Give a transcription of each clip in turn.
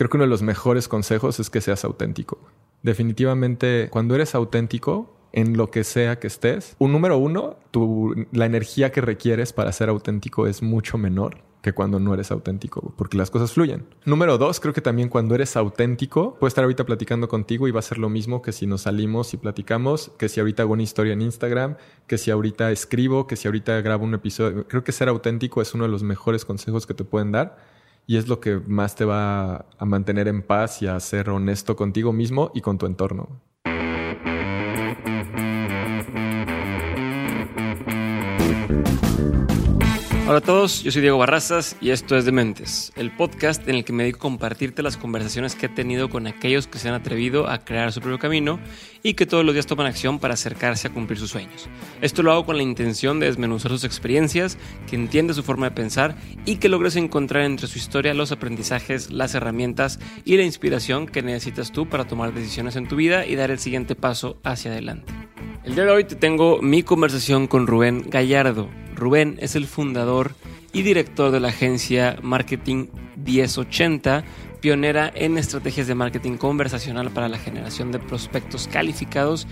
creo que uno de los mejores consejos es que seas auténtico. Definitivamente, cuando eres auténtico, en lo que sea que estés, un número uno, tu, la energía que requieres para ser auténtico es mucho menor que cuando no eres auténtico, porque las cosas fluyen. Número dos, creo que también cuando eres auténtico, puedo estar ahorita platicando contigo y va a ser lo mismo que si nos salimos y platicamos, que si ahorita hago una historia en Instagram, que si ahorita escribo, que si ahorita grabo un episodio. Creo que ser auténtico es uno de los mejores consejos que te pueden dar y es lo que más te va a mantener en paz y a ser honesto contigo mismo y con tu entorno. Hola a todos, yo soy Diego Barrazas y esto es Dementes, el podcast en el que me dedico a compartirte las conversaciones que he tenido con aquellos que se han atrevido a crear su propio camino y que todos los días toman acción para acercarse a cumplir sus sueños. Esto lo hago con la intención de desmenuzar sus experiencias, que entiendas su forma de pensar y que logres encontrar entre su historia los aprendizajes, las herramientas y la inspiración que necesitas tú para tomar decisiones en tu vida y dar el siguiente paso hacia adelante. El día de hoy te tengo mi conversación con Rubén Gallardo. Rubén es el fundador y director de la agencia Marketing 1080, pionera en estrategias de marketing conversacional para la generación de prospectos calificados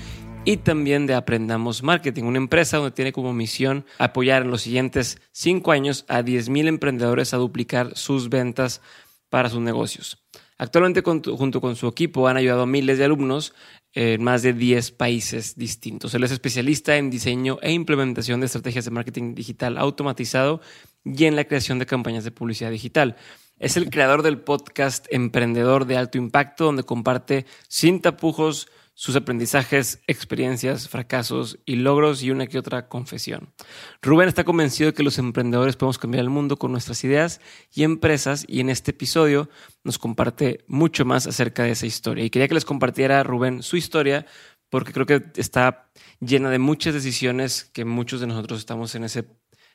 y también de Aprendamos Marketing, una empresa donde tiene como misión apoyar en los siguientes cinco años a 10.000 emprendedores a duplicar sus ventas para sus negocios. Actualmente, junto con su equipo, han ayudado a miles de alumnos en más de 10 países distintos. Él es especialista en diseño e implementación de estrategias de marketing digital automatizado y en la creación de campañas de publicidad digital. Es el creador del podcast Emprendedor de Alto Impacto, donde comparte sin tapujos sus aprendizajes, experiencias, fracasos y logros y una que otra confesión. Rubén está convencido de que los emprendedores podemos cambiar el mundo con nuestras ideas y empresas y en este episodio nos comparte mucho más acerca de esa historia. Y quería que les compartiera Rubén su historia porque creo que está llena de muchas decisiones que muchos de nosotros estamos en ese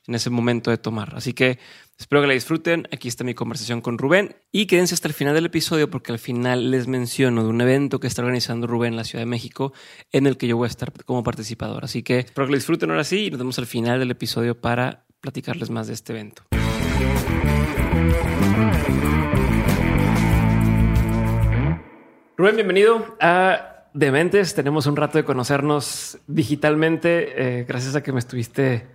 en ese momento de tomar. Así que espero que la disfruten. Aquí está mi conversación con Rubén y quédense hasta el final del episodio porque al final les menciono de un evento que está organizando Rubén en la Ciudad de México en el que yo voy a estar como participador. Así que espero que lo disfruten ahora sí y nos vemos al final del episodio para platicarles más de este evento. Rubén, bienvenido a Dementes. Tenemos un rato de conocernos digitalmente. Eh, gracias a que me estuviste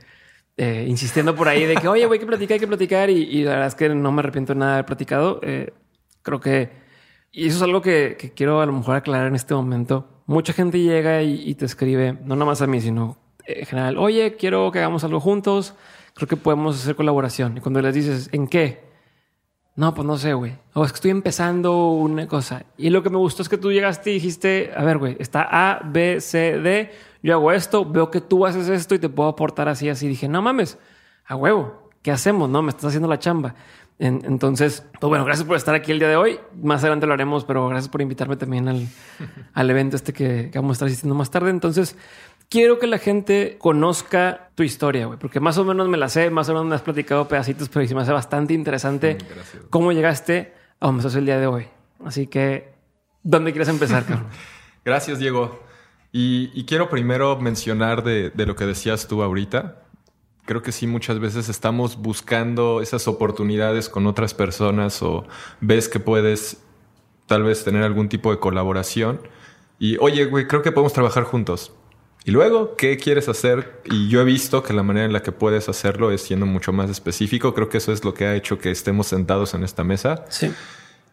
eh, insistiendo por ahí de que, oye, hay que platicar, hay que platicar. Y, la verdad es que no me arrepiento de nada de haber platicado. Eh, creo que, y eso es algo que, quiero a lo mejor aclarar en este momento. Mucha gente llega y, te escribe, no nada más a mí, sino en general, oye, quiero que hagamos algo juntos. Creo que podemos hacer colaboración. Y cuando les dices, ¿en qué? No, pues no sé, güey. O es que estoy empezando una cosa. Y lo que me gustó es que tú llegaste y dijiste, a ver, güey, está A, B, C, D yo hago esto, veo que tú haces esto y te puedo aportar así, así. Dije, no mames, a huevo, ¿qué hacemos? No, me estás haciendo la chamba. entonces, pues bueno, gracias por estar aquí el día de hoy. Más adelante lo haremos, pero gracias por invitarme también al, al evento este que, vamos a estar asistiendo más tarde. Entonces, quiero que la gente conozca tu historia, güey, porque más o menos me la sé, más o menos me has platicado pedacitos, pero sí me hace bastante interesante cómo llegaste a donde estás el día de hoy. Así que, ¿dónde quieres empezar, Carlos? gracias, Diego. Y, quiero primero mencionar de, lo que decías tú ahorita. Creo que sí, muchas veces estamos buscando esas oportunidades con otras personas o ves que puedes tal vez tener algún tipo de colaboración. Y oye, güey, creo que podemos trabajar juntos. Y luego, ¿qué quieres hacer? Y yo he visto que la manera en la que puedes hacerlo es siendo mucho más específico. Creo que eso es lo que ha hecho que estemos sentados en esta mesa. Sí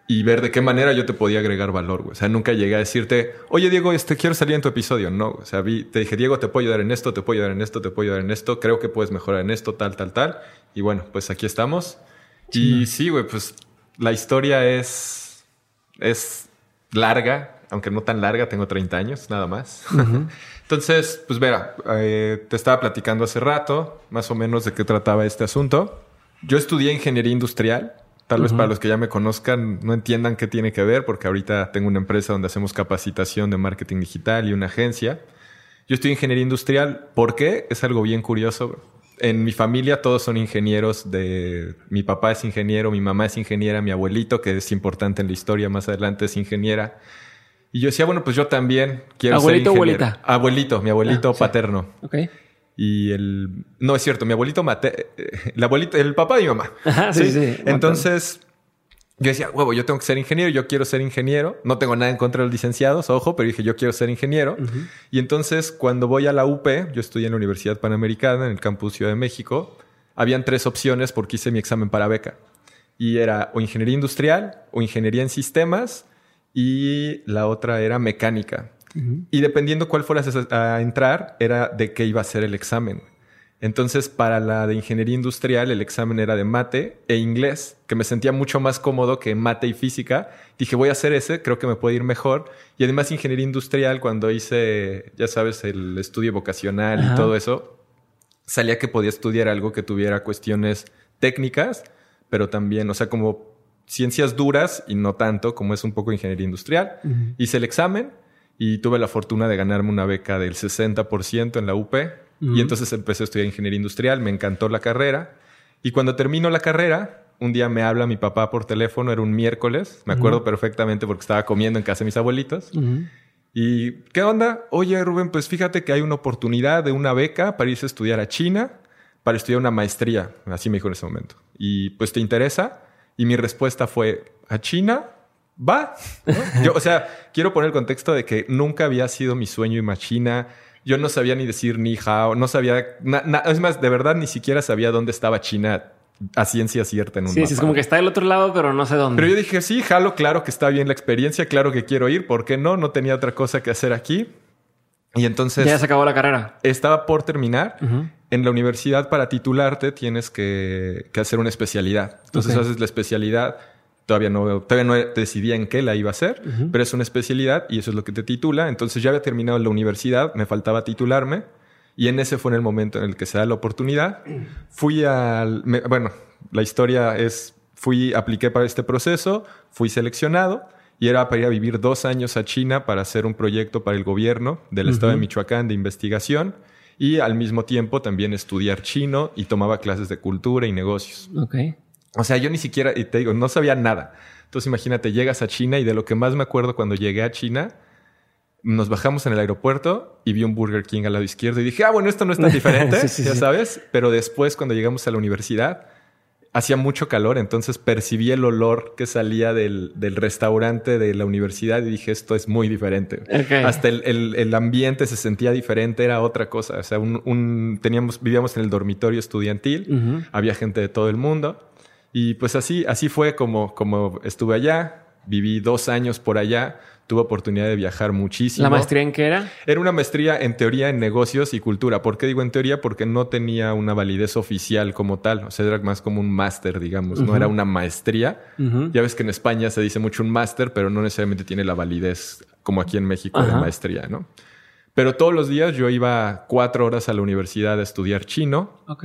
y ver de qué manera yo te podía agregar valor, güey. O sea, nunca llegué a decirte, oye, Diego, este, quiero salir en tu episodio. No, o sea, vi, te dije, Diego, te puedo ayudar en esto, te puedo ayudar en esto, te puedo ayudar en esto, creo que puedes mejorar en esto, tal, tal, tal. Y bueno, pues aquí estamos. Y sí, güey, pues la historia es, es larga, aunque no tan larga, tengo 30 años, nada más. Entonces, pues verá, eh, te estaba platicando hace rato, más o menos de qué trataba este asunto. Yo estudié ingeniería industrial Tal vez para los que ya me conozcan no entiendan qué tiene que ver, porque ahorita tengo una empresa donde hacemos capacitación de marketing digital y una agencia. Yo estoy en ingeniería industrial. ¿Por qué? Es algo bien curioso. En mi familia todos son ingenieros de... Mi papá es ingeniero, mi mamá es ingeniera, mi abuelito, que es importante en la historia, más adelante es ingeniera. Y yo decía, bueno, pues yo también quiero ¿Abuelito ser ingeniero. abuelita? Abuelito, mi abuelito ah, paterno. Ok. Y el... No, es cierto, mi abuelito mate... El abuelito... El papá de mi mamá. sí, sí. Entonces, yo decía, huevo, yo tengo que ser ingeniero, yo quiero ser ingeniero. No tengo nada en contra de los licenciados, ojo, pero dije, yo quiero ser ingeniero. Y entonces, cuando voy a la UP, yo estudié en la Universidad Panamericana, en el campus Ciudad de México, habían tres opciones porque hice mi examen para beca. Y era o ingeniería industrial, o ingeniería en sistemas, y la otra era mecánica. Y dependiendo cuál fueras a entrar, era de qué iba a ser el examen. Entonces, para la de ingeniería industrial, el examen era de mate e inglés, que me sentía mucho más cómodo que mate y física. Dije, voy a hacer ese, creo que me puede ir mejor. Y además, ingeniería industrial, cuando hice, ya sabes, el estudio vocacional y todo eso, salía que podía estudiar algo que tuviera cuestiones técnicas, pero también, o sea, como ciencias duras y no tanto, como es un poco ingeniería industrial. Hice el examen y tuve la fortuna de ganarme una beca del 60% en la UP y entonces empecé a estudiar ingeniería industrial, me encantó la carrera. Y cuando termino la carrera, un día me habla mi papá por teléfono, era un miércoles, me acuerdo perfectamente porque estaba comiendo en casa de mis abuelitos. ¿Y qué onda? Oye, Rubén, pues fíjate que hay una oportunidad de una beca para irse a estudiar a China, para estudiar una maestría. Así me dijo en ese momento. Y pues, ¿te interesa? Y mi respuesta fue, ¿a China? Va. Yo, o sea, quiero poner el contexto de que nunca había sido mi sueño ir a China yo no sabía ni decir ni hao, no sabía, es más, de verdad ni siquiera sabía dónde estaba China a ciencia cierta en un Sí, sí, es como que está del otro lado, pero no sé dónde. Pero yo dije, sí, jalo, claro que está bien la experiencia, claro que quiero ir, ¿por qué no? No tenía otra cosa que hacer aquí. Y entonces... Ya se acabó la carrera. Estaba por terminar. En la universidad, para titularte, tienes que, hacer una especialidad. Entonces haces la especialidad Todavía no, todavía no decidía en qué la iba a hacer, pero es una especialidad y eso es lo que te titula. Entonces ya había terminado la universidad, me faltaba titularme y en ese fue en el momento en el que se da la oportunidad. Fui al, bueno, la historia es, fui, apliqué para este proceso, fui seleccionado y era para ir a vivir dos años a China para hacer un proyecto para el gobierno del estado de Michoacán de investigación y al mismo tiempo también estudiar chino y tomaba clases de cultura y negocios. Okay. O sea, yo ni siquiera, y te digo, no sabía nada. Entonces imagínate, llegas a China y de lo que más me acuerdo cuando llegué a China, nos bajamos en el aeropuerto y vi un Burger King al lado izquierdo y dije, ah, bueno, esto no es tan diferente, ya sabes. Pero después, cuando llegamos a la universidad, hacía mucho calor, entonces percibí el olor que salía del, restaurante de la universidad y dije, esto es muy diferente. Hasta el, ambiente se sentía diferente, era otra cosa. O sea, un, teníamos, vivíamos en el dormitorio estudiantil, había gente de todo el mundo. Y pues así, así fue como, como estuve allá, viví dos años por allá, tuve oportunidad de viajar muchísimo. ¿La maestría en qué era? Era una maestría en teoría en negocios y cultura. ¿Por qué digo en teoría? Porque no tenía una validez oficial como tal. O sea, era más como un máster, digamos. No era una maestría. Ya ves que en España se dice mucho un máster, pero no necesariamente tiene la validez como aquí en México de maestría, ¿no? Pero todos los días yo iba cuatro horas a la universidad a estudiar chino. Ok.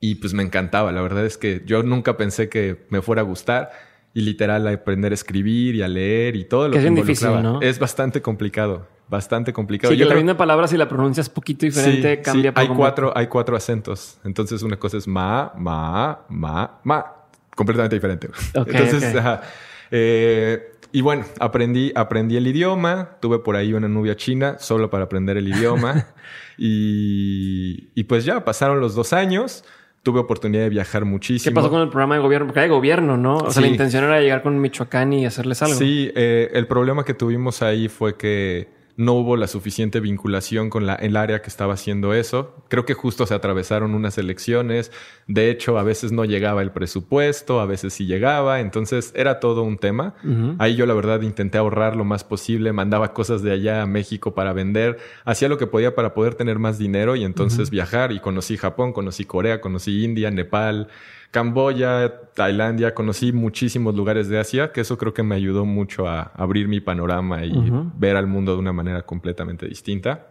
Y pues me encantaba. La verdad es que yo nunca pensé que me fuera a gustar. Y literal, aprender a escribir y a leer y todo lo que, es difícil, ¿no? Es bastante complicado. Bastante complicado. Sí, que la misma palabra, si la pronuncias poquito diferente, cambia sí. hay cuatro Hay cuatro acentos. Entonces, una cosa es ma, ma, ma, ma. Completamente diferente. Entonces, eh, y bueno, aprendí, aprendí el idioma. Tuve por ahí una novia china solo para aprender el idioma. y, y pues ya, pasaron los dos años tuve oportunidad de viajar muchísimo. ¿Qué pasó con el programa de gobierno? Porque hay gobierno, ¿no? O sea, la intención era llegar con Michoacán y hacerles algo. Sí, eh, el problema que tuvimos ahí fue que no hubo la suficiente vinculación con la, el área que estaba haciendo eso. Creo que justo se atravesaron unas elecciones. De hecho, a veces no llegaba el presupuesto, a veces sí llegaba. Entonces era todo un tema. Ahí yo la verdad intenté ahorrar lo más posible, mandaba cosas de allá a México para vender, hacía lo que podía para poder tener más dinero y entonces viajar. Y conocí Japón, conocí Corea, conocí India, Nepal. Camboya, Tailandia, conocí muchísimos lugares de Asia, que eso creo que me ayudó mucho a abrir mi panorama y ver al mundo de una manera completamente distinta.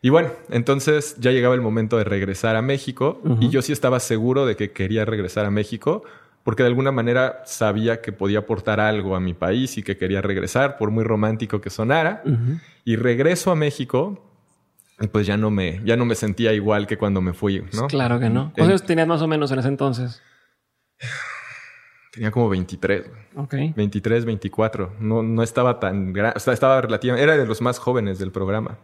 Y bueno, entonces ya llegaba el momento de regresar a México y yo sí estaba seguro de que quería regresar a México porque de alguna manera sabía que podía aportar algo a mi país y que quería regresar, por muy romántico que sonara. Y regreso a México y pues ya no me, ya no me sentía igual que cuando me fui, ¿no? Claro que no. ¿Cuántos tenías más o menos en ese entonces? Tenía como 23. Ok. 23, 24. No, no estaba tan grande. O sea, estaba relativamente... Era de los más jóvenes del programa.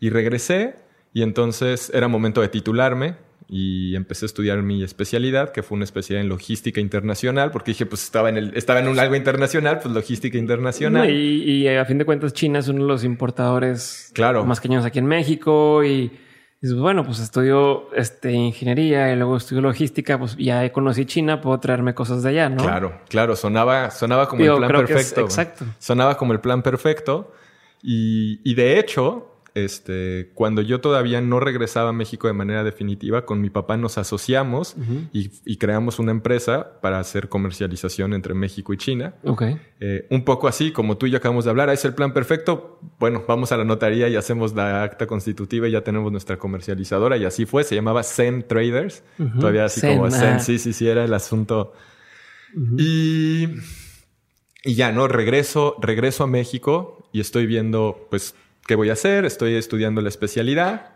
Y regresé y entonces era momento de titularme. y empecé a estudiar mi especialidad, que fue una especialidad en logística internacional, porque dije, pues estaba en, el, estaba en un algo internacional, pues logística internacional. y, y, a fin de cuentas China es uno de los importadores claro. más pequeños aquí en México y bueno, pues estudio este, ingeniería y luego estudio logística, pues ya conocí China, puedo traerme cosas de allá, ¿no? Claro, claro, sonaba, sonaba como el plan perfecto. exacto. Sonaba como el plan perfecto. Y, y de hecho, este, cuando yo todavía no regresaba a México de manera definitiva, con mi papá nos asociamos y, creamos una empresa para hacer comercialización entre México y China. Eh, un poco así, como tú y yo acabamos de hablar, ah, es el plan perfecto. Bueno, vamos a la notaría y hacemos la acta constitutiva y ya tenemos nuestra comercializadora. Y así fue, se llamaba Zen Traders. Todavía así como Zen, sí, sí, sí, era el asunto. Y, y ya, ¿no? Regreso, regreso a México y estoy viendo, pues, qué voy a hacer, estoy estudiando la especialidad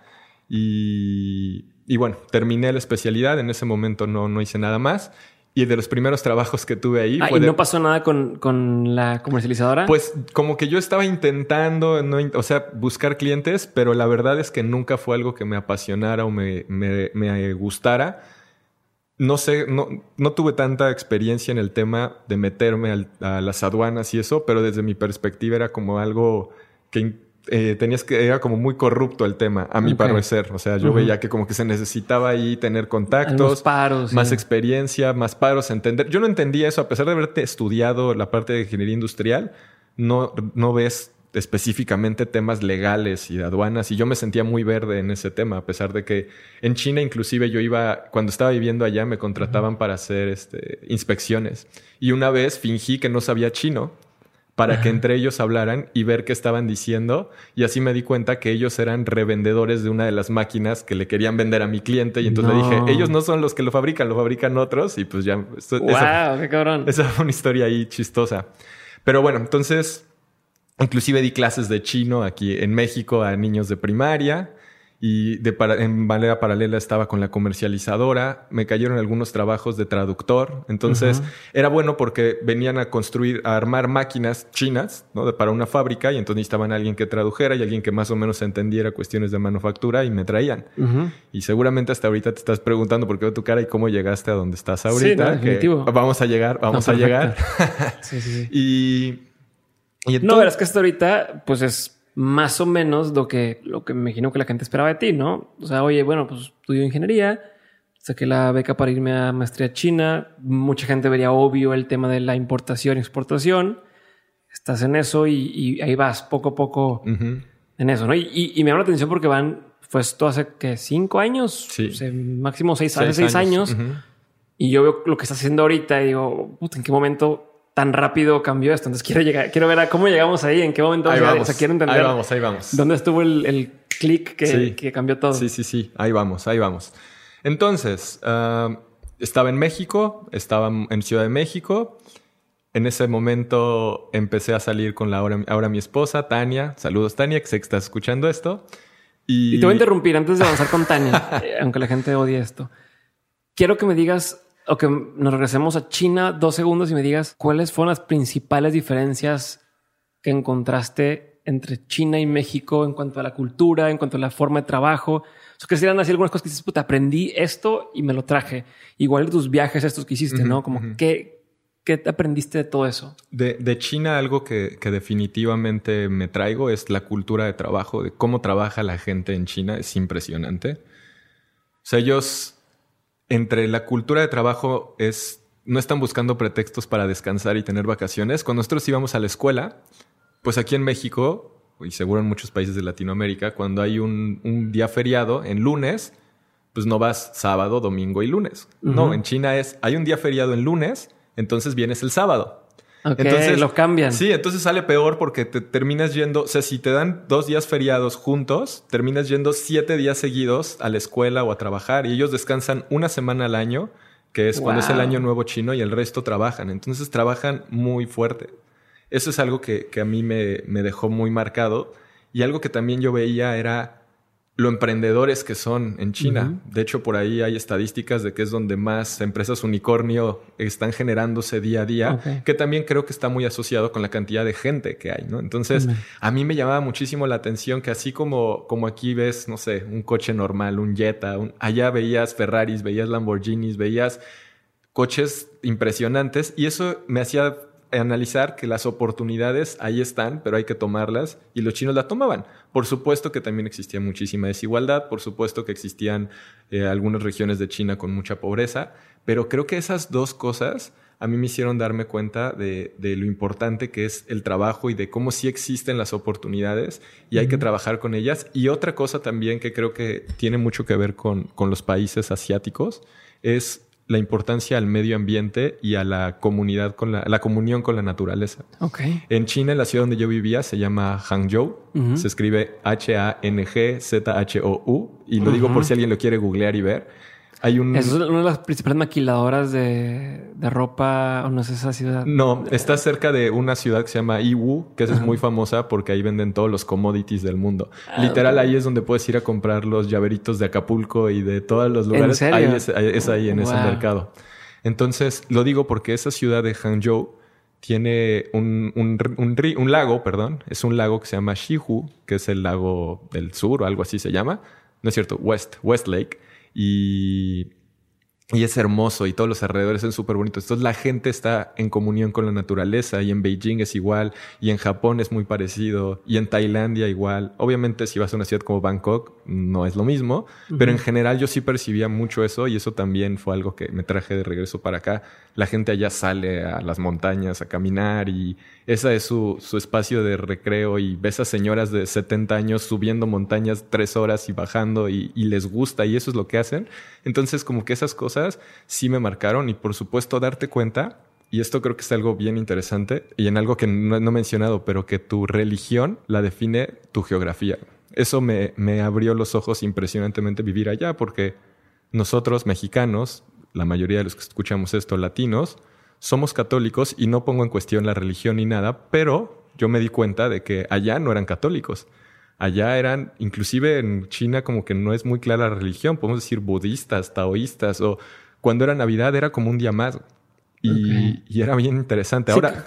y, bueno, terminé la especialidad, en ese momento no, no hice nada más. Y de los primeros trabajos que tuve ahí... Ah, fue ¿y no pasó nada con, con, la comercializadora? Pues como que yo estaba intentando, no, o sea, buscar clientes, pero la verdad es que nunca fue algo que me apasionara o me, me, me gustara. No sé, no, no, tuve tanta experiencia en el tema de meterme a las aduanas y eso, pero desde mi perspectiva era como algo que eh, tenías que, era como muy corrupto el tema, a mi parecer. O sea, yo veía que como que se necesitaba ahí tener contactos, paros, más experiencia, más paros, entender. Yo no entendía eso, a pesar de haberte estudiado la parte de ingeniería industrial, no, no ves específicamente temas legales y de aduanas y yo me sentía muy verde en ese tema, a pesar de que en China inclusive yo iba, cuando estaba viviendo allá me contrataban para hacer este, inspecciones y una vez fingí que no sabía chino para que entre ellos hablaran y ver qué estaban diciendo. Y así me di cuenta que ellos eran revendedores de una de las máquinas que le querían vender a mi cliente. Y entonces le dije, ellos no son los que lo fabrican, lo fabrican otros. Y pues ya... wow, esa, qué cabrón. Esa fue una historia ahí chistosa. Pero bueno, entonces... Inclusive di clases de chino aquí en México a niños de primaria y de en manera paralela estaba con la comercializadora, me cayeron algunos trabajos de traductor, entonces era bueno porque venían a construir, a armar máquinas chinas ¿no? para una fábrica y entonces necesitaban a alguien que tradujera y alguien que más o menos entendiera cuestiones de manufactura y me traían. Y seguramente hasta ahorita te estás preguntando por qué tu cara y cómo llegaste a donde estás ahorita. vamos a llegar, vamos a llegar. sí, sí, y, y no, verás que hasta ahorita pues es más o menos lo que, lo que me imagino que la gente esperaba de ti, ¿no? O sea, oye, bueno, pues estudio ingeniería, saqué la beca para irme a maestría china, mucha gente vería obvio el tema de la importación y exportación, estás en eso y, ahí vas poco a poco en eso, ¿no? Y, y, me llama la atención porque van, fue esto hace que cinco años, sí. máximo seis, hace seis años, y yo veo lo que estás haciendo ahorita y digo, ¿en qué momento tan rápido cambió esto. Entonces quiero llegar, quiero ver a cómo llegamos ahí, en qué momento. Ahí vamos. O sea, quiero entender. Ahí vamos, ahí vamos. ¿Dónde estuvo el, el clic que, que, cambió todo? Sí, sí, sí. Ahí vamos, ahí vamos. Entonces, ah, estaba en México, estaba en Ciudad de México. En ese momento empecé a salir con la ahora, ahora mi esposa, Tania. Saludos, Tania, que sé que estás escuchando esto. Y... y te voy a interrumpir antes de avanzar con Tania, aunque la gente odie esto. Quiero que me digas o que nos regresemos a China dos segundos y me digas cuáles fueron las principales diferencias que encontraste entre China y México en cuanto a la cultura, en cuanto a la forma de trabajo. O que serían así algunas cosas que dices, puta, aprendí esto y me lo traje. Igual tus viajes estos que hiciste, ¿no? Como ¿qué, ¿qué aprendiste de todo eso? De, de China algo que, que, definitivamente me traigo es la cultura de trabajo, de cómo trabaja la gente en China. Es impresionante. O sea, ellos entre la cultura de trabajo es no están buscando pretextos para descansar y tener vacaciones. Cuando nosotros íbamos a la escuela, pues aquí en México, y seguro en muchos países de Latinoamérica, cuando hay un, día feriado, en lunes, pues no vas sábado, domingo y lunes. No, en China es, hay un día feriado en lunes, entonces vienes el sábado entonces lo cambian. Sí, entonces sale peor porque te terminas yendo, o sea, si te dan dos días feriados juntos, terminas yendo siete días seguidos a la escuela o a trabajar y ellos descansan una semana al año, que es cuando es el año nuevo chino y el resto trabajan. Entonces trabajan muy fuerte. Eso es algo que, que a mí me, me dejó muy marcado y algo que también yo veía era lo emprendedores que son en China. De hecho, por ahí hay estadísticas de que es donde más empresas unicornio están generándose día a día, que también creo que está muy asociado con la cantidad de gente que hay, ¿no? Entonces, a mí me llamaba muchísimo la atención que así como, como aquí ves, no sé, un coche normal, un Jetta, allá veías Ferraris, veías Lamborghinis, veías coches impresionantes y eso me hacía analizar que las oportunidades ahí están, pero hay que tomarlas y los chinos la tomaban. Por supuesto que también existía muchísima desigualdad, por supuesto que existían eh, algunas regiones de China con mucha pobreza, pero creo que esas dos cosas a mí me hicieron darme cuenta de, lo importante que es el trabajo y de cómo sí existen las oportunidades y hay que trabajar con ellas. Y otra cosa también que creo que tiene mucho que ver con, con los países asiáticos es la importancia al medio ambiente y a la comunidad con la, la comunión con la naturaleza. Okay. En China, la ciudad donde yo vivía, se llama Hangzhou. Se escribe H-A-N-G-Z-H-O-U. Y lo digo por si alguien lo quiere googlear y ver. Hay un... Es una de las principales maquiladoras de, de ropa, o no es esa ciudad. No, está cerca de una ciudad que se llama Iwu, que es muy famosa porque ahí venden todos los commodities del mundo. Ah, Literal, ahí es donde puedes ir a comprar los llaveritos de Acapulco y de todos los lugares. ¿En Ahí es, ahí en ese mercado. Entonces, lo digo porque esa ciudad de Hangzhou tiene un, un, un, un, lago, perdón, es un lago que se llama Shihu, que es el lago del sur o algo así se llama. No es cierto, West, West Lake y, y es hermoso y todos los alrededores son súper bonitos. Entonces la gente está en comunión con la naturaleza y en Beijing es igual y en Japón es muy parecido y en Tailandia igual. Obviamente si vas a una ciudad como Bangkok no es lo mismo, pero en general yo sí percibía mucho eso y eso también fue algo que me traje de regreso para acá. La gente allá sale a las montañas a caminar y ese es su, su espacio de recreo y ves a señoras de 70 años subiendo montañas tres horas y bajando y, les gusta y eso es lo que hacen. Entonces como que esas cosas sí me marcaron y por supuesto darte cuenta, y esto creo que es algo bien interesante y en algo que no, no he mencionado, pero que tu religión la define tu geografía. Eso me, me abrió los ojos impresionantemente vivir allá porque nosotros mexicanos, la mayoría de los que escuchamos esto, latinos, somos católicos y no pongo en cuestión la religión ni nada, pero yo me di cuenta de que allá no eran católicos. Allá eran, inclusive en China como que no es muy clara la religión, podemos decir budistas, taoístas, o cuando era Navidad era como un día más. Y, era bien interesante. Ahora,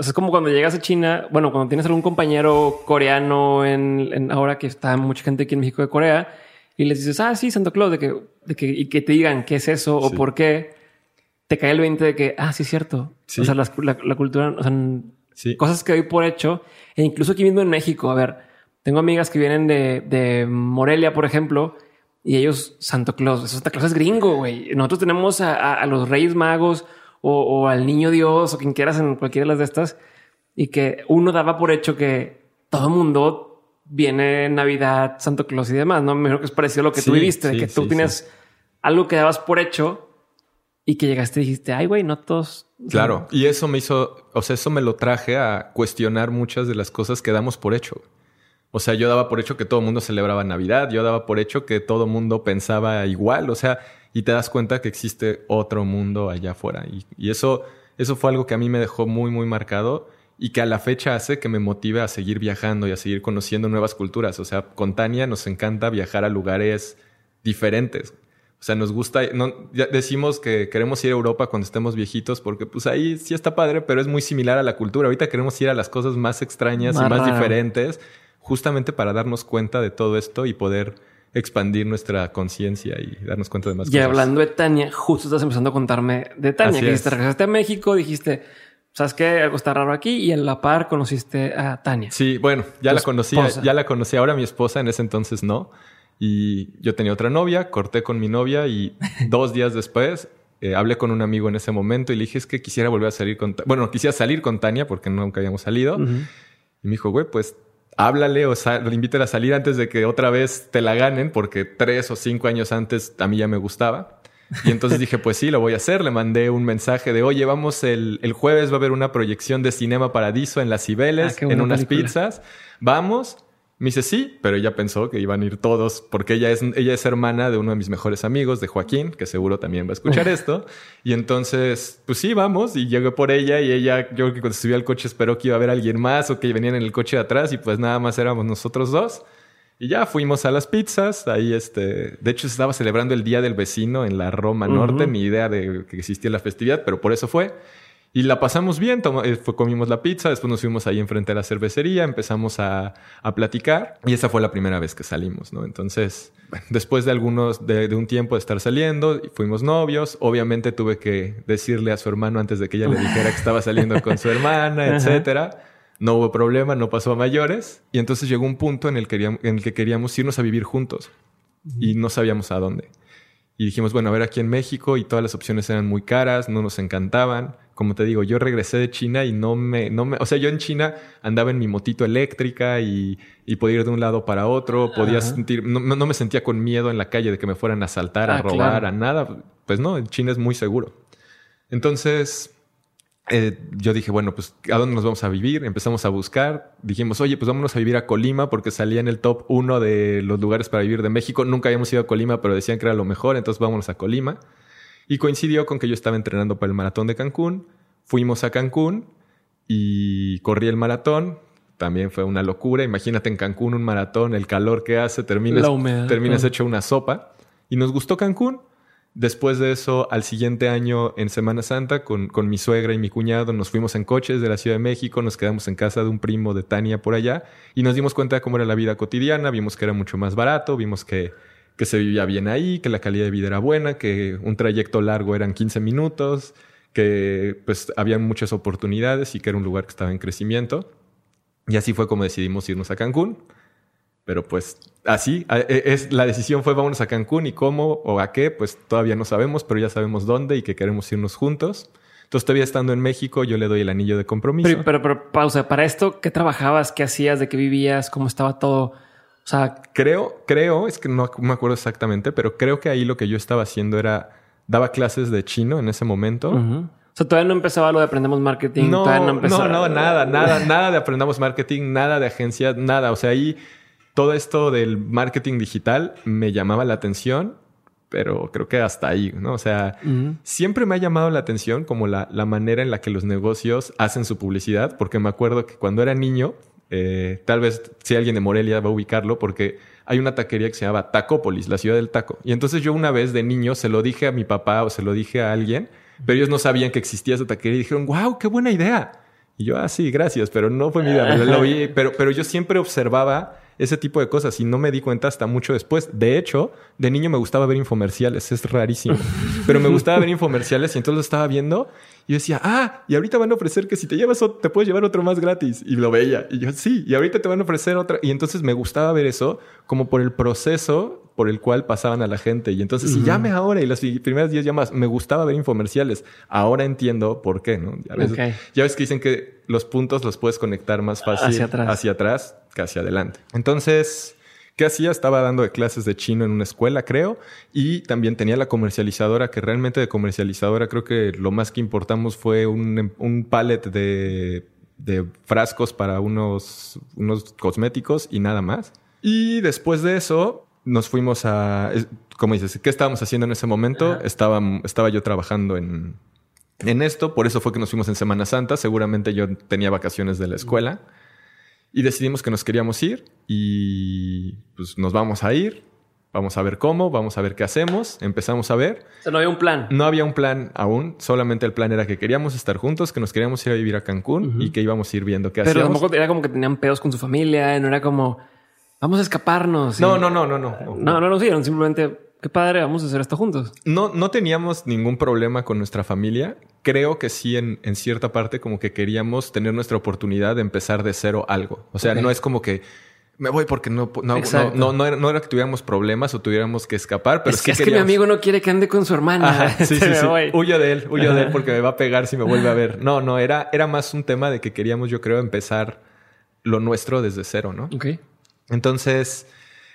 es como cuando llegas a China, bueno, cuando tienes algún compañero coreano en, ahora que está mucha gente aquí en México de Corea y les dices, ah, sí, Santo Claus, de que, de que, y que te digan qué es eso o por qué te cae el 20 de que, ah, sí, es cierto. O sea, la, cultura, o sea, cosas que doy por hecho. E incluso aquí mismo en México, a ver, tengo amigas que vienen de, de Morelia, por ejemplo, y ellos, Santo Claus, Santa Claus es gringo, güey. Nosotros tenemos a, a, los Reyes Magos o, o, al Niño Dios o quien quieras en cualquiera de las de estas. Y que uno daba por hecho que todo el mundo viene Navidad, Santo Claus y demás. No me imagino que es parecido a lo que tú viviste, de que tú tienes algo que dabas por hecho y que llegaste y dijiste, ay, güey, no todos. Claro. Y eso me hizo, o sea, eso me lo traje a cuestionar muchas de las cosas que damos por hecho. O sea, yo daba por hecho que todo el mundo celebraba Navidad, yo daba por hecho que todo el mundo pensaba igual, o sea, y te das cuenta que existe otro mundo allá afuera. Y, y eso, eso fue algo que a mí me dejó muy, muy marcado y que a la fecha hace que me motive a seguir viajando y a seguir conociendo nuevas culturas. O sea, con Tania nos encanta viajar a lugares diferentes. O sea, nos gusta, no, ya decimos que queremos ir a Europa cuando estemos viejitos porque pues ahí sí está padre, pero es muy similar a la cultura. Ahorita queremos ir a las cosas más extrañas y más diferentes, justamente para darnos cuenta de todo esto y poder expandir nuestra conciencia y darnos cuenta de más cosas. Y hablando de Tania, justo estás empezando a contarme de Tania, que dijiste, regresaste a México, dijiste, ¿sabes qué? Algo está raro aquí y en la par conociste a Tania. Sí, bueno, ya la conocía, ya la conocí. Ahora mi esposa, en ese entonces no. Y yo tenía otra novia, corté con mi novia y dos días después eh, hablé con un amigo en ese momento y le dije es que quisiera volver a salir con... Bueno, quisiera salir con Tania porque nunca habíamos salido. Y me dijo, güey, pues háblale o invítela a salir antes de que otra vez te la ganen porque tres o cinco años antes a mí ya me gustaba. Y entonces dije, pues sí, lo voy a hacer. Le mandé un mensaje de, oye, vamos el, el jueves, va a haber una proyección de Cinema Paradiso en las Cibeles, ah, en unas pizzas. Vamos. Me dice sí, pero ella pensó que iban a ir todos porque ella es, ella es hermana de uno de mis mejores amigos, de Joaquín, que seguro también va a escuchar esto. Y entonces, pues sí, vamos. Y llegué por ella y ella, yo creo que cuando subí al coche esperó que iba a haber alguien más o que venían en el coche de atrás y pues nada más éramos nosotros dos. Y ya fuimos a las pizzas, ahí este, de hecho se estaba celebrando el Día del Vecino en la Roma Norte, ni idea de que existía la festividad, pero por eso fue. Y la pasamos bien, eh, comimos la pizza, después nos fuimos ahí enfrente a la cervecería, empezamos a, a, platicar y esa fue la primera vez que salimos, ¿no? Entonces, después de algunos, de, de, un tiempo de estar saliendo, fuimos novios, obviamente tuve que decirle a su hermano antes de que ella le dijera que estaba saliendo con su hermana, etcétera. No hubo problema, no pasó a mayores. Y entonces llegó un punto en el, que, en el que queríamos irnos a vivir juntos y no sabíamos a dónde. Y dijimos, bueno, a ver aquí en México y todas las opciones eran muy caras, no nos encantaban como te digo, yo regresé de China y no me, no me, o sea, yo en China andaba en mi motito eléctrica y, y podía ir de un lado para otro, podía sentir, no, no, me sentía con miedo en la calle de que me fueran a asaltar, a ah, robar, a nada. Pues no, en China es muy seguro. Entonces, eh, yo dije, bueno, pues, ¿a dónde nos vamos a vivir? Empezamos a buscar. Dijimos, oye, pues vámonos a vivir a Colima porque salía en el top uno de los lugares para vivir de México. Nunca habíamos ido a Colima, pero decían que era lo mejor, entonces vámonos a Colima. Y coincidió con que yo estaba entrenando para el maratón de Cancún. Fuimos a Cancún y corrí el maratón. También fue una locura. Imagínate en Cancún un maratón, el calor que hace, terminas, terminas hecho una sopa. Y nos gustó Cancún. Después de eso, al siguiente año, en Semana Santa, con, con, mi suegra y mi cuñado, nos fuimos en coches de la Ciudad de México, nos quedamos en casa de un primo de Tania por allá y nos dimos cuenta de cómo era la vida cotidiana, vimos que era mucho más barato, vimos que que se vivía bien ahí, que la calidad de vida era buena, que un trayecto largo eran 15 minutos, que pues había muchas oportunidades y que era un lugar que estaba en crecimiento. Y así fue como decidimos irnos a Cancún. Pero pues así, e, es, la decisión fue vámonos a Cancún y cómo o a qué, pues todavía no sabemos, pero ya sabemos dónde y que queremos irnos juntos. Entonces todavía estando en México yo le doy el anillo de compromiso. Pero, pero, pero pausa, para esto, ¿qué trabajabas? ¿Qué hacías? ¿De qué vivías? ¿Cómo estaba todo? O sea, creo, creo, es que no me acuerdo exactamente, pero creo que ahí lo que yo estaba haciendo era, daba clases de chino en ese momento. O sea, todavía no empezaba lo de aprendemos marketing. No, no, no, no, nada, nada, nada de aprendamos marketing, nada de agencia, nada. O sea, ahí todo esto del marketing digital me llamaba la atención, pero creo que hasta ahí, ¿no? O sea, siempre me ha llamado la atención como la, la manera en la que los negocios hacen su publicidad, porque me acuerdo que cuando era niño, eh, tal vez si alguien de Morelia va a ubicarlo porque hay una taquería que se llama Tacópolis, la ciudad del taco. Y entonces yo una vez de niño se lo dije a mi papá o se lo dije a alguien, pero ellos no sabían que existía esa taquería y dijeron, wow, qué buena idea. Y yo, ah, sí, gracias, pero no fue mi idea. Lo vi, pero, pero yo siempre observaba ese tipo de cosas y no me di cuenta hasta mucho después. De hecho, de niño me gustaba ver infomerciales, es rarísimo, pero me gustaba ver infomerciales y entonces lo estaba viendo y yo decía, ah, y ahorita van a ofrecer que si te llevas, te puedes llevar otro más gratis. Y lo veía. Y yo, sí, y ahorita te van a ofrecer otra. Y entonces me gustaba ver eso como por el proceso por el cual pasaban a la gente. Y entonces, si llame ahora y las primeras 10 llamadas, me gustaba ver infomerciales. Ahora entiendo por qué, ¿no? Ya ves, ya ves que dicen que los puntos los puedes conectar más fácil hacia atrás, hacia atrás que hacia adelante. Entonces, ¿Qué hacía? Estaba dando de clases de chino en una escuela, creo, y también tenía la comercializadora, que realmente de comercializadora creo que lo más que importamos fue un, un pallet de, de, frascos para unos, unos cosméticos y nada más. Y después de eso nos fuimos a, como dices, ¿qué estábamos haciendo en ese momento? Estaba, estaba yo trabajando en, en esto, por eso fue que nos fuimos en Semana Santa, seguramente yo tenía vacaciones de la escuela. Y decidimos que nos queríamos ir y pues nos vamos a ir. Vamos a ver cómo, vamos a ver qué hacemos. Empezamos a ver. O sea, no había un plan. No había un plan aún. Solamente el plan era que queríamos estar juntos, que nos queríamos ir a vivir a Cancún y que íbamos a ir viendo qué hacíamos. Pero tampoco era como que tenían pedos con su familia. No era como, vamos a escaparnos. No, no, no, no, no. No, no, no, no, simplemente Qué padre, vamos a hacer esto juntos. No, no teníamos ningún problema con nuestra familia. Creo que sí, en, en cierta parte, como que queríamos tener nuestra oportunidad de empezar de cero algo. O sea, no es como que me voy porque no, no, no, no, era, no, era, que tuviéramos problemas o tuviéramos que escapar, pero es que, es que mi amigo no quiere que ande con su hermana. sí, sí, sí. Huyo de él, huyo de él porque me va a pegar si me vuelve a ver. No, no, era, era más un tema de que queríamos, yo creo, empezar lo nuestro desde cero, ¿no? Ok. Entonces,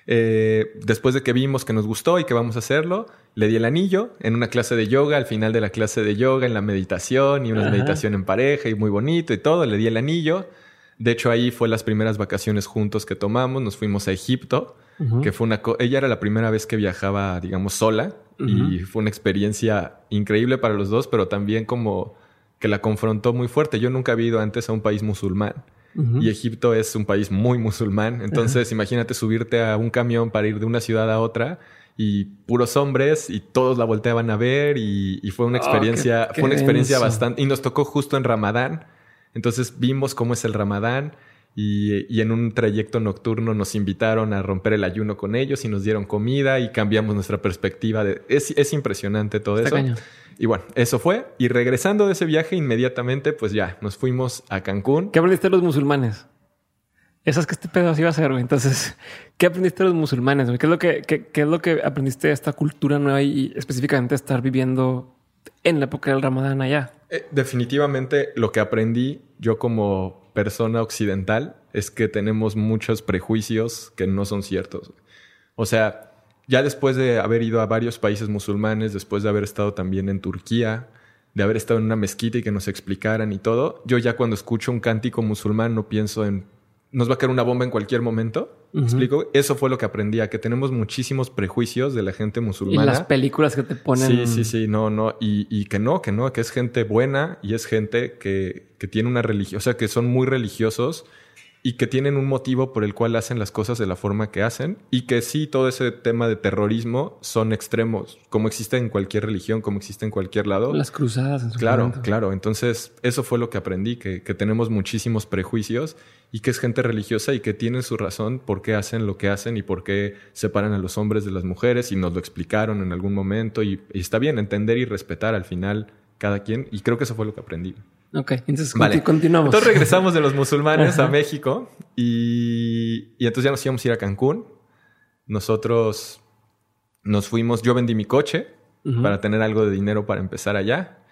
eh, después de que vimos que nos gustó y que vamos a hacerlo, le di el anillo en una clase de yoga, al final de la clase de yoga, en la meditación y una meditación en pareja y muy bonito y todo, le di el anillo. De hecho, ahí fue las primeras vacaciones juntos que tomamos, nos fuimos a Egipto, que fue una... Ella era la primera vez que viajaba, digamos, sola y fue una experiencia increíble para los dos, pero también como que la confrontó muy fuerte. Yo nunca había ido antes a un país musulmán. Y Egipto es un país muy musulmán. Entonces, imagínate subirte a un camión para ir de una ciudad a otra y puros hombres y todos la volteaban a ver y, fue una oh, experiencia, fue una experiencia bastante y nos tocó justo en Ramadán. Entonces vimos cómo es el Ramadán y, en un trayecto nocturno nos invitaron a romper el ayuno con ellos y nos dieron comida y cambiamos nuestra perspectiva. De, es, impresionante todo eso. Y bueno, eso fue. Y regresando de ese viaje, inmediatamente, pues ya, nos fuimos a Cancún. ¿Qué aprendiste de los musulmanes? Esas que este pedo así iba a ser, güey. Entonces, ¿qué aprendiste de los musulmanes? Güey? ¿Qué es lo que, qué, es lo que aprendiste de esta cultura nueva y específicamente estar viviendo en la época del Ramadán allá? Eh, definitivamente lo que aprendí yo como persona occidental es que tenemos muchos prejuicios que no son ciertos. O sea, ya después de haber ido a varios países musulmanes, después de haber estado también en Turquía, de haber estado en una mezquita y que nos explicaran y todo, yo ya cuando escucho un cántico musulmán no pienso en nos va a caer una bomba en cualquier momento. ¿Me explico? Eso fue lo que aprendí, a que tenemos muchísimos prejuicios de la gente musulmana. Y las películas que te ponen. Sí, sí, sí, no, no. Y, y que no, que no, que es gente buena y es gente que, que tiene una religión, o sea, que son muy religiosos y que tienen un motivo por el cual hacen las cosas de la forma que hacen y que sí, todo ese tema de terrorismo son extremos, como existe en cualquier religión, como existe en cualquier lado. Las cruzadas. En su claro, claro. Entonces, eso fue lo que aprendí, que, que, tenemos muchísimos prejuicios y que es gente religiosa y que tienen su razón por qué hacen lo que hacen y por qué separan a los hombres de las mujeres y nos lo explicaron en algún momento y, y está bien entender y respetar al final cada quien y creo que eso fue lo que aprendí. Ok, entonces continuamos. Entonces regresamos de los musulmanes a México y, y, entonces ya nos íbamos a ir a Cancún. Nosotros nos fuimos, yo vendí mi coche para tener algo de dinero para empezar allá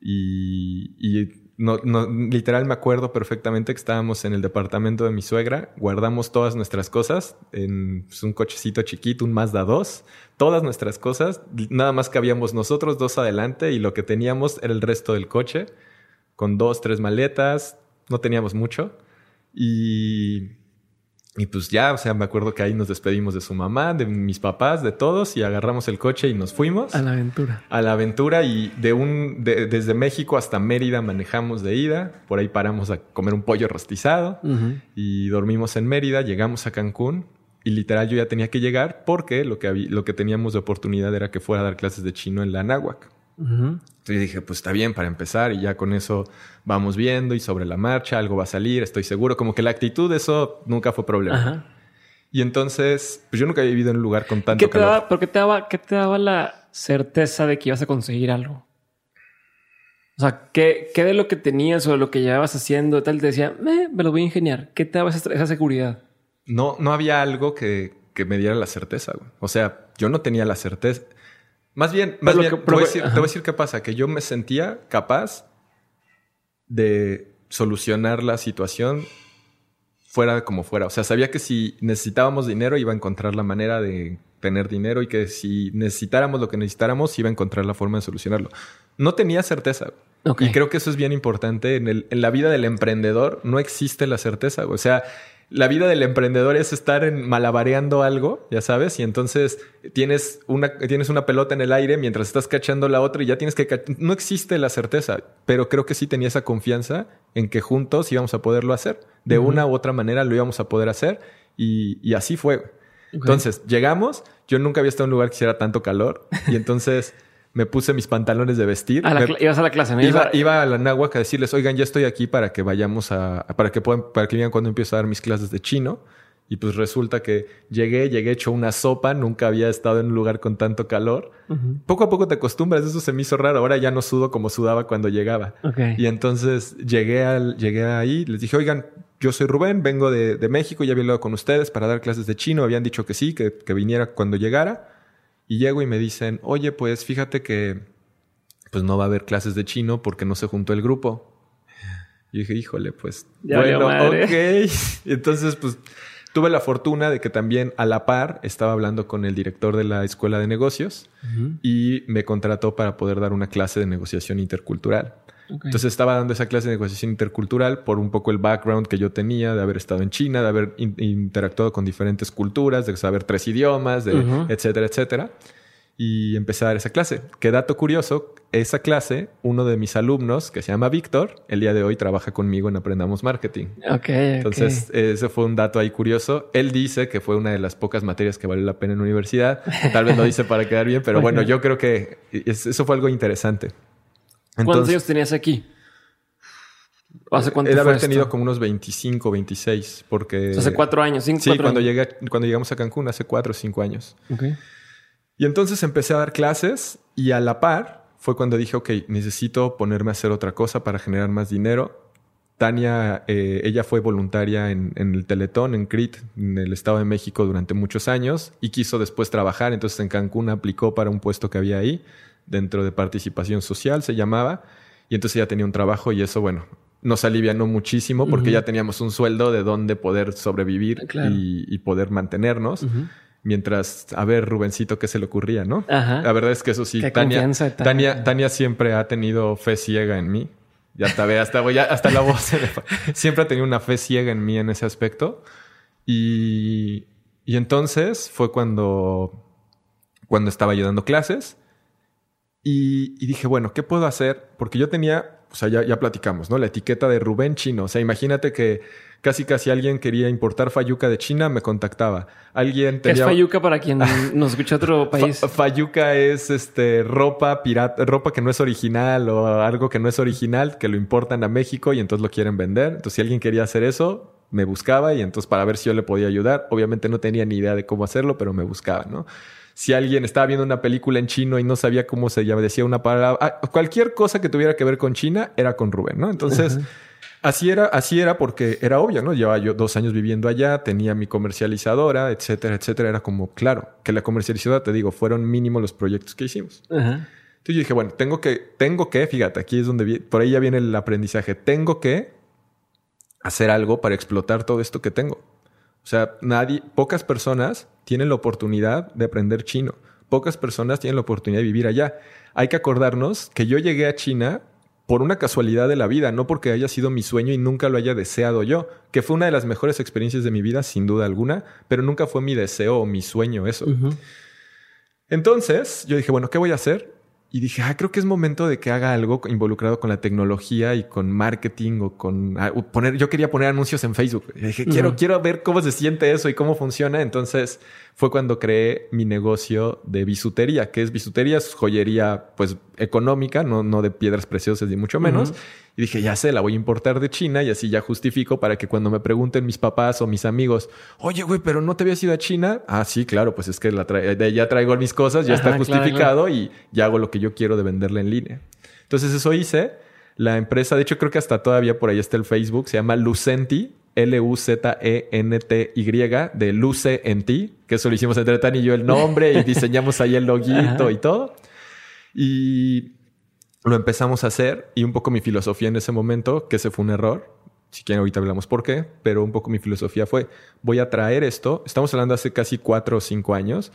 y, y no, no, literal me acuerdo perfectamente que estábamos en el departamento de mi suegra, guardamos todas nuestras cosas en pues, un cochecito chiquito, un Mazda 2, todas nuestras cosas, nada más que habíamos nosotros dos adelante y lo que teníamos era el resto del coche con dos, tres maletas, no teníamos mucho. Y, y pues ya, o sea, me acuerdo que ahí nos despedimos de su mamá, de mis papás, de todos, y agarramos el coche y nos fuimos. A la aventura. A la aventura y de un, desde México hasta Mérida manejamos de ida, por ahí paramos a comer un pollo rostizado y dormimos en Mérida, llegamos a Cancún. Y literal yo ya tenía que llegar porque lo que, había, lo que teníamos de oportunidad era que fuera a dar clases de chino en la Anáhuac. Entonces dije, pues está bien para empezar y ya con eso vamos viendo y sobre la marcha algo va a salir, estoy seguro. Como que la actitud, de eso nunca fue problema. Y entonces, pues yo nunca había vivido en un lugar con tanto ¿Qué te Daba, ¿Por qué te daba, qué te daba la certeza de que ibas a conseguir algo? O sea, ¿qué, qué de lo que tenías o de lo que llevabas haciendo tal te decía, me lo voy a ingeniar? ¿Qué te daba esa, seguridad? No, no había algo que, que me diera la certeza. O sea, yo no tenía la certeza. Más bien, más bien te, voy a decir, qué pasa, que yo me sentía capaz de solucionar la situación fuera como fuera. O sea, sabía que si necesitábamos dinero iba a encontrar la manera de tener dinero y que si necesitáramos lo que necesitáramos iba a encontrar la forma de solucionarlo. No tenía certeza. Y creo que eso es bien importante. En, el, en la vida del emprendedor no existe la certeza. O sea, la vida del emprendedor es estar en malabareando algo, ya sabes, y entonces tienes una, tienes una pelota en el aire mientras estás cachando la otra y ya tienes que... No existe la certeza, pero creo que sí tenía esa confianza en que juntos íbamos a poderlo hacer. De una u otra manera lo íbamos a poder hacer y, así fue. Entonces, llegamos, yo nunca había estado en un lugar que hiciera tanto calor y entonces me puse mis pantalones de vestir. ibas a la clase, ¿no? Iba, iba, a la náhuac a decirles, oigan, ya estoy aquí para que vayamos a, para que puedan, para que vean cuando empiezo a dar mis clases de chino. Y pues resulta que llegué, llegué hecho una sopa, nunca había estado en un lugar con tanto calor. Poco a poco te acostumbras, eso se me hizo raro. Ahora ya no sudo como sudaba cuando llegaba. Y entonces llegué, al, llegué ahí, les dije, oigan, yo soy Rubén, vengo de, de México, ya había hablado con ustedes para dar clases de chino. Habían dicho que sí, que, que viniera cuando llegara. Y llego y me dicen, oye, pues fíjate que pues no va a haber clases de chino porque no se juntó el grupo. Y dije, híjole, pues bueno, ok. Entonces, pues tuve la fortuna de que también a la par estaba hablando con el director de la escuela de negocios y me contrató para poder dar una clase de negociación intercultural. Entonces estaba dando esa clase de negociación intercultural por un poco el background que yo tenía de haber estado en China, de haber interactuado con diferentes culturas, de saber tres idiomas, de etcétera, etcétera. y empecé a dar esa clase. Qué dato curioso, esa clase, uno de mis alumnos, que se llama Víctor, el día de hoy trabaja conmigo en Aprendamos Marketing. Ok. Entonces, ese fue un dato ahí curioso. Él dice que fue una de las pocas materias que valió la pena en la universidad. Tal vez lo dice para quedar bien, pero bueno, yo creo que eso fue algo interesante. ¿Cuántos años tenías aquí? ¿Hace cuánto de haber tenido como unos 25, 26, porque... hace cuatro años, cinco, Sí, cuando, Llegué, cuando llegamos a Cancún, hace cuatro o cinco años. Okay. Y entonces empecé a dar clases y a la par fue cuando dije, ok, necesito ponerme a hacer otra cosa para generar más dinero. Tania, eh, ella fue voluntaria en, en, el Teletón, en CRIT, en el Estado de México durante muchos años y quiso después trabajar. Entonces en Cancún aplicó para un puesto que había ahí, dentro de participación social se llamaba. Y entonces ya tenía un trabajo y eso, bueno, nos alivianó muchísimo porque ya teníamos un sueldo de donde poder sobrevivir y, poder mantenernos. Mientras, a ver, Rubencito, ¿qué se le ocurría, no? La verdad es que eso sí, Tania, Tania, Tania, siempre ha tenido fe ciega en mí. Ya hasta ve, hasta, hasta la voz. siempre ha tenido una fe ciega en mí en ese aspecto. Y, y entonces fue cuando, cuando estaba yo dando clases. Y, y dije, bueno, ¿qué puedo hacer? Porque yo tenía o sea, ya, ya platicamos, ¿no? La etiqueta de Rubén chino. O sea, imagínate que casi casi alguien quería importar fayuca de China, me contactaba. Alguien tenía... ¿Qué es fayuca para quien nos escucha otro país? fayuca es este ropa pirata, ropa que no es original o algo que no es original, que lo importan a México y entonces lo quieren vender. Entonces, si alguien quería hacer eso, me buscaba y entonces para ver si yo le podía ayudar. Obviamente no tenía ni idea de cómo hacerlo, pero me buscaba, ¿no? Si alguien estaba viendo una película en chino y no sabía cómo se llama, decía una palabra, ah, cualquier cosa que tuviera que ver con China era con Rubén, ¿no? Entonces, así era, así era porque era obvio, ¿no? Llevaba yo dos años viviendo allá, tenía mi comercializadora, etcétera, etcétera. Era como, claro, que la comercializadora, te digo, fueron mínimos los proyectos que hicimos. Entonces yo dije, bueno, tengo que, tengo que, fíjate, aquí es donde, por ahí ya viene el aprendizaje, tengo que hacer algo para explotar todo esto que tengo. O sea, nadie, pocas personas tienen la oportunidad de aprender chino. Pocas personas tienen la oportunidad de vivir allá. Hay que acordarnos que yo llegué a China por una casualidad de la vida, no porque haya sido mi sueño y nunca lo haya deseado yo, que fue una de las mejores experiencias de mi vida, sin duda alguna, pero nunca fue mi deseo o mi sueño eso. Entonces, yo dije, bueno, ¿qué voy a hacer? Y dije, ah, creo que es momento de que haga algo involucrado con la tecnología y con marketing o con ah, poner, yo quería poner anuncios en Facebook. Y dije, quiero, quiero ver cómo se siente eso y cómo funciona. Entonces fue cuando creé mi negocio de bisutería, que es bisutería, es joyería pues económica, no, no de piedras preciosas ni mucho menos. Y dije, ya sé, la voy a importar de China y así ya justifico para que cuando me pregunten mis papás o mis amigos, oye, güey, pero no te habías ido a China. Ah, sí, claro, pues es que la ya traigo mis cosas, ya está justificado y ya hago lo que yo quiero de venderla en línea. Entonces eso hice. La empresa, de hecho creo que hasta todavía por ahí está el Facebook, se llama Lucenti, L-U-Z-E-N-T-Y, de Luce en ti, que eso lo hicimos entre Tan y yo el nombre y diseñamos ahí el loguito y todo. Y lo empezamos a hacer y un poco mi filosofía en ese momento, que ese fue un error, si quieren ahorita hablamos por qué, pero un poco mi filosofía fue, voy a traer esto, estamos hablando hace casi cuatro o cinco años,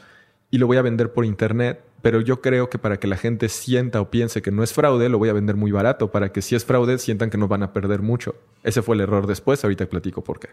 y lo voy a vender por internet, pero yo creo que para que la gente sienta o piense que no es fraude, lo voy a vender muy barato, para que si es fraude sientan que no van a perder mucho. Ese fue el error después, ahorita platico por qué.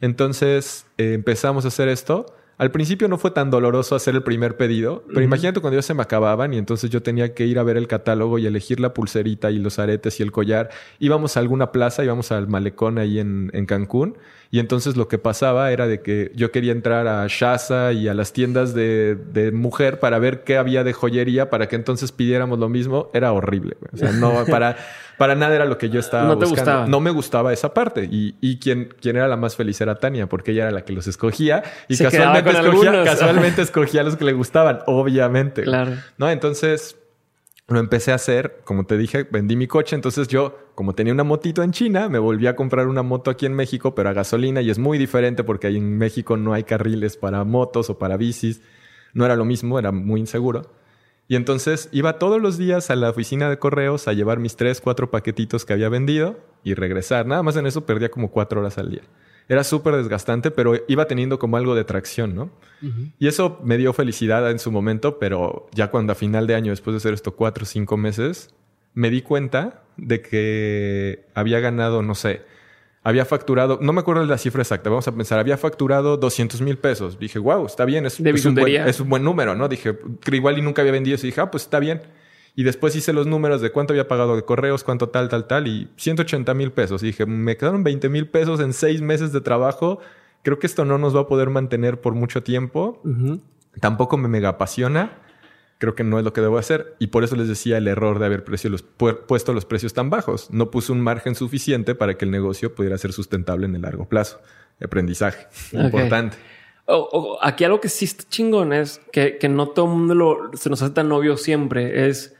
Entonces eh, empezamos a hacer esto al principio no fue tan doloroso hacer el primer pedido, pero imagínate cuando ya se me acababan y entonces yo tenía que ir a ver el catálogo y elegir la pulserita y los aretes y el collar. Íbamos a alguna plaza, íbamos al malecón ahí en, en Cancún y entonces lo que pasaba era de que yo quería entrar a Shaza y a las tiendas de, de, mujer para ver qué había de joyería para que entonces pidiéramos lo mismo. Era horrible. O sea, no, para, para nada era lo que yo estaba no buscando. Gustaba. No me gustaba esa parte. Y, y quien, quien era la más feliz era Tania, porque ella era la que los escogía y casualmente, escogía, casualmente escogía a los que le gustaban, obviamente. Claro. ¿No? Entonces lo empecé a hacer, como te dije, vendí mi coche, entonces yo, como tenía una motito en China, me volví a comprar una moto aquí en México, pero a gasolina, y es muy diferente porque ahí en México no hay carriles para motos o para bicis, no era lo mismo, era muy inseguro. Y entonces iba todos los días a la oficina de correos a llevar mis tres, cuatro paquetitos que había vendido y regresar. Nada más en eso perdía como cuatro horas al día era súper desgastante, pero iba teniendo como algo de tracción, ¿no? Y eso me dio felicidad en su momento, pero ya cuando a final de año, después de hacer esto cuatro o cinco meses, me di cuenta de que había ganado, no sé, había facturado, no me acuerdo la cifra exacta, vamos a pensar, había facturado 200 mil pesos. Dije, wow, está bien, es, es un, buen, es un buen número, ¿no? Dije, que igual y nunca había vendido eso. Y dije, ah, pues está bien. Y después hice los números de cuánto había pagado de correos, cuánto tal, tal, tal, y 180 mil pesos. Y dije, me quedaron 20 mil pesos en seis meses de trabajo. Creo que esto no nos va a poder mantener por mucho tiempo. Tampoco me mega apasiona. Creo que no es lo que debo hacer. Y por eso les decía el error de haber precio los, pu- puesto los precios tan bajos. No puse un margen suficiente para que el negocio pudiera ser sustentable en el largo plazo. Aprendizaje. Importante. Aquí algo que sí está chingón es que, que no todo el mundo lo- se nos hace tan obvio siempre. Es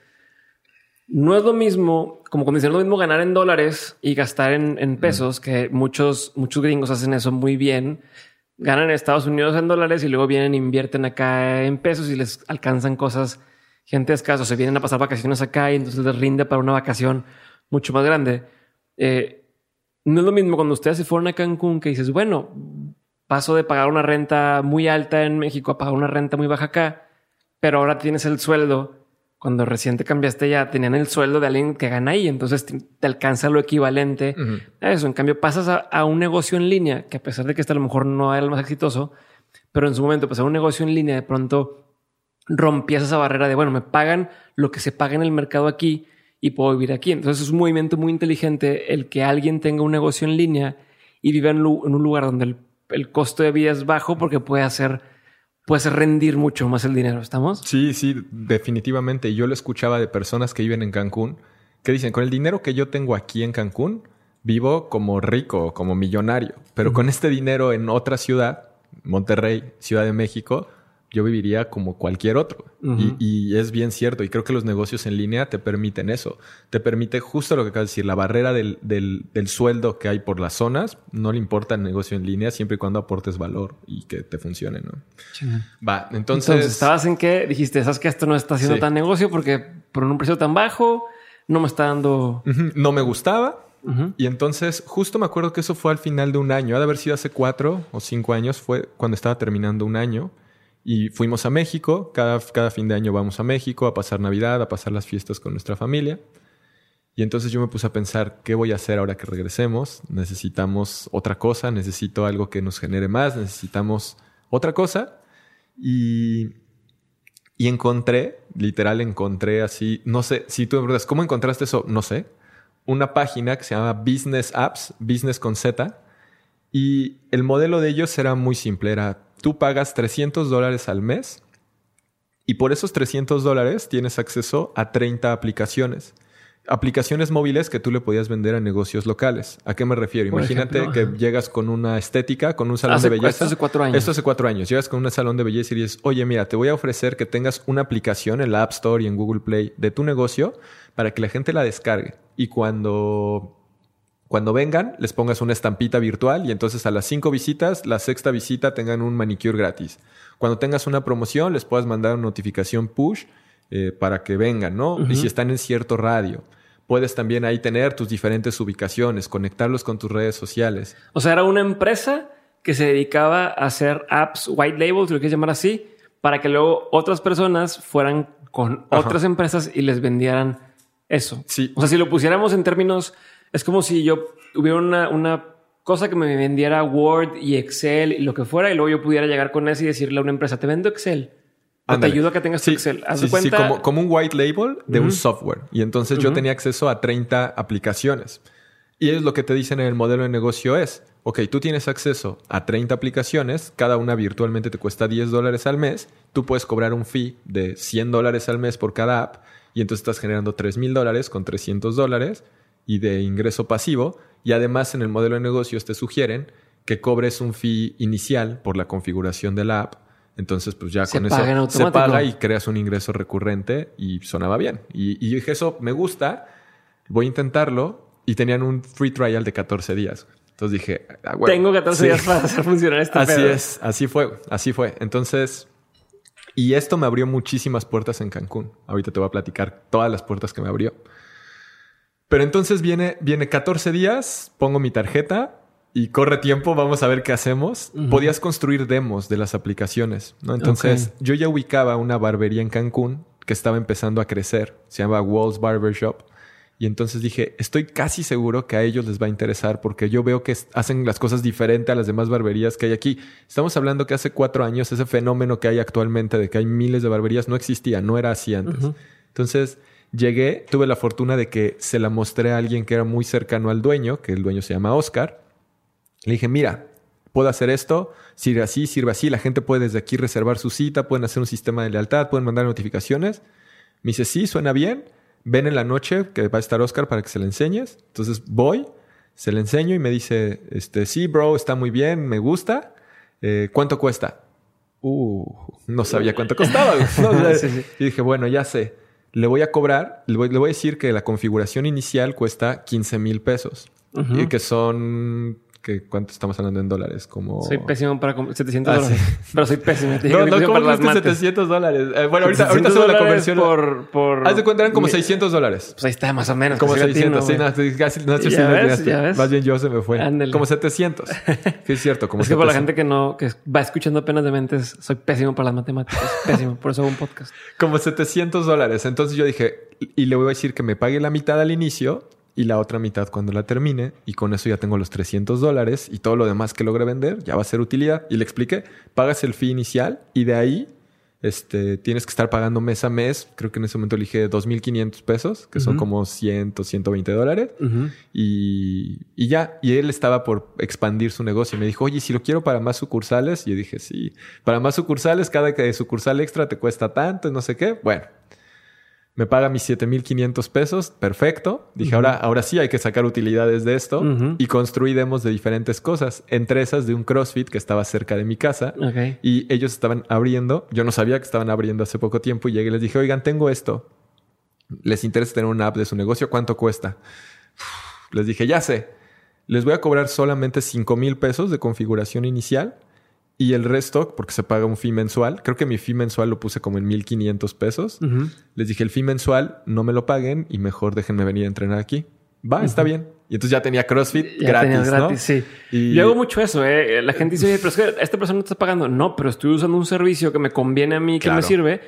no es lo mismo, como cuando dicen, no es lo mismo ganar en dólares y gastar en, en pesos, que muchos, muchos gringos hacen eso muy bien. Ganan en Estados Unidos en dólares y luego vienen invierten acá en pesos y les alcanzan cosas gigantescas o se vienen a pasar vacaciones acá y entonces les rinde para una vacación mucho más grande. Eh, no es lo mismo cuando ustedes se fueron a Cancún que dices, bueno, paso de pagar una renta muy alta en México a pagar una renta muy baja acá, pero ahora tienes el sueldo. Cuando recién te cambiaste ya tenían el sueldo de alguien que gana ahí, entonces te, alcanza lo equivalente a eso. En cambio, pasas a, a un negocio en línea, que a pesar de que este a lo mejor no era el más exitoso, pero en su momento pasar a un negocio en línea, de pronto rompías esa barrera de, bueno, me pagan lo que se paga en el mercado aquí y puedo vivir aquí. Entonces es un movimiento muy inteligente el que alguien tenga un negocio en línea y viva en, un lugar donde el, el costo de vida es bajo porque puede hacer, puede hacer rendir mucho más el dinero. ¿Estamos? Sí, sí, definitivamente. Yo lo escuchaba de personas que viven en Cancún que dicen, con el dinero que yo tengo aquí en Cancún, vivo como rico, como millonario. Pero con este dinero en otra ciudad, Monterrey, Ciudad de México, yo viviría como cualquier otro. Y, y es bien cierto. Y creo que los negocios en línea te permiten eso. Te permite justo lo que acabas de decir, la barrera del, del- del sueldo que hay por las zonas. No le importa el negocio en línea siempre y cuando aportes valor y que te funcione, ¿no? Va, entonces... Entonces, estabas en que dijiste, sabes que esto no está haciendo Sí. tan negocio porque por un precio tan bajo no me está dando. No me gustaba. Y entonces, justo me acuerdo que eso fue al final de un año. Ha de haber sido hace cuatro o cinco años. Fue cuando estaba terminando un año. Y fuimos a México. Cada, cada fin de año vamos a México a pasar Navidad, a pasar las fiestas con nuestra familia. Y entonces yo me puse a pensar, ¿qué voy a hacer ahora que regresemos? Necesitamos otra cosa, necesito algo que nos genere más, necesitamos otra cosa. Y, y encontré, literal encontré así, no sé, si tú me preguntas, ¿cómo encontraste eso? No sé. Una página que se llama Business Apps, Business con Z. Y el modelo de ellos era muy simple, era tú pagas 300 dólares al mes y por esos 300 dólares tienes acceso a 30 aplicaciones. Aplicaciones móviles que tú le podías vender a negocios locales. ¿A qué me refiero? Por Imagínate ejemplo, que llegas con una estética, con un salón Hace- de belleza. esto hace cuatro años. Esto hace cuatro años. Llegas con un salón de belleza y dices, oye, mira, te voy a ofrecer que tengas una aplicación en la App Store y en Google Play de tu negocio para que la gente la descargue. Y cuando cuando vengan, les pongas una estampita virtual y entonces a las cinco visitas, la sexta visita tengan un manicure gratis. Cuando tengas una promoción, les puedas mandar una notificación push eh, para que vengan, ¿no? Y si están en cierto radio. Puedes también ahí tener tus diferentes ubicaciones, conectarlos con tus redes sociales. O sea, era una empresa que se dedicaba a hacer apps white label, si lo quieres llamar así, para que luego otras personas fueran con Ajá. otras empresas y les vendieran eso. Sí. O sea, si lo pusiéramos en términos, es como si yo hubiera una, una cosa que me vendiera Word y Excel y lo que fuera, y luego yo pudiera llegar con eso y decirle a una empresa, te vendo Excel. O te ayudo a que tengas tu Sí, Excel. Haz sí, de sí, sí, cuenta. como, como un white label de un software. Y entonces yo tenía acceso a 30 aplicaciones. Y ellos lo que te dicen en el modelo de negocio es, ok, tú tienes acceso a 30 aplicaciones, cada una virtualmente te cuesta 10 dólares al mes, tú puedes cobrar un fee de 100 dólares al mes por cada app y entonces estás generando 3 mil dólares con 300 dólares y de ingreso pasivo. Y además en el modelo de negocios te sugieren que cobres un fee inicial por la configuración de la app. Entonces, pues ya Se con eso se paga y creas un ingreso recurrente y sonaba bien. Y, y yo dije, eso me gusta, voy a intentarlo. Y tenían un free trial de 14 días. Entonces dije, ah. Tengo 14 Sí. días para hacer funcionar este Así pedo. es, así fue, así fue. Entonces, y esto me abrió muchísimas puertas en Cancún. Ahorita te voy a platicar todas las puertas que me abrió. Pero entonces viene, viene 14 días, pongo mi tarjeta y corre tiempo, vamos a ver qué hacemos. Podías construir demos de las aplicaciones, ¿no? Entonces, yo ya ubicaba una barbería en Cancún que estaba empezando a crecer, se llama Walls Barber Shop. Y entonces dije, estoy casi seguro que a ellos les va a interesar porque yo veo que hacen las cosas diferente a las demás barberías que hay aquí. Estamos hablando que hace cuatro años ese fenómeno que hay actualmente de que hay miles de barberías no existía, no era así antes. Entonces llegué, tuve la fortuna de que se la mostré a alguien que era muy cercano al dueño, que el dueño se llama Oscar. Le dije, mira, puedo hacer esto, sirve así, sirve así, la gente puede desde aquí reservar su cita, pueden hacer un sistema de lealtad, pueden mandar notificaciones. Me dice, sí, suena bien ven en la noche que va a estar Oscar para que se le enseñes. Entonces voy, se le enseño y me dice, este, sí, bro, está muy bien, me gusta. Eh, ¿Cuánto cuesta? Uh, no sabía cuánto costaba. Y dije, bueno, ya sé. Le voy a cobrar, le voy, le voy, a decir que la configuración inicial cuesta 15 mil pesos. Y que son que ¿cuánto estamos hablando en dólares? Como... Soy pésimo para... 700 ah, dólares. Pero soy pésimo. no, no, ¿cómo crees que 700 dólares? Eh, bueno, ahorita, ahorita hacemos la conversión. Por, por... Haz de cuenta, eran como 600 dólares. Pues ahí está, más o menos. Como 600, sí, no, casi, no, sé si ves, ves. Más bien yo se me fue. Ándale. Como 700. Sí, es cierto, como Es que para la gente que no, que va escuchando apenas de mentes, soy pésimo para las matemáticas. pésimo, por eso hago un podcast. Como 700 dólares. Entonces yo dije, y le voy a decir que me pague la mitad al inicio y la otra mitad cuando la termine y con eso ya tengo los 300 dólares y todo lo demás que logre vender ya va a ser utilidad. Y le expliqué, pagas el fee inicial y de ahí este, tienes que estar pagando mes a mes. Creo que en ese momento elige 2.500 pesos, que son como 100, 120 dólares. y, y, ya, y él estaba por expandir su negocio. Y me dijo, oye, si lo quiero para más sucursales. Y yo dije, sí, para más sucursales, cada sucursal extra te cuesta tanto, no sé qué. Bueno, me paga mis 7500 pesos, perfecto. Dije, ahora, ahora sí hay que sacar utilidades de esto y construí demos de diferentes cosas, entre esas de un CrossFit que estaba cerca de mi casa y ellos estaban abriendo. Yo no sabía que estaban abriendo hace poco tiempo y llegué y les dije, oigan, tengo esto. ¿Les interesa tener una app de su negocio? ¿Cuánto cuesta? Les dije, ya sé, les voy a cobrar solamente 5 mil pesos de configuración inicial y el resto, porque se paga un fee mensual, creo que mi fee mensual lo puse como en 1500 pesos. Les dije, el fee mensual no me lo paguen y mejor déjenme venir a entrenar aquí. Va, está bien. Y entonces ya tenía CrossFit gratis, gratis, sí. Y... Yo hago mucho eso, ¿eh? La gente dice, pero es que esta persona no está pagando. No, pero estoy usando un servicio que me conviene a mí, que me sirve.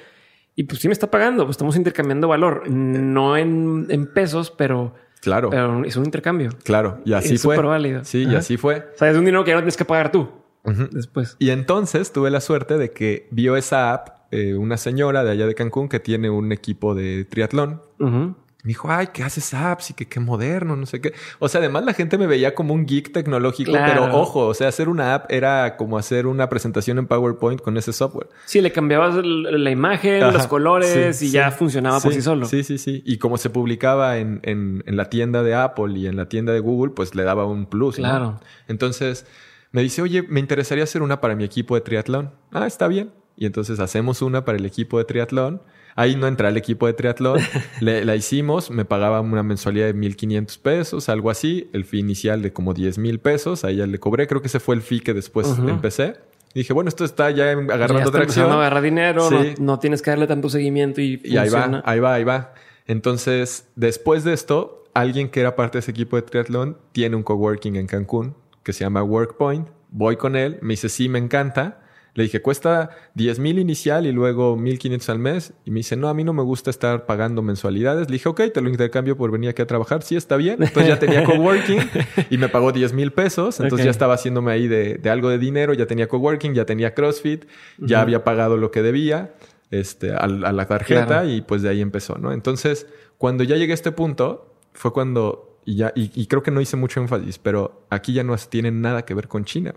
Y pues sí me está pagando. Pues estamos intercambiando valor. No en, en pesos, pero... Claro. Pero es un intercambio. Claro. Y así fue. válido. Sí, y así fue. O sea, es un dinero que ya no tienes que pagar tú después. Y entonces tuve la suerte de que vio esa app eh, una señora de allá de Cancún que tiene un equipo de triatlón. Me dijo, ay, ¿qué haces apps? Y que qué moderno, no sé qué. O sea, además la gente me veía como un geek tecnológico, pero ojo, o sea, hacer una app era como hacer una presentación en PowerPoint con ese software. Sí, le cambiabas la imagen, los colores y ya funcionaba por sí solo. Sí, sí, sí. Y como se publicaba en, en, la tienda de Apple y en la tienda de Google, pues le daba un plus. Claro. Entonces me dice, oye, me interesaría hacer una para mi equipo de triatlón. Ah, está bien. Y entonces hacemos una para el equipo de triatlón. Ahí no entra el equipo de triatlón. la hicimos, me pagaba una mensualidad de 1.500 pesos, algo así. El fee inicial de como 10 mil pesos. Ahí ya le cobré. Creo que ese fue el fee que después empecé. Y dije, bueno, esto está ya agarrando ya tracción. No agarrar dinero, no, tienes que darle tanto seguimiento y, y ahí va, ahí va, ahí va. Entonces, después de esto, alguien que era parte de ese equipo de triatlón tiene un coworking en Cancún que se llama WorkPoint. Voy con él, me dice, sí, me encanta. Le dije, cuesta 10 mil inicial y luego 1500 al mes. Y me dice, no, a mí no me gusta estar pagando mensualidades. Le dije, ok, te lo intercambio por venir aquí a trabajar. Sí, está bien. Entonces ya tenía coworking y me pagó 10 mil pesos. Entonces ya estaba haciéndome ahí de, algo de dinero. Ya tenía coworking, ya tenía CrossFit, ya había pagado lo que debía este, a, la tarjeta y pues de ahí empezó, ¿no? Entonces, cuando ya llegué a este punto, fue cuando y, ya, y, creo que no hice mucho énfasis, pero aquí ya no tiene nada que ver con China.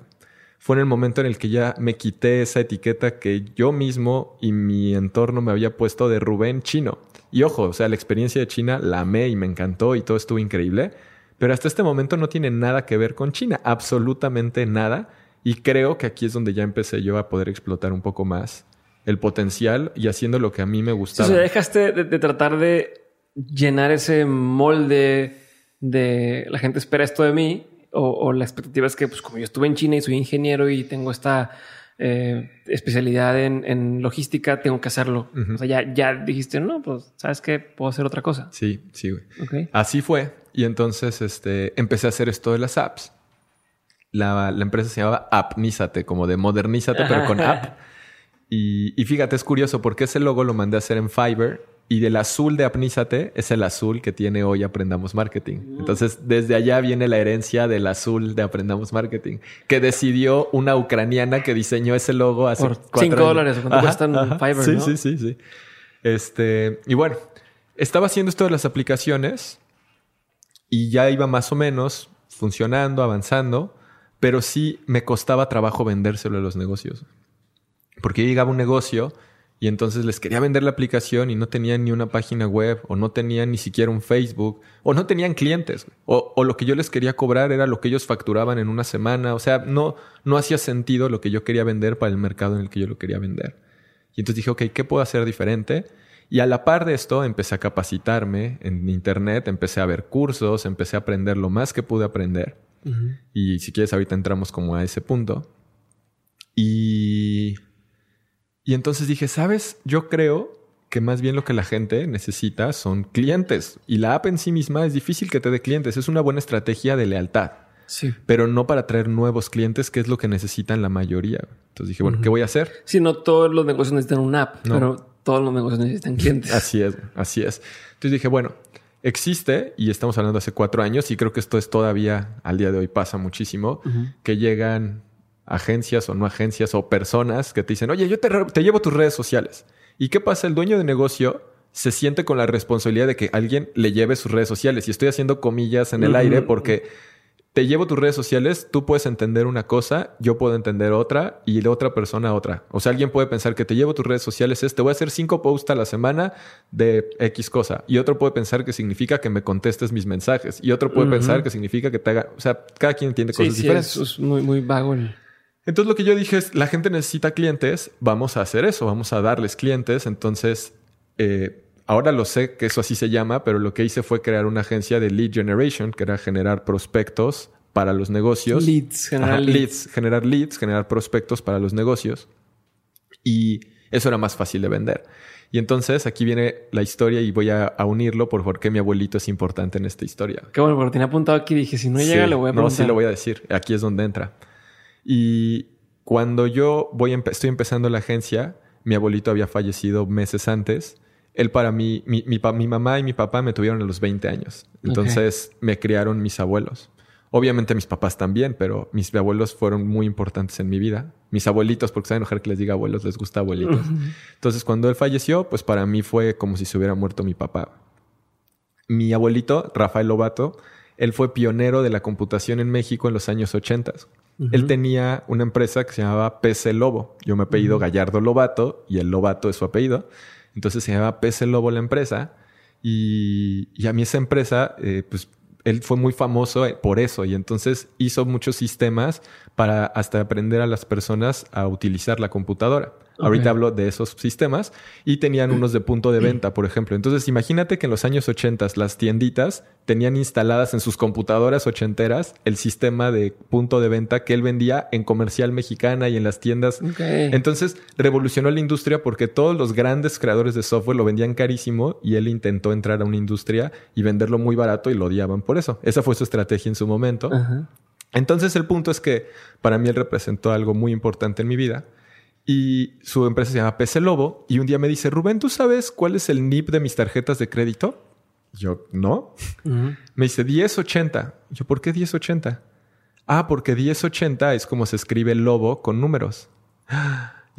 Fue en el momento en el que ya me quité esa etiqueta que yo mismo y mi entorno me había puesto de Rubén chino. Y ojo, o sea, la experiencia de China la amé y me encantó y todo estuvo increíble, pero hasta este momento no tiene nada que ver con China, absolutamente nada. Y creo que aquí es donde ya empecé yo a poder explotar un poco más el potencial y haciendo lo que a mí me gustaba. O sea, dejaste de tratar de llenar ese molde de la gente espera esto de mí o, la expectativa es que pues como yo estuve en China y soy ingeniero y tengo esta eh, especialidad en, logística, tengo que hacerlo. O sea, ya, ya dijiste, no, pues sabes que puedo hacer otra cosa. Sí, sí, güey. Así fue. Y entonces este, empecé a hacer esto de las apps. La, empresa se llamaba Appnízate, como de modernízate, pero con app. Y, y, fíjate, es curioso porque ese logo lo mandé a hacer en Fiverr y del azul de Apnízate es el azul que tiene hoy Aprendamos Marketing. Mm. Entonces, desde allá viene la herencia del azul de Aprendamos Marketing, que decidió una ucraniana que diseñó ese logo hace Por cuatro cinco años. dólares, ¿cuánto cuestan Fiverr, sí, no? Sí, sí, sí. Este, y bueno, estaba haciendo esto de las aplicaciones y ya iba más o menos funcionando, avanzando, pero sí me costaba trabajo vendérselo a los negocios. Porque yo llegaba a un negocio y entonces les quería vender la aplicación y no tenían ni una página web o no tenían ni siquiera un Facebook o no tenían clientes. O, o lo que yo les quería cobrar era lo que ellos facturaban en una semana. O sea, no, no hacía sentido lo que yo quería vender para el mercado en el que yo lo quería vender. Y entonces dije, ok, ¿qué puedo hacer diferente? Y a la par de esto empecé a capacitarme en internet, empecé a ver cursos, empecé a aprender lo más que pude aprender. Y si quieres, ahorita entramos como a ese punto. Y, y entonces dije, ¿sabes? Yo creo que más bien lo que la gente necesita son clientes. Y la app en sí misma es difícil que te dé clientes. Es una buena estrategia de lealtad, Sí. pero no para traer nuevos clientes, que es lo que necesitan la mayoría. Entonces dije, bueno, ¿qué voy a hacer? Sí, no todos los negocios necesitan una app, No. pero todos los negocios necesitan clientes. Así es, así es. Entonces dije, bueno, existe, y estamos hablando hace cuatro años, y creo que esto es todavía, al día de hoy pasa muchísimo, que llegan agencias o no agencias o personas que te dicen, oye, yo te, te llevo tus redes sociales. ¿Y qué pasa? El dueño de negocio se siente con la responsabilidad de que alguien le lleve sus redes sociales. Y estoy haciendo comillas en el aire porque te llevo tus redes sociales, tú puedes entender una cosa, yo puedo entender otra y la otra persona otra. O sea, alguien puede pensar que te llevo tus redes sociales es te voy a hacer cinco posts a la semana de X cosa. Y otro puede pensar que significa que me contestes mis mensajes. Y otro puede pensar que significa que te haga... O sea, cada quien entiende Sí, cosas sí, diferentes. es, es muy, muy vago. el- Entonces lo que yo dije es, la gente necesita clientes, vamos a hacer eso, vamos a darles clientes. Entonces, eh, ahora lo sé que eso así se llama, pero lo que hice fue crear una agencia de lead generation, que era generar prospectos para los negocios. Leads, generar Ajá, leads. leads, generar leads, generar prospectos para los negocios. Y eso era más fácil de vender. Y entonces aquí viene la historia y voy a, a unirlo por por qué mi abuelito es importante en esta historia. Qué bueno, porque tenía apuntado aquí. Dije, si no llega, Sí, le voy a No, preguntar. sí lo voy a decir. Aquí es donde entra. Y cuando yo voy empe- estoy empezando la agencia, mi abuelito había fallecido meses antes. Él para mí, mi, mi, pa- mi mamá y mi papá me tuvieron a los 20 años. Entonces me criaron mis abuelos. Obviamente mis papás también, pero mis abuelos fueron muy importantes en mi vida. Mis abuelitos, porque saben enojar que les diga abuelos, les gusta abuelitos. Entonces cuando él falleció, pues para mí fue como si se hubiera muerto mi papá. Mi abuelito, Rafael Lobato, él fue pionero de la computación en México en los años 80. Él tenía una empresa que se llamaba PC Lobo. Yo me apellido Gallardo Lobato y el Lobato es su apellido. Entonces se llamaba PC Lobo la empresa. Y, y a mí esa empresa, eh, pues él fue muy famoso eh, por eso. Y entonces hizo muchos sistemas para hasta aprender a las personas a utilizar la computadora. Ahorita hablo de esos sistemas y tenían unos de punto de venta, por ejemplo. Entonces, imagínate que en los años 80 las tienditas tenían instaladas en sus computadoras ochenteras el sistema de punto de venta que él vendía en comercial mexicana y en las tiendas. Entonces, revolucionó la industria porque todos los grandes creadores de software lo vendían carísimo y él intentó entrar a una industria y venderlo muy barato y lo odiaban por eso. Esa fue su estrategia en su momento. Entonces el punto es que para mí él representó algo muy importante en mi vida y su empresa se llama PC Lobo y un día me dice, Rubén, ¿tú sabes cuál es el NIP de mis tarjetas de crédito? Yo, no. Me dice 1080. Yo, ¿por qué 1080? Ah, porque 1080 es como se escribe lobo con números.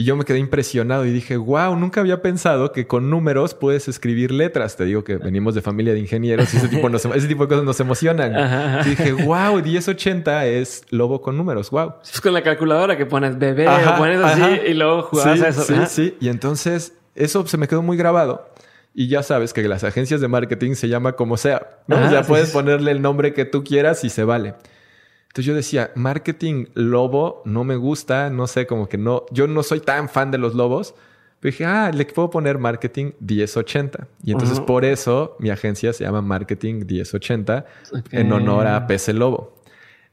Y yo me quedé impresionado y dije, wow, nunca había pensado que con números puedes escribir letras. Te digo que venimos de familia de ingenieros y ese tipo, nos- ese tipo de cosas nos emocionan. Ajá, ajá. Y dije, wow, 1080 es lobo con números, wow. Es con la calculadora que pones bebé Ajá, o pones así ajá. y luego jugabas sí, a eso. Sí, sí. Y entonces eso se me quedó muy grabado. Y ya sabes que las agencias de marketing se llama como sea. sí, puedes ponerle el nombre que tú quieras y se vale. Entonces yo decía, marketing lobo no me gusta, no sé, como que no, yo no soy tan fan de los lobos. Pero dije, ah, le puedo poner marketing 1080. Y entonces por eso mi agencia se llama marketing 1080 Ok. en honor a PC Lobo.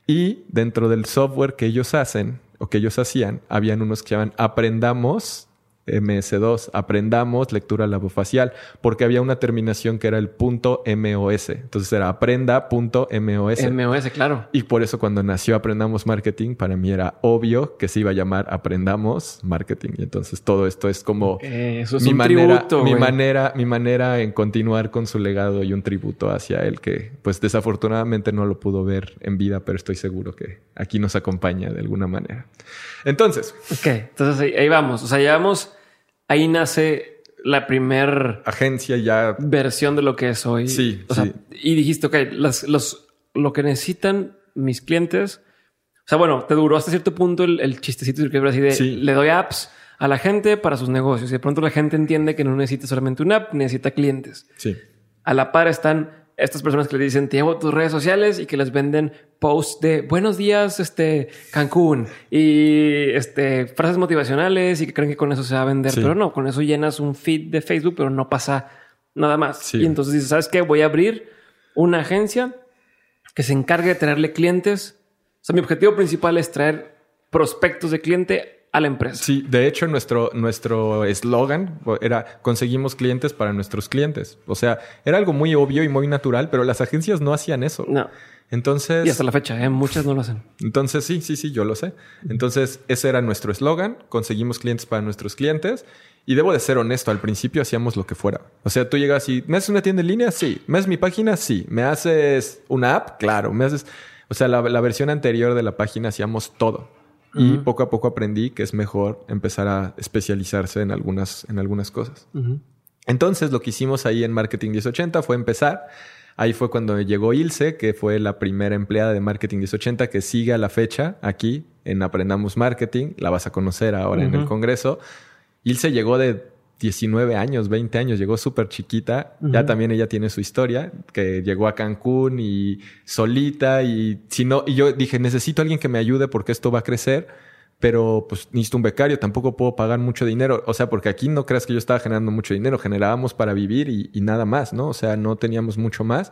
Y dentro del software que ellos hacen o que ellos hacían, habían unos que llaman Aprendamos MS2, aprendamos lectura labofacial, porque había una terminación que era el punto MOS. Entonces era aprenda.mos. MOS, claro. Y por eso cuando nació Aprendamos Marketing, para mí era obvio que se iba a llamar Aprendamos Marketing. Y entonces todo esto es como Eso es mi un manera, tributo, mi manera, mi manera en continuar con su legado y un tributo hacia él que, pues desafortunadamente no lo pudo ver en vida, pero estoy seguro que aquí nos acompaña de alguna manera. Entonces, Ok, entonces ahí, ahí vamos. O sea, llevamos, ahí nace la primer agencia ya versión de lo que es hoy. Sí, O sea, sí. y dijiste, ok, las- los, lo que necesitan mis clientes. O sea, bueno, te duró hasta cierto punto el, el chistecito que así de Sí. le doy apps a la gente para sus negocios. Y de pronto la gente entiende que no necesita solamente una app, necesita clientes. sí. A la par están estas personas que le dicen, te llevo tus redes sociales y que les venden posts de buenos días, este Cancún y este frases motivacionales y que creen que con eso se va a vender. Sí. Pero no, con eso llenas un feed de Facebook, pero no pasa nada más. Sí. Y entonces dices, ¿sabes qué? Voy a abrir una agencia que se encargue de traerle clientes. O sea, mi objetivo principal es traer prospectos de cliente a la empresa. Sí, de hecho nuestro nuestro eslogan era conseguimos clientes para nuestros clientes. O sea, era algo muy obvio y muy natural, pero las agencias no hacían eso. No. Entonces, Y hasta la fecha, ¿eh? muchas no lo hacen. entonces sí, sí, sí, yo lo sé. Entonces, ese era nuestro eslogan, conseguimos clientes para nuestros clientes. Y debo de ser honesto, al principio hacíamos lo que fuera. O sea, tú llegas y, ¿me haces una tienda en línea? Sí. ¿Me haces mi página? Sí. ¿Me haces una app? Claro. ¿Me haces...? O sea, la, la versión anterior de la página hacíamos todo. Y poco a poco aprendí que es mejor empezar a especializarse en algunas, en algunas cosas. Entonces, lo que hicimos ahí en Marketing 1080 fue empezar. Ahí fue cuando llegó Ilse, que fue la primera empleada de Marketing 1080 que sigue a la fecha aquí en Aprendamos Marketing. La vas a conocer ahora en el. Congreso. Ilse llegó de 19 años, 20 años, llegó súper chiquita. Ya también ella tiene su historia, que llegó a Cancún y solita y si no, y yo dije, necesito a alguien que me ayude porque esto va a crecer pero pues necesito un becario, tampoco puedo pagar mucho dinero. O sea, porque aquí no creas que yo estaba generando mucho dinero, generábamos para vivir y, y nada más, ¿no? O sea, no teníamos mucho más,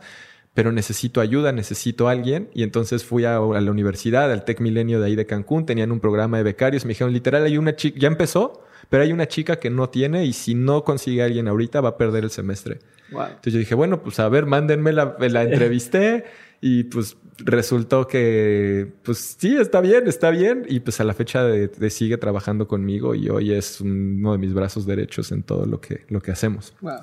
pero necesito ayuda, necesito a alguien. Y entonces fui a, a la universidad, al Tec Milenio de ahí de Cancún, tenían un programa de becarios, me dijeron, literal, hay una chica, ya empezó, pero hay una chica que no tiene y si no consigue a alguien ahorita va a perder el semestre. Wow. Entonces yo dije, bueno, pues a ver, mándenme la, la entrevisté y pues resultó que, pues sí, está bien, está bien. Y pues a la fecha de, de sigue trabajando conmigo y hoy es uno de mis brazos derechos en todo lo que, lo que hacemos. Wow.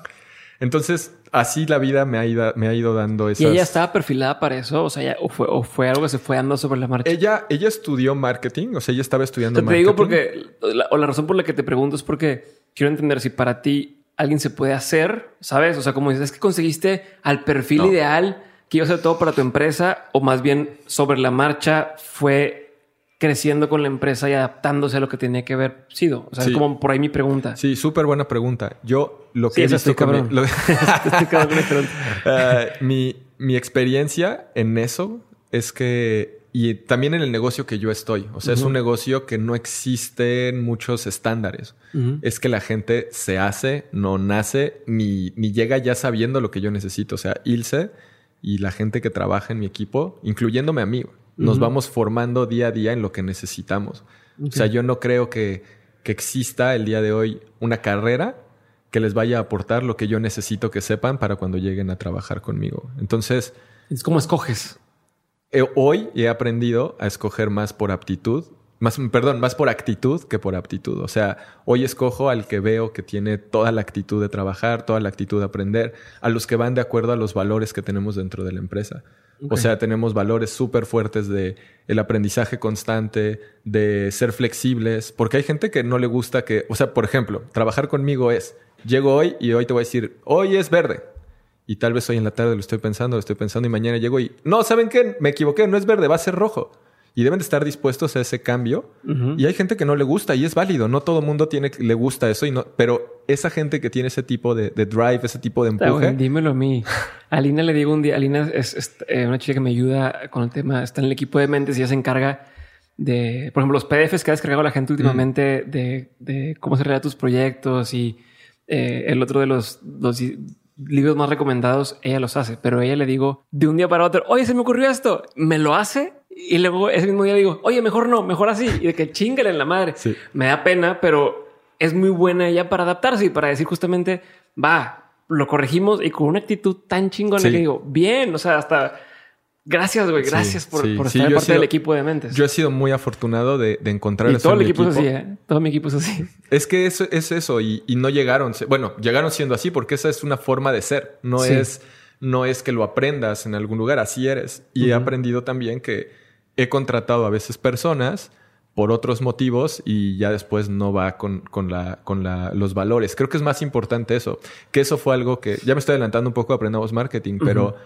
Entonces, así la vida me ha ido, me ha ido dando esas... ¿Y ella estaba perfilada para eso? O sea, ya- o, fue, o fue algo que se fue dando sobre la marcha. Ella, ella estudió marketing, o sea, ella estaba estudiando Te, te marketing. digo porque, la- o la razón por la que te pregunto es porque quiero entender si para ti alguien se puede hacer, ¿sabes? O sea, como dices, es que conseguiste al perfil No. ideal que iba a ser todo para tu empresa, o más bien sobre la marcha fue creciendo con la empresa y adaptándose a lo que tenía que haber sido. O sea, Sí. es como por ahí mi pregunta. Sí, súper buena pregunta. Yo lo que Sí, he visto estoy con mi- cabrón. lo- Estoy. Eh, mi, mi experiencia en eso es que, y también en el negocio que yo estoy, o sea, es un negocio que no existen muchos estándares. Es que la gente se hace, no nace, ni, ni llega ya sabiendo lo que yo necesito. O sea, Ilse y la gente que trabaja en mi equipo, incluyéndome a mí, nos vamos formando día a día en lo que necesitamos. O sea, yo no creo que, que exista el día de hoy una carrera que les vaya a aportar lo que yo necesito que sepan para cuando lleguen a trabajar conmigo. Entonces, Es como escoges. eh, hoy he aprendido a escoger más por aptitud, más, perdón, más por actitud que por aptitud. O sea, hoy escojo al que veo que tiene toda la actitud de trabajar, toda la actitud de aprender, a los que van de acuerdo a los valores que tenemos dentro de la empresa. O sea, tenemos valores súper fuertes de el aprendizaje constante, de ser flexibles, porque hay gente que no le gusta que, o sea, por ejemplo, trabajar conmigo es, llego hoy y hoy te voy a decir, hoy es verde. Y tal vez hoy en la tarde lo estoy pensando, lo estoy pensando y mañana llego y, no, ¿saben qué? Me equivoqué, no es verde, va a ser rojo. Y deben de estar dispuestos a ese cambio. Y hay gente que no le gusta y es válido. No todo mundo tiene, le gusta eso. Y no, pero esa gente que tiene ese tipo de, de drive, ese tipo de empuje. bueno, dímelo a mí. A Alina le digo un día, Alina es, es, eh, una chica que me ayuda con el tema, está en el equipo de mentes y ella se encarga de, por ejemplo, los PDFs que ha descargado la gente últimamente de, de cómo se realizan tus proyectos y eh, el otro de los, los libros más recomendados, ella los hace, pero ella le digo de un día para otro, oye, se me ocurrió esto, me lo hace y luego ese mismo día digo, oye, mejor no, mejor así y de que chingale en la madre. Sí. Me da pena, pero es muy buena ella para adaptarse y para decir justamente, va, lo corregimos y con una actitud tan chingona que digo, bien, o sea, hasta Gracias, güey. Gracias por, estar parte del equipo de mentes. Yo he sido muy afortunado de, encontrar y todo el equipo, es así, ¿eh? Todo mi equipo es así. Es que eso es eso y, no llegaron. Bueno, llegaron siendo así porque esa es una forma de ser. No es no es que lo aprendas en algún lugar. Así eres. Y he aprendido también que he contratado a veces personas por otros motivos y ya después no va con, con, la, con la, los valores. Creo que es más importante eso. Que eso fue algo que ya me estoy adelantando un poco, aprendamos marketing, pero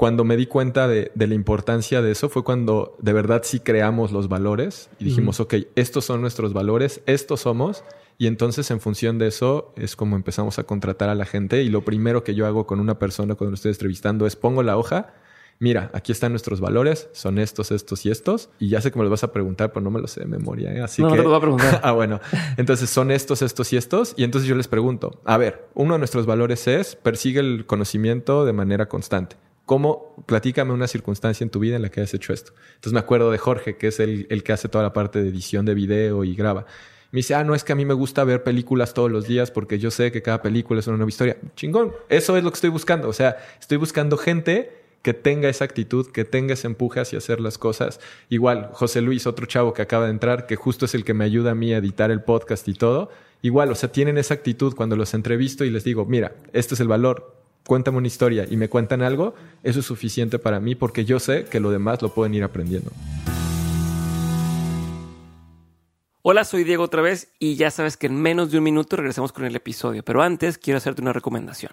cuando me di cuenta de, la importancia de eso fue cuando de verdad sí creamos los valores y dijimos, ok, estos son nuestros valores, estos somos. Y entonces en función de eso es como empezamos a contratar a la gente y lo primero que yo hago con una persona cuando lo estoy entrevistando es pongo la hoja, mira, aquí están nuestros valores, son estos, estos y estos. Y ya sé que me los vas a preguntar, pero no me los sé de memoria. ¿eh? Así no, que... no te lo voy a preguntar. ah, bueno. Entonces son estos, estos y estos. Y entonces yo les pregunto, a ver, uno de nuestros valores es persigue el conocimiento de manera constante. ¿Cómo? Platícame una circunstancia en tu vida en la que hayas hecho esto. Entonces me acuerdo de Jorge, que es el, el que hace toda la parte de edición de video y graba. Me dice, ah, no es que a mí me gusta ver películas todos los días porque yo sé que cada película es una nueva historia. Chingón, eso es lo que estoy buscando. O sea, estoy buscando gente que tenga esa actitud, que tenga ese empuje hacia hacer las cosas. Igual, José Luis, otro chavo que acaba de entrar, que justo es el que me ayuda a mí a editar el podcast y todo. Igual, o sea, tienen esa actitud cuando los entrevisto y les digo, mira, este es el valor, cuéntame una historia y me cuentan algo, eso es suficiente para mí porque yo sé que lo demás lo pueden ir aprendiendo. Hola, soy Diego otra vez y ya sabes que en menos de un minuto regresamos con el episodio, pero antes quiero hacerte una recomendación.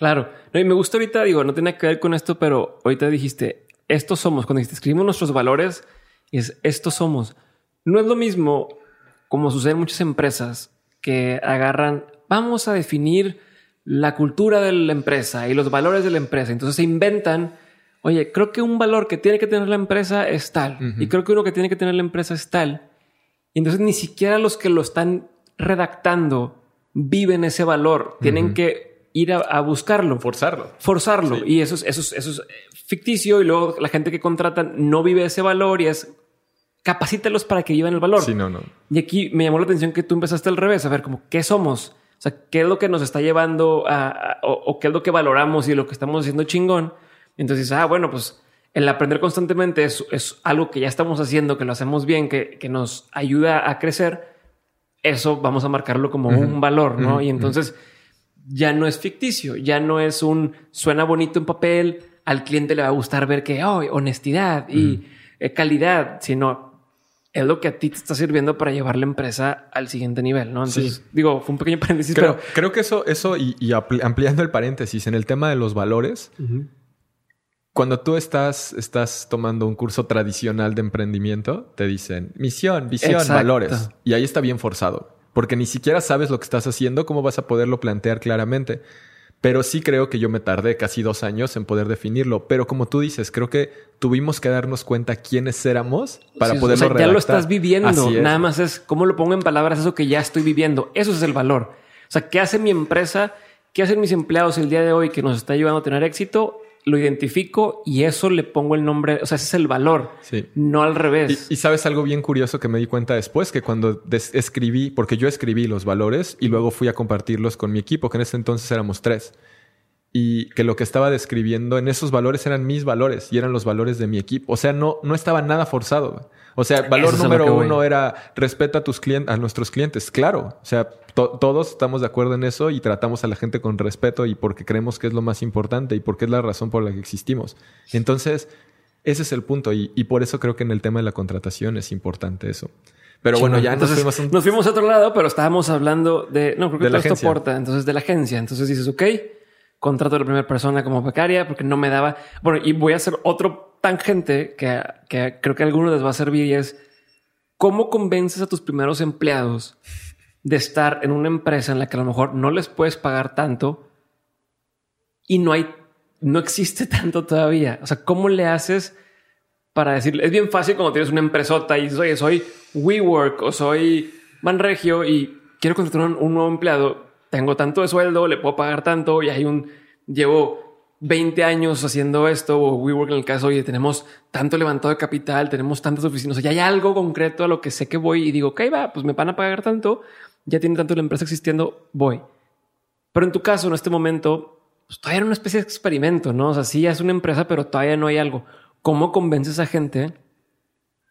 Claro. y me gusta ahorita, digo, no tiene que ver con esto, pero ahorita dijiste, estos somos. Cuando dijiste, escribimos nuestros valores, es estos somos. No es lo mismo como sucede en muchas empresas que agarran, vamos a definir la cultura de la empresa y los valores de la empresa. Entonces se inventan, oye, creo que un valor que tiene que tener la empresa es tal. Y creo que uno que tiene que tener la empresa es tal. Y entonces ni siquiera los que lo están redactando viven ese valor. Tienen que ir a, buscarlo. Forzarlo. Forzarlo. Y eso es, eso, eso es ficticio y luego la gente que contrata no vive ese valor y es capacítalos para que vivan el valor. Sí, no, no. Y aquí me llamó la atención que tú empezaste al revés, a ver como qué somos, o sea, qué es lo que nos está llevando a, o, qué es lo que valoramos y lo que estamos haciendo chingón. Entonces, ah, bueno, pues el aprender constantemente es, es algo que ya estamos haciendo, que lo hacemos bien, que, que nos ayuda a crecer. Eso vamos a marcarlo como un valor, ¿no? y entonces ya no es ficticio, ya no es un suena bonito en papel, al cliente le va a gustar ver que oh, honestidad y eh, calidad, sino es lo que a ti te está sirviendo para llevar la empresa al siguiente nivel, ¿no? Entonces, digo, fue un pequeño paréntesis, creo, pero creo que eso, eso y, ampliando el paréntesis en el tema de los valores, cuando tú estás, estás tomando un curso tradicional de emprendimiento, te dicen misión, visión, valores, y ahí está bien forzado porque ni siquiera sabes lo que estás haciendo, cómo vas a poderlo plantear claramente. Pero sí creo que yo me tardé casi dos años en poder definirlo. Pero como tú dices, creo que tuvimos que darnos cuenta quiénes éramos para poderlo o Ya lo estás viviendo. Nada más es cómo lo pongo en palabras eso que ya estoy viviendo. Eso es el valor. O sea, ¿qué hace mi empresa? ¿Qué hacen mis empleados el día de hoy que nos está ayudando a tener éxito? Lo identifico y eso le pongo el nombre, o sea, ese es el valor, no al revés. Y, sabes algo bien curioso que me di cuenta después, que cuando escribí, porque yo escribí los valores y luego fui a compartirlos con mi equipo, que en ese entonces éramos tres. y que lo que estaba describiendo en esos valores eran mis valores y eran los valores de mi equipo. O sea, no, no estaba nada forzado. O sea, valor número uno era respeta a tus clientes, a nuestros clientes. Claro. O sea, todos estamos de acuerdo en eso y tratamos a la gente con respeto y porque creemos que es lo más importante y porque es la razón por la que existimos. Entonces, ese es el punto y, por eso creo que en el tema de la contratación es importante eso. Pero bueno, ya entonces, nos fuimos, nos fuimos a otro lado, pero estábamos hablando de, no, creo que de todo esto porta, entonces de la agencia. Entonces dices, ok, contrato a la primera persona como becaria porque no me daba. Bueno, y voy a hacer otro tangente que, que creo que a algunos les va a servir y es cómo convences a tus primeros empleados de estar en una empresa en la que a lo mejor no les puedes pagar tanto y no hay, no existe tanto todavía. O sea, ¿cómo le haces para decirle? Es bien fácil cuando tienes una empresota y oye, soy WeWork o soy Manregio y quiero contratar un nuevo empleado tengo tanto de sueldo, le puedo pagar tanto y hay un, llevo 20 años haciendo esto o WeWork en el caso, oye, tenemos tanto levantado de capital, tenemos tantas oficinas, o sea, ya hay algo concreto a lo que sé que voy y digo, ok, va, pues me van a pagar tanto, ya tiene tanto la empresa existiendo, voy. Pero en tu caso, en este momento, pues todavía era una especie de experimento, ¿no? O sea, sí es una empresa, pero todavía no hay algo. ¿Cómo convences a gente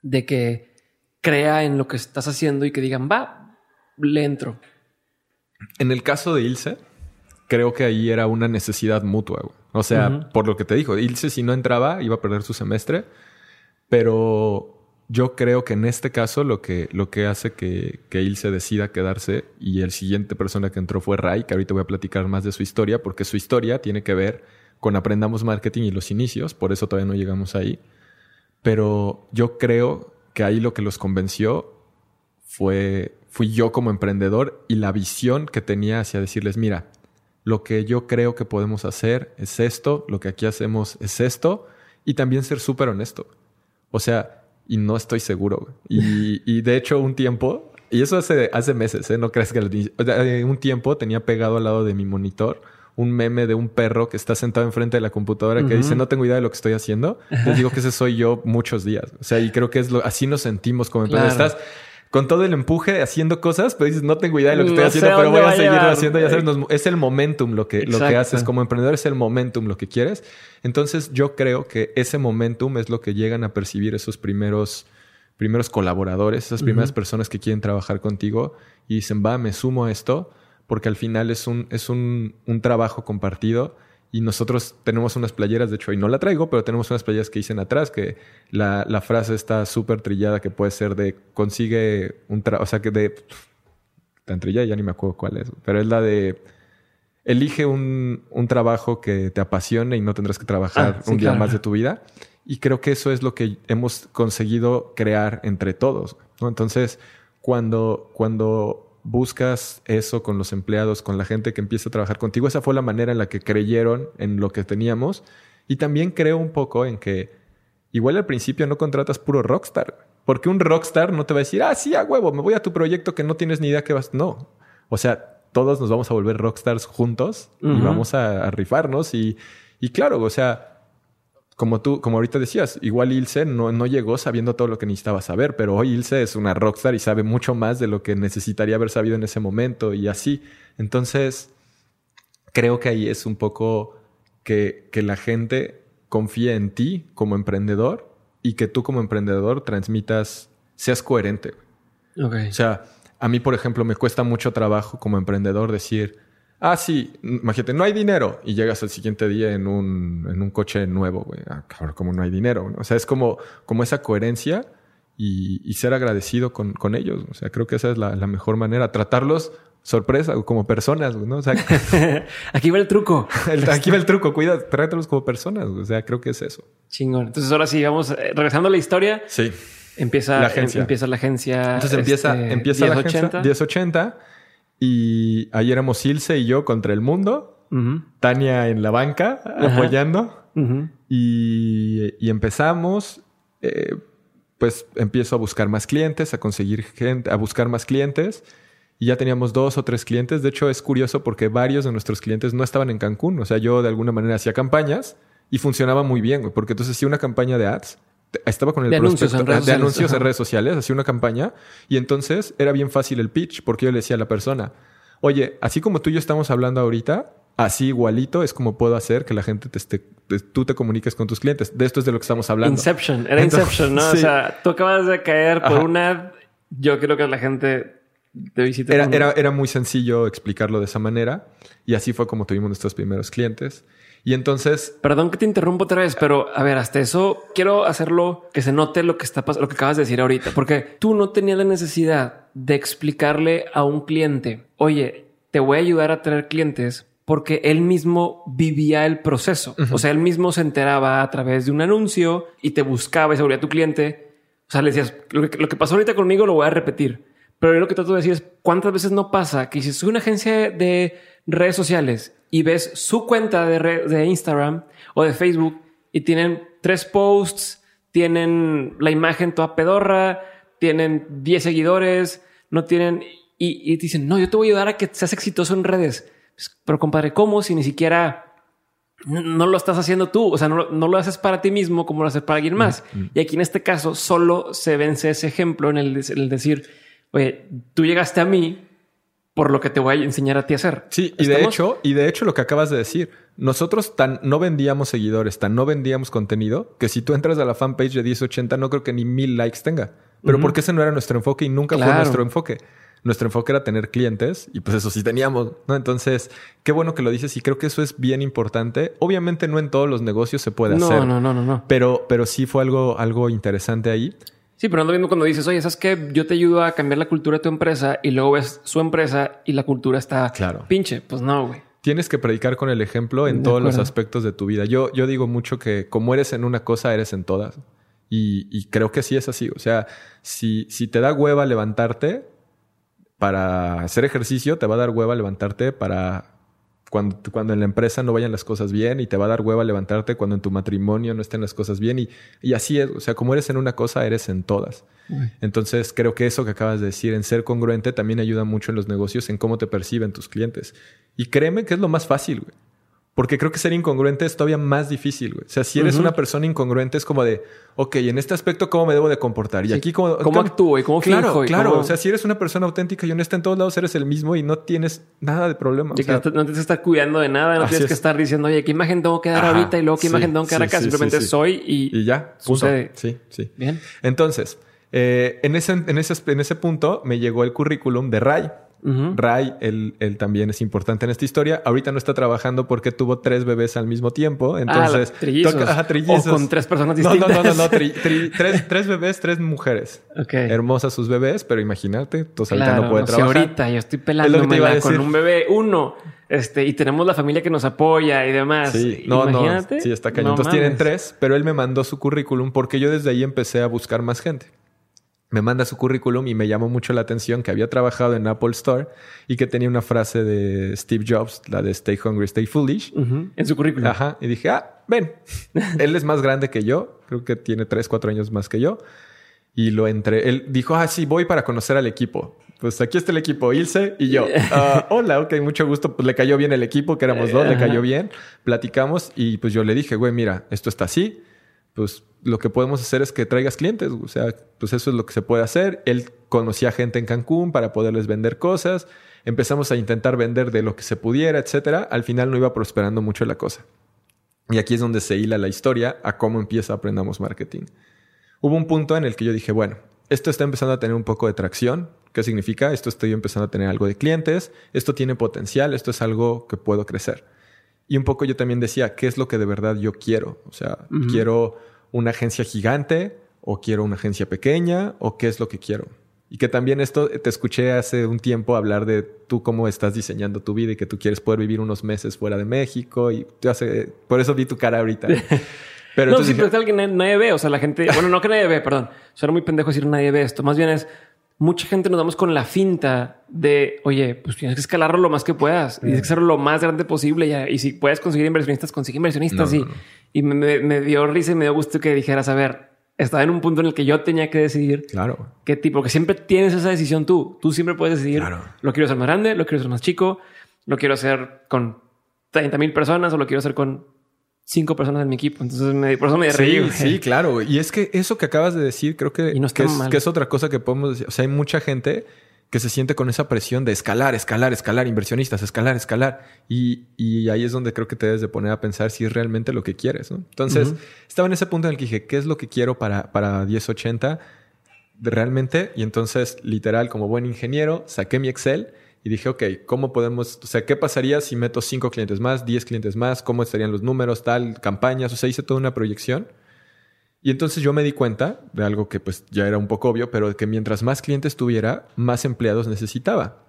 de que crea en lo que estás haciendo y que digan, va, le entro? En el caso de Ilse, creo que ahí era una necesidad mutua. O sea, por lo que te dijo, Ilse si no entraba iba a perder su semestre, pero yo creo que en este caso lo que, lo que hace que, que Ilse decida quedarse y el siguiente persona que entró fue Ray, que ahorita voy a platicar más de su historia, porque su historia tiene que ver con Aprendamos Marketing y los inicios, por eso todavía no llegamos ahí. Pero yo creo que ahí lo que los convenció fue fui yo como emprendedor y la visión que tenía hacia decirles, mira, lo que yo creo que podemos hacer es esto, lo que aquí hacemos es esto, y también ser súper honesto. O sea, y no estoy seguro. Y, de hecho, un tiempo, y eso hace, hace meses, ¿eh? no crees que eh, un tiempo tenía pegado al lado de mi monitor un meme de un perro que está sentado enfrente de la computadora que dice no tengo idea de lo que estoy haciendo. Les digo que ese soy yo muchos días. O sea, y creo que es lo, así nos sentimos como emprendedores con todo el empuje haciendo cosas, pero dices, no tengo idea de lo que estoy haciendo, pero voy a seguir haciendo. Ya sabes, es el momentum lo que, lo que haces como emprendedor, es el momentum lo que quieres. Entonces yo creo que ese momentum es lo que llegan a percibir esos primeros, primeros colaboradores, esas primeras personas que quieren trabajar contigo y dicen, va, me sumo a esto, porque al final es un, es un, un trabajo compartido y nosotros tenemos unas playeras, de hecho, y no la traigo, pero tenemos unas playeras que dicen atrás que la, la frase está súper trillada que puede ser de consigue un trabajo, o sea, que de... Tan trillada, ya ni me acuerdo cuál es, pero es la de elige un, un trabajo que te apasione y no tendrás que trabajar ah, un día más de tu vida. Y creo que eso es lo que hemos conseguido crear entre todos. ¿no? Entonces, cuando, cuando buscas eso con los empleados, con la gente que empieza a trabajar contigo. Esa fue la manera en la que creyeron en lo que teníamos. Y también creo un poco en que igual al principio no contratas puro rockstar. Porque un rockstar no te va a decir, ah, sí, a huevo, me voy a tu proyecto que no tienes ni idea que vas. No. O sea, todos nos vamos a volver rockstars juntos y vamos a, a rifarnos. Y, y claro, o sea, como tú, como ahorita decías, igual Ilse no, no llegó sabiendo todo lo que necesitaba saber, pero hoy Ilse es una rockstar y sabe mucho más de lo que necesitaría haber sabido en ese momento y así. Entonces, creo que ahí es un poco que, que la gente confía en ti como emprendedor y que tú como emprendedor transmitas, seas coherente. O sea, a mí, por ejemplo, me cuesta mucho trabajo como emprendedor decir, Ah, sí, imagínate, no hay dinero. Y llegas al siguiente día en un, en un coche nuevo, güey. Ah, cabrón, como no hay dinero. O sea, es como, como esa coherencia y, y ser agradecido con, con, ellos. O sea, creo que esa es la, la mejor manera. Tratarlos sorpresa, como personas, ¿no? O sea, aquí va el truco. aquí va el truco, cuida, trátalos como personas. O sea, creo que es eso. Chingón. Entonces, ahora sí, vamos, eh, regresando a la historia. Sí. Empieza la agencia. empieza la agencia. Entonces empieza, este, empieza la agencia 1080 y ahí éramos Ilse y yo contra el mundo. Tania en la banca apoyando. y, y, empezamos. Eh, pues empiezo a buscar más clientes, a conseguir gente, a buscar más clientes. Y ya teníamos dos o tres clientes. De hecho, es curioso porque varios de nuestros clientes no estaban en Cancún. O sea, yo de alguna manera hacía campañas y funcionaba muy bien, porque entonces hacía una campaña de ads estaba con el de anuncios en redes de anuncios en redes sociales, hacía una campaña y entonces era bien fácil el pitch porque yo le decía a la persona, oye, así como tú y yo estamos hablando ahorita, Así igualito es como puedo hacer que la gente te esté, te- tú te comuniques con tus clientes. De esto es de lo que estamos hablando. Inception, era Entonces, Inception, ¿no? sí. O sea, tú acabas de caer por Ajá. una ad, yo quiero que la gente te visite. Era, era, era muy sencillo explicarlo de esa manera y así fue como tuvimos nuestros primeros clientes. Y entonces, Perdón que te interrumpo otra vez, pero a ver, hasta eso quiero hacerlo que se note lo que está pasando, lo que acabas de decir ahorita, porque tú no tenías la necesidad de explicarle a un cliente, oye, te voy a ayudar a traer clientes porque él mismo vivía el proceso. O sea, él mismo se enteraba a través de un anuncio y te buscaba y se volvía tu cliente. O sea, le decías, lo que, lo que pasó ahorita conmigo lo voy a repetir. Pero yo lo que trato de decir es, ¿cuántas veces no pasa que si soy una agencia de redes sociales y ves su cuenta de, de Instagram o de Facebook y tienen tres posts, tienen la imagen toda pedorra, tienen 10 seguidores, no tienen... Y, dicen, no, yo te voy a ayudar a que seas exitoso en redes. Pues, Pero compadre, ¿cómo si ni siquiera no- lo estás haciendo tú? O sea, no, lo- no lo haces para ti mismo como lo haces para alguien más. Y aquí en este caso solo se vence ese ejemplo en el, en el decir, oye, tú llegaste a mí por lo que te voy a enseñar a ti a hacer. sí, y de hecho, y de hecho lo que acabas de decir, nosotros tan no vendíamos seguidores, tan no vendíamos contenido, que si tú entras a la fanpage de 1080 no creo que ni mil likes tenga. Pero porque ese no era nuestro enfoque y nunca fue nuestro enfoque. Nuestro enfoque era tener clientes y pues eso sí teníamos, ¿no? Entonces, qué bueno que lo dices y creo que eso es bien importante. Obviamente no en todos los negocios se puede no, hacer. no, no, no, no. Pero, pero sí fue algo, algo interesante ahí. Sí, pero ando viendo cuando dices, oye, ¿sabes qué? Yo te ayudo a cambiar la cultura de tu empresa y luego ves su empresa y la cultura está Claro. pinche. Pues no, güey. Tienes que predicar con el ejemplo en De todos los aspectos de tu vida. Yo, yo digo mucho que como eres en una cosa, eres en todas. Y, y creo que sí es así. O sea, si, si te da hueva levantarte para hacer ejercicio, te va a dar hueva levantarte para cuando, cuando en la empresa no vayan las cosas bien y te va a dar hueva levantarte cuando en tu matrimonio no estén las cosas bien. Y, y así es. O sea, como eres en una cosa, eres en todas. Entonces, creo que eso que acabas de decir, en ser congruente, también ayuda mucho en los negocios, en cómo te perciben tus clientes. Y créeme que es lo más fácil, güey. Porque creo que ser incongruente es todavía más difícil, güey. O sea, si eres una persona incongruente es como de, ok, en este aspecto, ¿cómo me debo de comportar? Y Sí. aquí, ¿cómo, ¿Cómo actúo y cómo Claro, finjo y claro. cómo- O sea, si eres una persona auténtica y honesta en todos lados, eres el mismo y no tienes nada de problema. O sea, no tienes que estar cuidando de nada, no Así tienes que es. estar diciendo, oye, ¿qué imagen tengo que dar Ajá, ahorita? Y luego, ¿qué sí, imagen tengo que dar sí, acá? Simplemente soy y, y ya, punto. sucede. Sí, sí. Bien. Entonces, eh, en, ese, en, ese, en ese punto me llegó el currículum de Ray. Ray, él, él también es importante en esta historia. Ahorita no está trabajando porque tuvo tres bebés al mismo tiempo. Entonces, ah, trillizos. toca- ajá, trillizos. O con tres personas No, no, distintas. no, no, no, tri- tri- tres, tres bebés, tres mujeres. Ok. Hermosas sus bebés, pero imagínate, entonces ahorita no puede trabajar. ahorita yo estoy pelándomela con un bebé, uno, este, y tenemos la familia que nos apoya y demás. Sí, no, Imagínate. no, sí, está cañón. No Entonces tienen tres, pero él me mandó su currículum porque yo desde ahí empecé a buscar más gente. Me manda su currículum y me llamó mucho la atención que había trabajado en Apple Store y que tenía una frase de Steve Jobs, la de Stay Hungry, Stay Foolish. En su currículum. Ajá. Y dije, ah, ven. él es más grande que yo. Creo que tiene tres, cuatro años más que yo. Y lo entré. Él dijo, ah, sí, voy para conocer al equipo. Pues aquí está el equipo, Ilse y yo. Ah, hola, ok, mucho gusto. Pues le cayó bien el equipo, que éramos dos, le cayó bien. Platicamos y pues yo le dije, güey, mira, esto está así. Pues lo que podemos hacer es que traigas clientes. O sea, pues eso es lo que se puede hacer. Él conocía gente en Cancún para poderles vender cosas. Empezamos a intentar vender de lo que se pudiera, etcétera. Al final no iba prosperando mucho la cosa. Y aquí es donde se hila la historia a cómo empieza Aprendamos Marketing. Hubo un punto en el que yo dije, bueno, esto está empezando a tener un poco de tracción. ¿Qué significa? Esto estoy empezando a tener algo de clientes, esto tiene potencial, esto es algo que puedo crecer. Y un poco yo también decía, ¿qué es lo que de verdad yo quiero? O sea. ¿quiero una agencia gigante o quiero una agencia pequeña o qué es lo que quiero? Y que también esto te escuché hace un tiempo hablar de tú cómo estás diseñando tu vida y que tú quieres poder vivir unos meses fuera de México y yo hace, por eso vi tu cara ahorita. Pero no, sí, pero es algo que nadie, nadie ve. O sea, la gente, bueno, no que nadie ve, perdón. Suena muy pendejo decir nadie ve esto. Más bien es mucha gente nos damos con la finta de, oye, pues tienes que escalarlo lo más que puedas y tienes que hacerlo lo más grande posible. Ya. Y si puedes conseguir inversionistas, consigue inversionistas. No, y no, no. y me, me- me dio risa y me dio gusto que dijeras, a ver, estaba en un punto en el que yo tenía que decidir claro. qué tipo, que siempre tienes esa decisión tú. Tú siempre puedes decidir, Claro. lo quiero hacer más grande, lo quiero hacer más chico, lo quiero hacer con 30 mil personas o lo quiero hacer con cinco personas en mi equipo. Entonces, me, por eso me reí. Sí, sí, claro. Y es que eso que acabas de decir, creo que, Y no está que es, mal. que es otra cosa que podemos decir. O sea, hay mucha gente que se siente con esa presión de escalar, escalar, escalar, inversionistas, escalar, escalar. Y, y ahí es donde creo que te debes de poner a pensar si es realmente lo que quieres, ¿no? Entonces, estaba en ese punto en el que dije, ¿qué es lo que quiero para, para 1080? Realmente, y entonces, literal, como buen ingeniero, saqué mi Excel y dije, ok, ¿cómo podemos, o sea, qué pasaría si meto 5 clientes más, 10 clientes más? ¿Cómo estarían los números, tal, campañas? O sea, hice toda una proyección. Y entonces yo me di cuenta de algo que pues ya era un poco obvio, pero que mientras más clientes tuviera, más empleados necesitaba.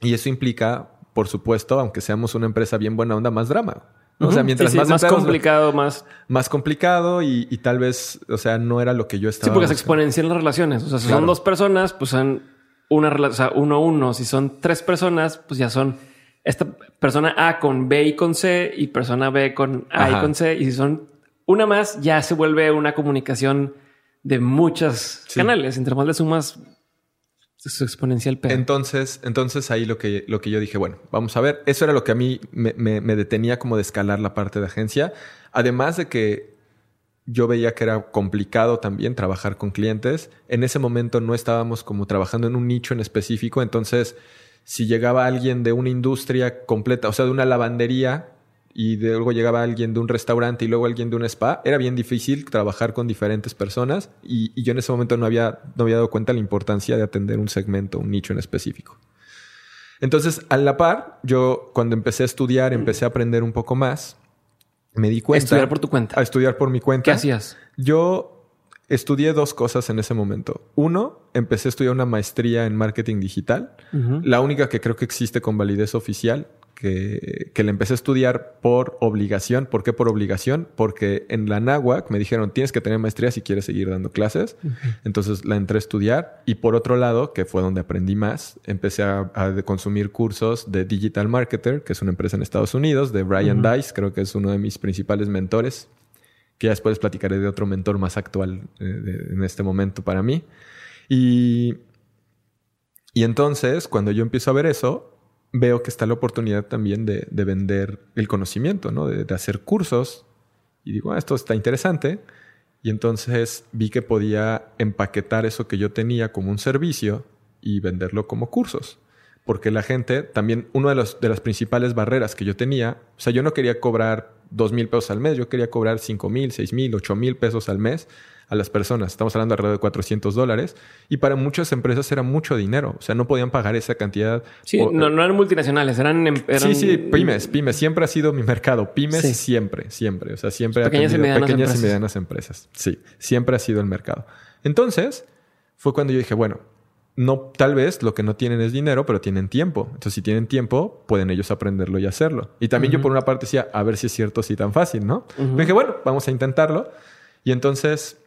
Y eso implica, por supuesto, aunque seamos una empresa bien buena onda, más drama. O sea, mientras más, más complicado, más... Más complicado y, tal vez, o sea, no era lo que yo estaba... Sí, porque se exponencian las relaciones. O sea, si son dos personas, pues son una relación, o sea, uno a uno. Si son tres personas, pues ya son esta persona A con B y con C y persona B con A y con C. Y si son una más, ya se vuelve una comunicación de muchos canales. Entre más le sumas, su exponencial Entonces, entonces ahí lo que, lo que yo dije, bueno, vamos a ver. Eso era lo que a mí me, me detenía como de escalar la parte de agencia. Además de que yo veía que era complicado también trabajar con clientes. En ese momento no estábamos como trabajando en un nicho en específico. Entonces, si llegaba alguien de una industria completa, o sea, de una lavandería, y luego llegaba alguien de un restaurante y luego alguien de un spa, era bien difícil trabajar con diferentes personas y, yo en ese momento no había, no había dado cuenta de la importancia de atender un segmento, un nicho en específico. Entonces, a la par, yo cuando empecé a estudiar, empecé a aprender un poco más, me di cuenta... A estudiar por tu cuenta. A estudiar por mi cuenta. ¿Qué hacías? Yo estudié dos cosas en ese momento. Uno, empecé a estudiar una maestría en marketing digital, la única que creo que existe con validez oficial, que, que le empecé a estudiar por obligación. ¿Por qué por obligación? Porque en la NAWAC me dijeron, tienes que tener maestría si quieres seguir dando clases. Entonces la entré a estudiar. Y por otro lado, que fue donde aprendí más, empecé a, consumir cursos de Digital Marketer, que es una empresa en Estados Unidos, de Brian Dice, creo que es uno de mis principales mentores, que ya después platicaré de otro mentor más actual eh, en este momento para mí. Y, y entonces, cuando yo empiezo a ver eso, veo que está la oportunidad también de, vender el conocimiento, ¿no? De, hacer cursos. Y digo, ah, esto está interesante. Y entonces vi que podía empaquetar eso que yo tenía como un servicio y venderlo como cursos. Porque la gente, también, una de, de las principales barreras que yo tenía, o sea, yo no quería cobrar dos mil pesos al mes, yo quería cobrar cinco mil, seis mil, ocho mil pesos al mes a las personas. Estamos hablando alrededor de 400 dólares. Y para muchas empresas era mucho dinero. O sea, no podían pagar esa cantidad. Sí, no, no, eran multinacionales, eran, em, Sí, sí, pymes, pymes. Siempre ha sido mi mercado. Pymes siempre, siempre. O sea, siempre pequeñas, y medianas, pequeñas y medianas empresas. Sí, siempre ha sido el mercado. Entonces, fue cuando yo dije, bueno, no, tal vez lo que no tienen es dinero, pero tienen tiempo. Entonces, si tienen tiempo, pueden ellos aprenderlo y hacerlo. Y también yo por una parte decía, a ver si es cierto, si tan fácil, ¿no? Dije, bueno, vamos a intentarlo. Y entonces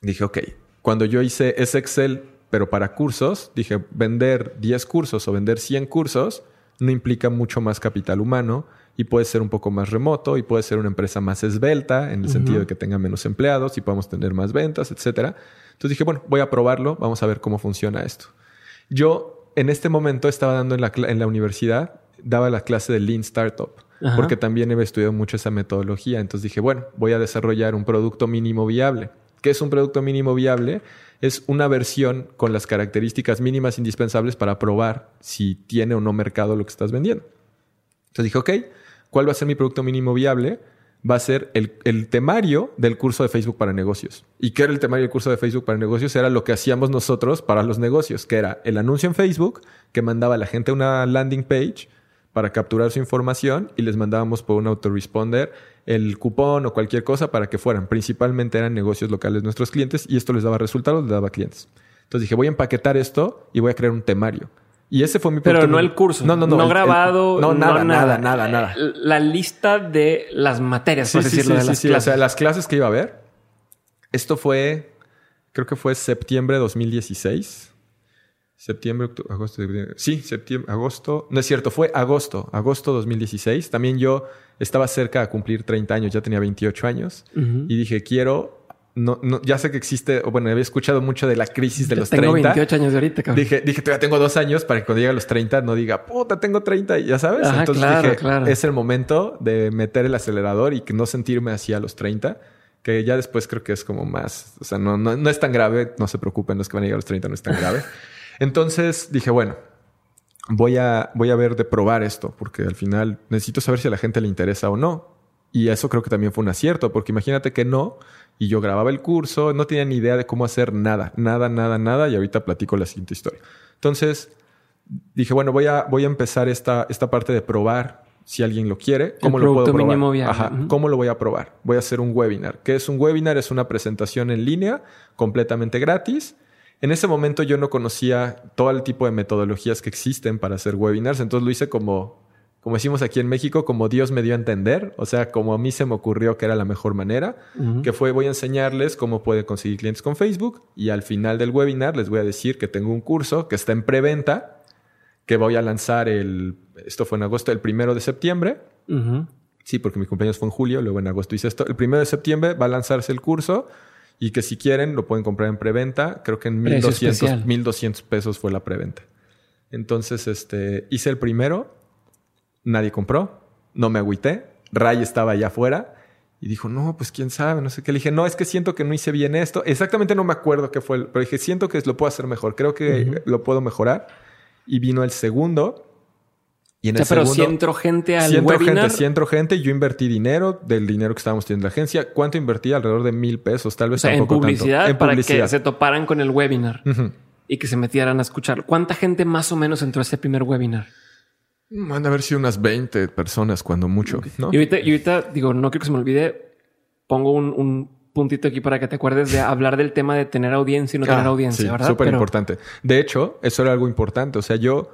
dije, ok, cuando yo hice ese Excel, pero para cursos, dije, vender 10 cursos o vender 100 cursos no implica mucho más capital humano y puede ser un poco más remoto y puede ser una empresa más esbelta en el sentido de que tenga menos empleados y podamos tener más ventas, etc. Entonces dije, bueno, voy a probarlo, vamos a ver cómo funciona esto. Yo en este momento estaba dando en la, en la universidad, daba la clase de Lean Startup. Porque también he estudiado mucho esa metodología. Entonces dije, bueno, voy a desarrollar un producto mínimo viable. ¿Qué es un producto mínimo viable? Es una versión con las características mínimas indispensables para probar si tiene o no mercado lo que estás vendiendo. Entonces dije, ok, ¿cuál va a ser mi producto mínimo viable? Va a ser el, el, temario del curso de Facebook para negocios. ¿Y qué era el temario del curso de Facebook para negocios? Era lo que hacíamos nosotros para los negocios, que era el anuncio en Facebook, que mandaba a la gente una landing page para capturar su información y les mandábamos por un autoresponder el cupón o cualquier cosa para que fueran. Principalmente eran negocios locales nuestros clientes y esto les daba resultados, les daba clientes. Entonces dije, voy a empaquetar esto y voy a crear un temario. Y ese fue mi Pero no el curso. No, no, no. No grabado. no, nada, nada, nada, nada, La lista de las materias, por decirlo, de las clases. O sea, las clases que iba a ver. Esto fue, creo que fue septiembre de 2016. Septiembre, agosto, sí, septiembre, agosto, no es cierto, fue agosto, agosto 2016. También yo estaba cerca de cumplir 30 años, ya tenía 28 años y dije, quiero, no, no, ya sé que existe, o bueno, había escuchado mucho de la crisis de los 30. Tengo 28 años de ahorita, cabrón. Dije, dije, todavía tengo dos años para que cuando llegue a los 30 no diga, puta, tengo 30, ya sabes. Entonces dije, es el momento de meter el acelerador y que no sentirme así a los 30 que ya después creo que es como más, o sea, no, no, no es tan grave, no se preocupen, los que van a llegar a los 30 no es tan grave. Entonces dije, bueno, voy a, voy a ver de probar esto, porque al final necesito saber si a la gente le interesa o no. Y eso creo que también fue un acierto, porque imagínate que no, y yo grababa el curso, no tenía ni idea de cómo hacer nada, nada, nada, nada, y ahorita platico la siguiente historia. Entonces dije, bueno, voy a, voy a empezar esta, esta parte de probar si alguien lo quiere. ¿Cómo lo puedo probar? Ajá, ¿Cómo lo voy a probar? Voy a hacer un webinar. ¿Qué es un webinar? Es una presentación en línea completamente gratis en ese momento yo no conocía todo el tipo de metodologías que existen para hacer webinars, entonces lo hice como, como decimos aquí en México, como Dios me dio a entender, o sea, como a mí se me ocurrió que era la mejor manera, que fue voy a enseñarles cómo pueden conseguir clientes con Facebook y al final del webinar les voy a decir que tengo un curso que está en preventa, que voy a lanzar el, esto fue en agosto, el primero de septiembre. Sí, porque mi cumpleaños fue en julio, luego en agosto hice esto. El primero de septiembre va a lanzarse el curso y que si quieren lo pueden comprar en preventa. Creo que en 1200, 1200 pesos fue la preventa. Entonces, este, hice el primero, nadie compró, no me agüité, Ray estaba allá afuera y dijo, no, pues quién sabe, no sé qué. Le dije, no, es que siento que no hice bien esto. Exactamente no me acuerdo qué fue, pero dije, siento que lo puedo hacer mejor, creo que lo puedo mejorar. Y vino el segundo y en o sea, pero si entró gente al si webinar. Gente, si entró gente, yo invertí dinero del dinero que estábamos teniendo en la agencia. ¿Cuánto invertí? Alrededor de mil pesos, tal vez o sea, en publicidad En para que se toparan con el webinar y que se metieran a escucharlo. ¿Cuánta gente más o menos entró a ese primer webinar? Van a haber sido unas 20 personas, cuando mucho. ¿no? Y, ahorita, y ahorita digo, no quiero que se me olvide, pongo un, puntito aquí para que te acuerdes de hablar del tema de tener audiencia y no tener ah, audiencia, sí, ¿verdad? Súper importante. De hecho, eso era algo importante. O sea, yo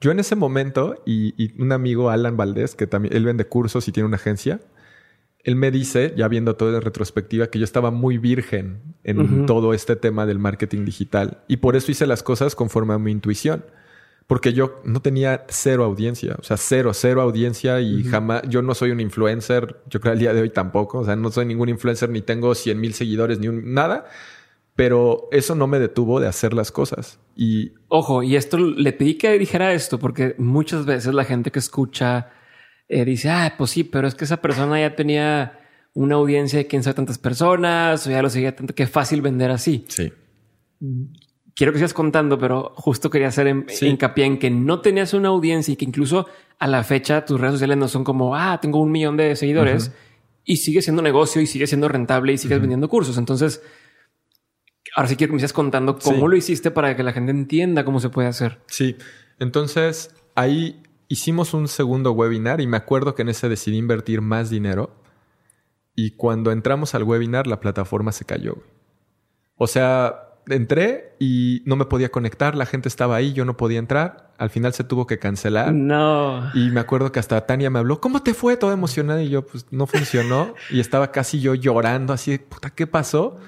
yo en ese momento, y, un amigo, Alan Valdés, que también él vende cursos y tiene una agencia, él me dice, ya viendo todo en retrospectiva, que yo estaba muy virgen en todo este tema del marketing digital. Y por eso hice las cosas conforme a mi intuición. Porque yo no tenía cero audiencia, o sea, cero, cero audiencia y jamás, yo no soy un influencer, yo creo al día de hoy tampoco, o sea, no soy ningún influencer, ni tengo 100 mil seguidores, ni un, nada pero eso no me detuvo de hacer las cosas. Y ojo, y esto le pedí que dijera esto porque muchas veces la gente que escucha eh, dice, ah, pues sí, pero es que esa persona ya tenía una audiencia de quién sabe tantas personas o ya lo seguía tanto que fácil vender así. Sí. Quiero que sigas contando, pero justo quería hacer hincapié en que no tenías una audiencia y que incluso a la fecha tus redes sociales no son como, ah, tengo un millón de seguidores y sigue siendo negocio y sigue siendo rentable y sigues vendiendo cursos. Entonces, Ahora sí quiero que me estés contando cómo lo hiciste para que la gente entienda cómo se puede hacer. Sí, entonces ahí hicimos un segundo webinar y me acuerdo que en ese decidí invertir más dinero y cuando entramos al webinar la plataforma se cayó. O sea, entré y no me podía conectar, la gente estaba ahí, yo no podía entrar, al final se tuvo que cancelar. No. Y me acuerdo que hasta Tania me habló, ¿cómo te fue? Todo emocionada y yo pues no funcionó y estaba casi yo llorando así, puta, ¿qué pasó?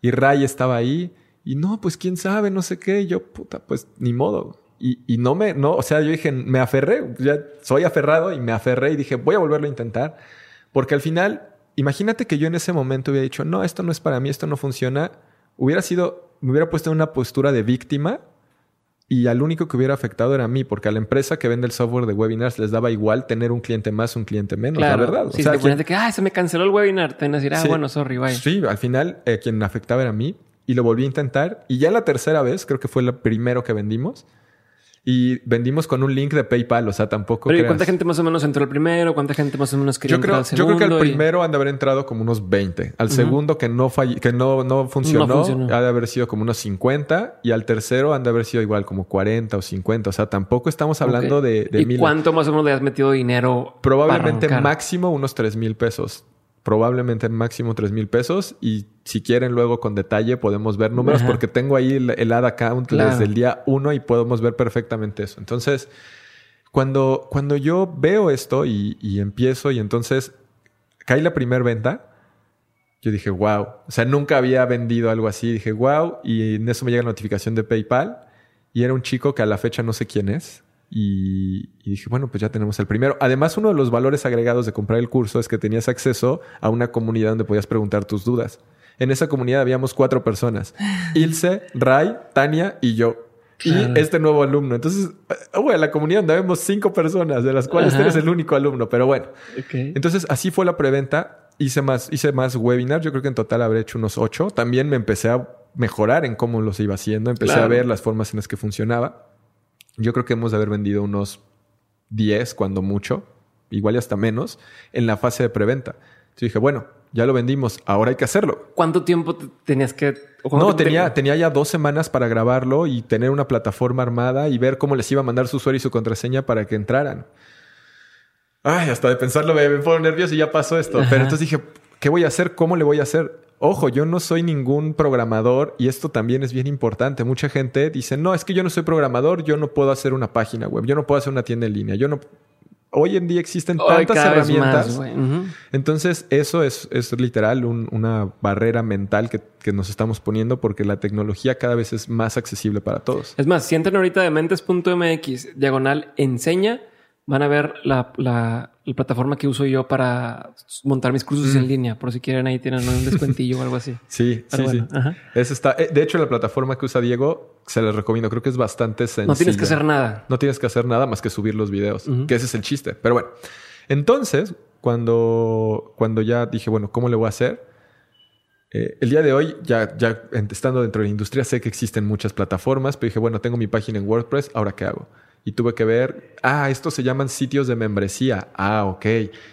Y Ray estaba ahí. Y no, pues quién sabe, no sé qué. Yo, puta, pues ni modo. Y, y, no me, no, o sea, yo dije, me aferré, ya soy aferrado y me aferré y dije, voy a volverlo a intentar. Porque al final, imagínate que yo en ese momento hubiera dicho, no, esto no es para mí, esto no funciona. Hubiera sido, me hubiera puesto en una postura de víctima y al único que hubiera afectado era a mí, porque a la empresa que vende el software de webinars les daba igual tener un cliente más, un cliente menos, la verdad. Sí, o sea, quien... de que, ah, se me canceló el webinar, te decir, ah, bueno, sorry, bye. Sí, al final eh, quien afectaba era a mí y lo volví a intentar. Y ya la tercera vez, creo que fue el primero que vendimos, y vendimos con un link de PayPal, o sea, tampoco. Pero ¿cuánta gente más o menos entró el primero? ¿Cuánta gente más o menos quería yo creo, entrar al segundo? Yo creo que el primero han de haber entrado como unos 20. Al segundo que no que no, no, funcionó, ha de haber sido como unos 50. Y al tercero han de haber sido igual como 40 o 50. O sea, tampoco estamos hablando de, de ¿Y cuánto más o menos le has metido dinero? Probablemente máximo unos 3 mil pesos probablemente máximo 3 mil pesos y si quieren luego con detalle podemos ver números porque tengo ahí el, ad account desde el día 1 y podemos ver perfectamente eso. Entonces, cuando, cuando yo veo esto y, empiezo y entonces cae la primera venta, yo dije, wow, o sea, nunca había vendido algo así, dije, wow, y en eso me llega la notificación de PayPal y era un chico que a la fecha no sé quién es, y, dije, bueno, pues ya tenemos el primero. Además, uno de los valores agregados de comprar el curso es que tenías acceso a una comunidad donde podías preguntar tus dudas. En esa comunidad habíamos cuatro personas. Ilse, Ray, Tania y yo. Y este nuevo alumno. Entonces, bueno, en la comunidad donde vemos cinco personas, de las cuales eres el único alumno, pero bueno. Entonces, así fue la preventa. Hice más, hice más webinars. Yo creo que en total habré hecho unos ocho. También me empecé a mejorar en cómo los iba haciendo, empecé Claro. a ver las formas en las que funcionaba. Yo creo que hemos de haber vendido unos 10, cuando mucho, igual y hasta menos, en la fase de preventa. Entonces dije, bueno, ya lo vendimos, ahora hay que hacerlo. ¿Cuánto tiempo te- tenías que...? No, te- tenía, tenía ya dos semanas para grabarlo y tener una plataforma armada y ver cómo les iba a mandar su usuario y su contraseña para que entraran. Ay, hasta de pensarlo me, me pongo nervioso y ya pasó esto. Ajá. Pero entonces dije, ¿qué voy a hacer? ¿Cómo le voy a hacer? Ojo, yo no soy ningún programador y esto también es bien importante. Mucha gente dice, no, es que yo no soy programador, yo no puedo hacer una página web, yo no puedo hacer una tienda en línea, yo no... Hoy en día existen tantas herramientas. más. Entonces, eso es, es literal un- una barrera mental que, que nos estamos poniendo porque la tecnología cada vez es más accesible para todos. Es más, si entran ahorita de mentes.mx, diagonal, enseña, van a ver la, la- la plataforma que uso yo para montar mis cursos Mm. en línea. Por si quieren, ahí tienen un descuentillo o algo así. Sí, Pero sí, bueno, sí. ajá. Está, eh, de hecho, la plataforma que usa Diego se les recomiendo. Creo que es bastante sencilla. No tienes que hacer nada. No tienes que hacer nada más que subir los videos, que ese es el chiste. Pero bueno, entonces, cuando, cuando ya dije, bueno, ¿cómo le voy a hacer? Eh, el día de hoy, ya, ya estando dentro de la industria, sé que existen muchas plataformas, pero dije, bueno, tengo mi página en WordPress, ¿ahora qué hago? Y tuve que ver, ah, estos se llaman sitios de membresía. Ah, ok.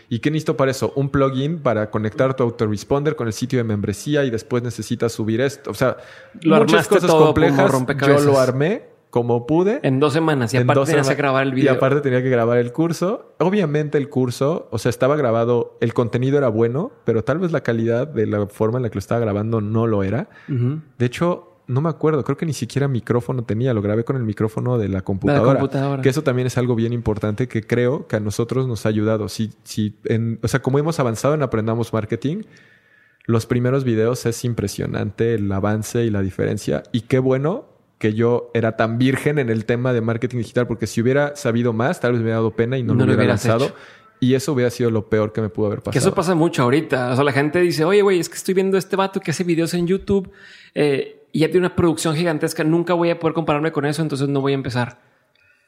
¿Y qué necesito para eso? Un plugin para conectar tu autoresponder con el sitio de membresía y después necesitas subir esto. O sea, Lo muchas cosas todo complejas. Yo lo armé como pude. En dos semanas. Y aparte tenías que grabar el video. Y aparte tenía que grabar el curso. Obviamente el curso, o sea, estaba grabado, el contenido era bueno, pero tal vez la calidad de la forma en la que lo estaba grabando no lo era. De hecho, no me acuerdo, creo que ni siquiera micrófono tenía, lo grabé con el micrófono de la computadora. computadora. Que eso también es algo bien importante que creo que a nosotros nos ha ayudado. Si, si en, o sea, como hemos avanzado en Aprendamos Marketing, los primeros videos es impresionante el avance y la diferencia. Y qué bueno que yo era tan virgen en el tema de marketing digital, porque si hubiera sabido más, tal vez me hubiera dado pena y no, No lo hubiera lanzado. hecho. Y eso hubiera sido lo peor que me pudo haber pasado. Que eso pasa mucho ahorita. O sea, la gente dice, oye, güey, es que estoy viendo este vato que hace videos en YouTube eh, y ya tiene una producción gigantesca. Nunca voy a poder compararme con eso, entonces no voy a empezar.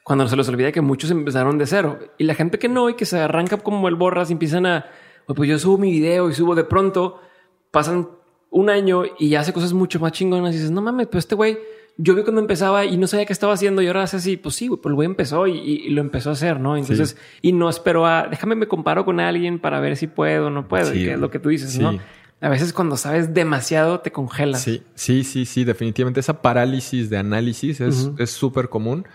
Cuando se les olvida que muchos empezaron de cero. Y la gente que no y que se arranca como el borras y empiezan a, "Güey, pues yo subo mi video y subo de pronto, pasan un año y ya hace cosas mucho más chingonas y dices, no mames, pues este güey, yo vi cuando empezaba y no sabía qué estaba haciendo y ahora hace así, pues sí, pues el güey empezó y, y lo empezó a hacer, ¿no? Entonces, y no espero a, déjame me comparo con alguien para ver si puedo o no puedo, Sí, que es lo que tú dices, sí. ¿no? A veces cuando sabes demasiado te congelas. Sí, sí, sí, sí, definitivamente. Esa parálisis de análisis es Ujú. es súper común.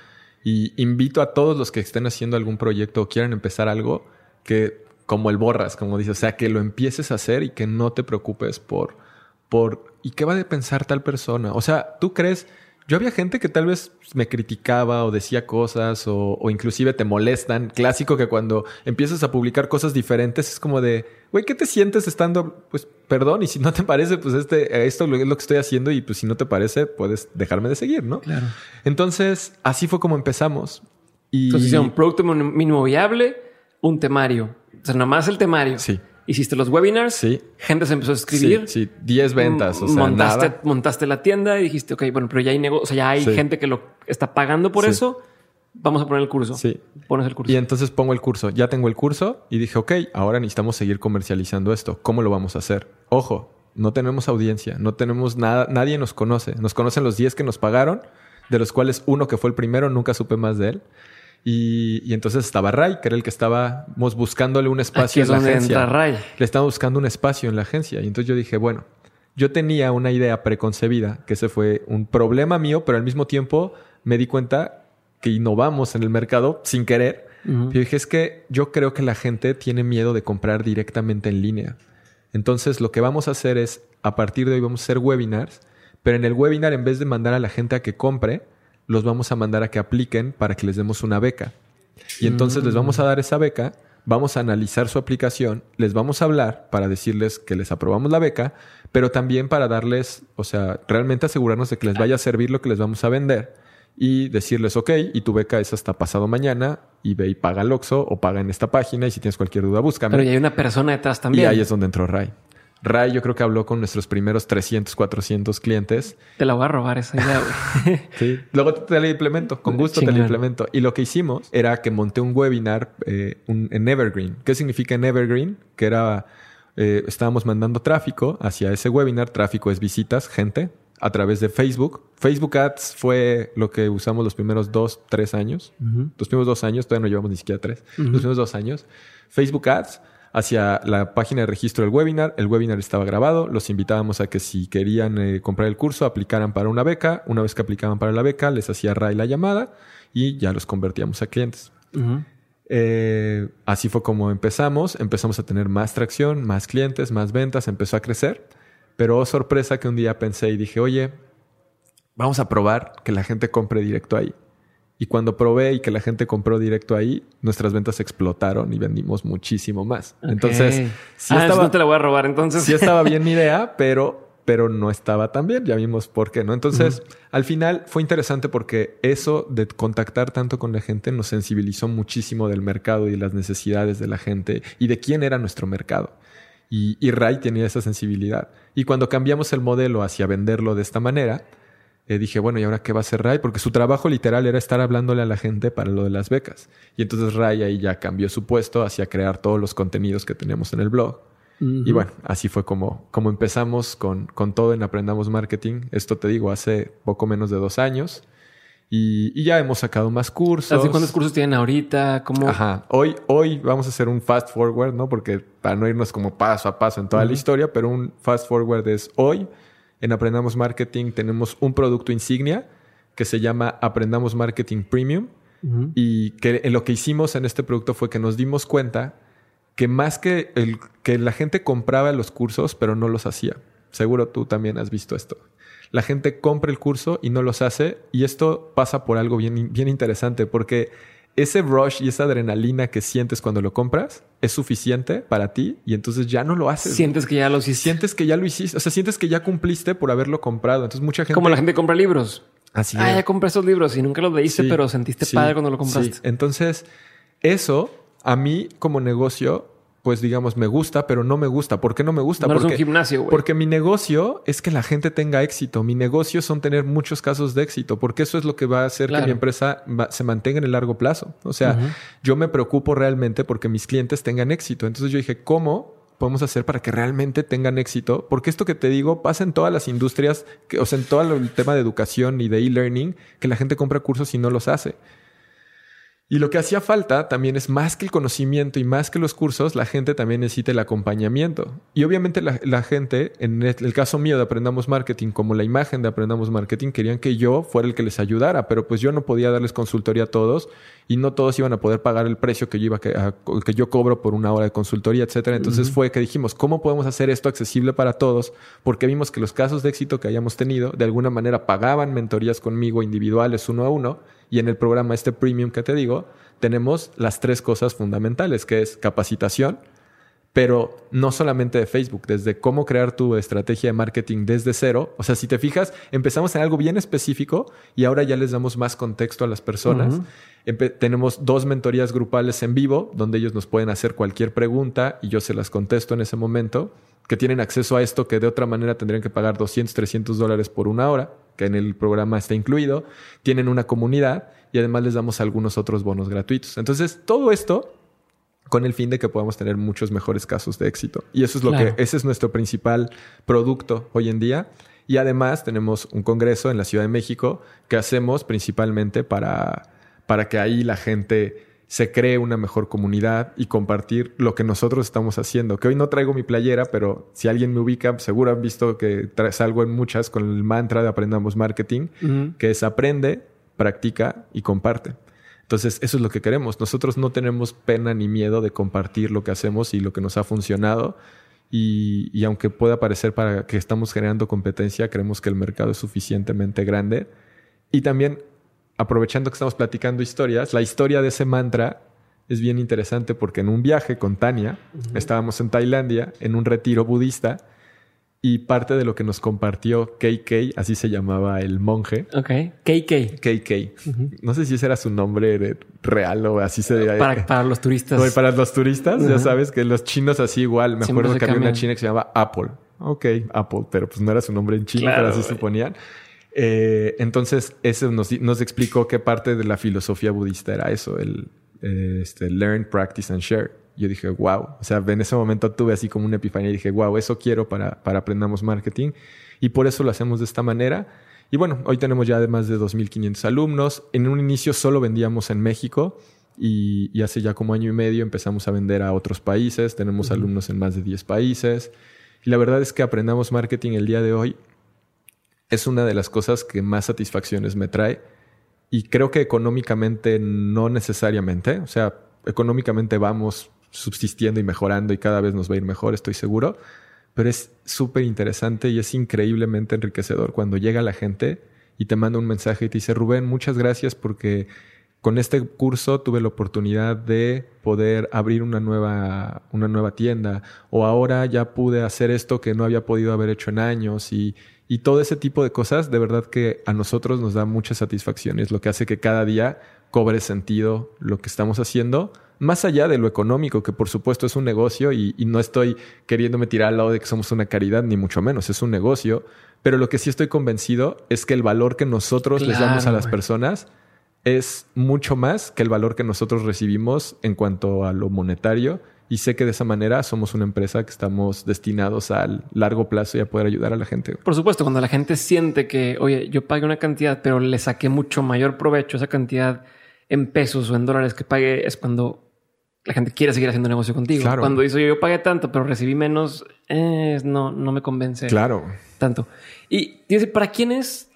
Y invito a todos los que estén haciendo algún proyecto o quieran empezar algo, que como el borras, como dices, o sea, que lo empieces a hacer y que no te preocupes por, por, ¿y qué va a pensar tal persona? O sea, tú crees, yo había gente que tal vez me criticaba o decía cosas o, o inclusive te molestan. Clásico que cuando empiezas a publicar cosas diferentes es como de, güey, ¿qué te sientes estando? Pues perdón, y si no te parece, pues este, esto es lo que estoy haciendo y pues si no te parece, puedes dejarme de seguir, ¿no? Claro. Entonces, así fue como empezamos. Y Entonces hicieron producto mínimo viable, un temario. O sea, nomás el temario. Sí. Hiciste los webinars. Sí. Gente se empezó a escribir. Sí, sí, 10 ventas, o sea, montaste, nada. montaste la tienda y dijiste, ok, bueno, pero ya hay negocio, o sea, ya hay Sí. gente que lo está pagando por eso. Vamos a poner el curso. Sí. Pones el curso. Y entonces pongo el curso. Ya tengo el curso y dije, ok, ahora necesitamos seguir comercializando esto. ¿Cómo lo vamos a hacer? Ojo, no tenemos audiencia, no tenemos nada, nadie nos conoce. Nos conocen los 10 que nos pagaron, de los cuales uno que fue el primero, nunca supe más de él. Y, y entonces estaba Ray, que era el que estábamos buscándole un Aquí espacio es en la donde agencia. entra Ray. Le estaba buscando un espacio en la agencia. Y entonces yo dije, bueno, yo tenía una idea preconcebida, que ese fue un problema mío, pero al mismo tiempo me di cuenta que innovamos en el mercado sin querer. Ujú. Yo dije, es que yo creo que la gente tiene miedo de comprar directamente en línea. Entonces lo que vamos a hacer es, a partir de hoy vamos a hacer webinars, pero en el webinar en vez de mandar a la gente a que compre, los vamos a mandar a que apliquen para que les demos una beca. Y entonces les vamos a dar esa beca, vamos a analizar su aplicación, les vamos a hablar para decirles que les aprobamos la beca, pero también para darles, o sea, realmente asegurarnos de que les vaya a servir lo que les vamos a vender y decirles, ok, y tu beca es hasta pasado mañana y ve y paga el Oxxo o paga en esta página y si tienes cualquier duda, búscame. Pero ya hay una persona detrás y también. ahí es donde entró Ray. Ray yo creo que habló con nuestros primeros 300, 400 clientes Te la voy a robar esa idea, güey. Sí. Luego te la implemento, con gusto te la implemento. Y lo que hicimos era que monté un webinar eh, un- en Evergreen. ¿Qué significa en Evergreen? Que era, eh, estábamos mandando tráfico hacia ese webinar. Tráfico es visitas, gente, a través de Facebook. Facebook Ads fue lo que usamos los primeros dos, tres años. Los primeros dos años, todavía no llevamos ni siquiera tres. Los primeros dos años. Facebook Ads hacia la página de registro del webinar. El webinar estaba grabado. Los invitábamos a que si querían eh, comprar el curso, aplicaran para una beca. Una vez que aplicaban para la beca, les hacía Ray la llamada y ya los convertíamos a clientes. Eh, así fue como empezamos. Empezamos a tener más tracción, más clientes, más ventas. Empezó a crecer. Pero oh, sorpresa que un día pensé y dije, oye, vamos a probar que la gente compre directo ahí. Y cuando probé y que la gente compró directo ahí, nuestras ventas explotaron y vendimos muchísimo más. Entonces, sí ah, estaba, no te la voy a robar entonces. Sí estaba bien mi idea, pero, pero no estaba tan bien. Ya vimos por qué, ¿no? Entonces, al final fue interesante porque eso de contactar tanto con la gente nos sensibilizó muchísimo del mercado y las necesidades de la gente y de quién era nuestro mercado. Y, y Ray tenía esa sensibilidad. Y cuando cambiamos el modelo hacia venderlo de esta manera, eh, dije, bueno, ¿y ahora qué va a hacer Ray? Porque su trabajo literal era estar hablándole a la gente para lo de las becas. Y entonces Ray ahí ya cambió su puesto hacia crear todos los contenidos que teníamos en el blog. Y bueno, así fue como, como empezamos con, con todo en Aprendamos Marketing. Esto te digo, hace poco menos de dos años. Y, ya hemos sacado más cursos. ¿Así cuántos cursos tienen ahorita? ¿Cómo? Ajá. Hoy, hoy vamos a hacer un fast forward, ¿no? Porque para no irnos como paso a paso en toda la historia, pero un fast forward es hoy en Aprendamos Marketing tenemos un producto insignia que se llama Aprendamos Marketing Premium. Y que lo que hicimos en este producto fue que nos dimos cuenta que más que, el, que la gente compraba los cursos, pero no los hacía. Seguro tú también has visto esto. La gente compra el curso y no los hace. Y esto pasa por algo bien, bien interesante, porque ese rush y esa adrenalina que sientes cuando lo compras es suficiente para ti y entonces ya no lo haces. Sientes que ya lo hiciste. Sientes que ya lo hiciste. O sea, sientes que ya cumpliste por haberlo comprado. Entonces mucha gente... Como la gente compra libros. Así ah, ya compré esos libros y nunca los leíste, pero sentiste padre cuando lo compraste. Entonces, eso a mí como negocio pues digamos, me gusta, pero no me gusta. ¿Por qué no me gusta? No porque, es un gimnasio, güey. Porque mi negocio es que la gente tenga éxito. Mi negocio son tener muchos casos de éxito, porque eso es lo que va a hacer que mi empresa se mantenga en el largo plazo. O sea, yo me preocupo realmente porque mis clientes tengan éxito. Entonces yo dije, ¿cómo podemos hacer para que realmente tengan éxito? Porque esto que te digo pasa en todas las industrias, que, o sea, en todo el tema de educación y de e-learning, que la gente compra cursos y no los hace. Y lo que hacía falta también es más que el conocimiento y más que los cursos, la gente también necesita el acompañamiento. Y obviamente la, gente, en el caso mío de Aprendamos Marketing, como la imagen de Aprendamos Marketing, querían que yo fuera el que les ayudara, pero pues yo no podía darles consultoría a todos y no todos iban a poder pagar el precio que yo, iba a, que yo cobro por una hora de consultoría, etcétera. Entonces fue que dijimos, ¿cómo podemos hacer esto accesible para todos? Porque vimos que los casos de éxito que hayamos tenido, de alguna manera pagaban mentorías conmigo individuales uno a uno y en el programa este premium que te digo, tenemos las tres cosas fundamentales, que es capacitación, pero no solamente de Facebook, desde cómo crear tu estrategia de marketing desde cero. O sea, si te fijas, empezamos en algo bien específico y ahora ya les damos más contexto a las personas. Tenemos dos mentorías grupales en vivo, donde ellos nos pueden hacer cualquier pregunta y yo se las contesto en ese momento, que tienen acceso a esto que de otra manera tendrían que pagar 200, 300 dólares por una hora que en el programa está incluido, tienen una comunidad y además les damos algunos otros bonos gratuitos. Entonces, todo esto con el fin de que podamos tener muchos mejores casos de éxito. Y eso es lo que, ese es nuestro principal producto hoy en día. Y además tenemos un congreso en la Ciudad de México que hacemos principalmente para, para que ahí la gente se cree una mejor comunidad y compartir lo que nosotros estamos haciendo. Que hoy no traigo mi playera, pero si alguien me ubica, seguro han visto que salgo en muchas con el mantra de Aprendamos Marketing, que es aprende, practica y comparte. Entonces, eso es lo que queremos. Nosotros no tenemos pena ni miedo de compartir lo que hacemos y lo que nos ha funcionado. Y, y, aunque pueda parecer para que estamos generando competencia, creemos que el mercado es suficientemente grande. Y también aprovechando que estamos platicando historias, la historia de ese mantra es bien interesante porque en un viaje con Tania, estábamos en Tailandia, en un retiro budista, y parte de lo que nos compartió KK, así se llamaba el monje. Ok, KK. KK. No sé si ese era su nombre real o así se Para, para los turistas. No, para los turistas, ya sabes que los chinos así igual. Me acuerdo que había una china que se llamaba Apple. Ok, Apple, pero pues no era su nombre en chino, pero así se ponían. Eh, entonces, eso nos, nos, explicó qué parte de la filosofía budista era eso, el eh, este, learn, practice and share. Yo dije, wow. O sea, en ese momento tuve así como una epifanía y dije, wow, eso quiero para, para Aprendamos Marketing. Y por eso lo hacemos de esta manera. Y bueno, hoy tenemos ya más de 2.500 alumnos. En un inicio solo vendíamos en México y, hace ya como año y medio empezamos a vender a otros países. Tenemos alumnos en más de 10 países. Y la verdad es que Aprendamos Marketing el día de hoy es una de las cosas que más satisfacciones me trae. Y creo que económicamente no necesariamente. O sea, económicamente vamos subsistiendo y mejorando y cada vez nos va a ir mejor, estoy seguro pero es súper interesante y es increíblemente enriquecedor cuando llega la gente y te manda un mensaje y te dice, Rubén, muchas gracias porque con este curso tuve la oportunidad de poder abrir una nueva, una nueva tienda o ahora ya pude hacer esto que no había podido haber hecho en años y, y todo ese tipo de cosas, de verdad que a nosotros nos da mucha satisfacción es lo que hace que cada día cobre sentido lo que estamos haciendo más allá de lo económico, que por supuesto es un negocio y, no estoy queriéndome tirar al lado de que somos una caridad, ni mucho menos, es un negocio, pero lo que sí estoy convencido es que el valor que nosotros les damos a las personas es mucho más que el valor que nosotros recibimos en cuanto a lo monetario. Y sé que de esa manera somos una empresa que estamos destinados al largo plazo y a poder ayudar a la gente. Por supuesto, cuando la gente siente que, oye, yo pagué una cantidad, pero le saqué mucho mayor provecho esa cantidad en pesos o en dólares que pagué, es cuando la gente quiere seguir haciendo negocio contigo. Cuando dice yo pagué tanto, pero recibí menos, eh, no, no me convence. Claro. Tanto. Y dice, ¿para quiénes?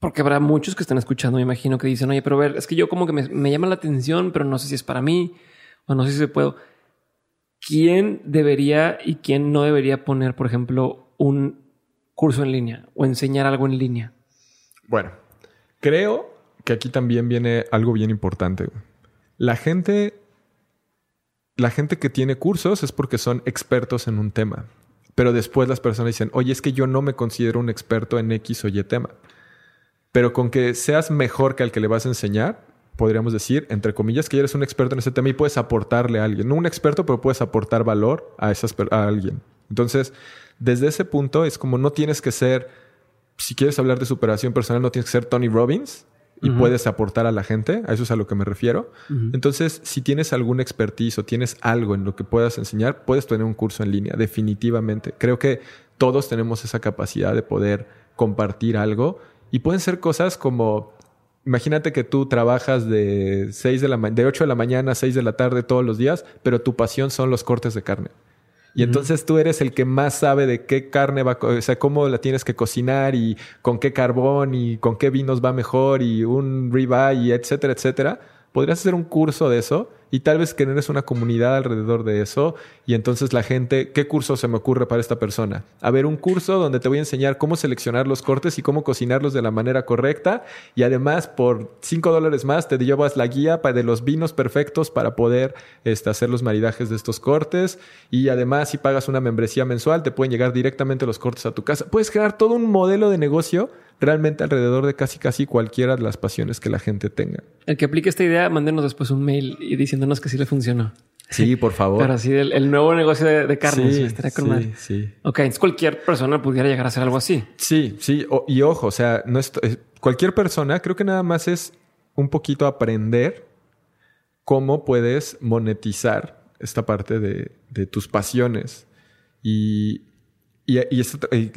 Porque habrá muchos que están escuchando, me imagino, que dicen, oye, pero ver, es que yo como que me, llama la atención, pero no sé si es para mí o no sé si se puedo. ¿Quién debería y quién no debería poner, por ejemplo, un curso en línea o enseñar algo en línea? Bueno, creo que aquí también viene algo bien importante. La gente la gente que tiene cursos es porque son expertos en un tema. Pero después las personas dicen, oye, es que yo no me considero un experto en X o Y tema. Pero con que seas mejor que al que le vas a enseñar, podríamos decir, entre comillas, que eres un experto en ese tema y puedes aportarle a alguien. No un experto, pero puedes aportar valor a, esas, a alguien. Entonces, desde ese punto es como no tienes que ser, si quieres hablar de superación personal, no tienes que ser Tony Robbins, y puedes aportar a la gente, a eso es a lo que me refiero. Entonces, si tienes algún expertise o tienes algo en lo que puedas enseñar, puedes tener un curso en línea, definitivamente. Creo que todos tenemos esa capacidad de poder compartir algo y pueden ser cosas como Imagínate que tú trabajas de 6 de la de 8 de la mañana a 6 de la tarde todos los días, pero tu pasión son los cortes de carne. Y entonces tú eres el que más sabe de qué carne va, o sea, cómo la tienes que cocinar y con qué carbón y con qué vinos va mejor y un ribeye, etcétera, etcétera. Podrías hacer un curso de eso y tal vez que eres una comunidad alrededor de eso y entonces la gente, ¿qué curso se me ocurre para esta persona? A ver, un curso donde te voy a enseñar cómo seleccionar los cortes y cómo cocinarlos de la manera correcta y además por 5 dólares más te llevas la guía de los vinos perfectos para poder este, hacer los maridajes de estos cortes y además si pagas una membresía mensual te pueden llegar directamente los cortes a tu casa. Puedes crear todo un modelo de negocio realmente alrededor de casi casi cualquiera de las pasiones que la gente tenga. El que aplique esta idea, mándenos después un mail y diciéndonos que sí le funcionó. Sí, por favor. Pero así el, nuevo negocio de, carnes. Sí, sí, sí. Ok, entonces cualquier persona pudiera llegar a hacer algo así. Sí, sí. y ojo, o sea, no es, cualquier persona, creo que nada más es un poquito aprender cómo puedes monetizar esta parte de, de tus pasiones. Y, y,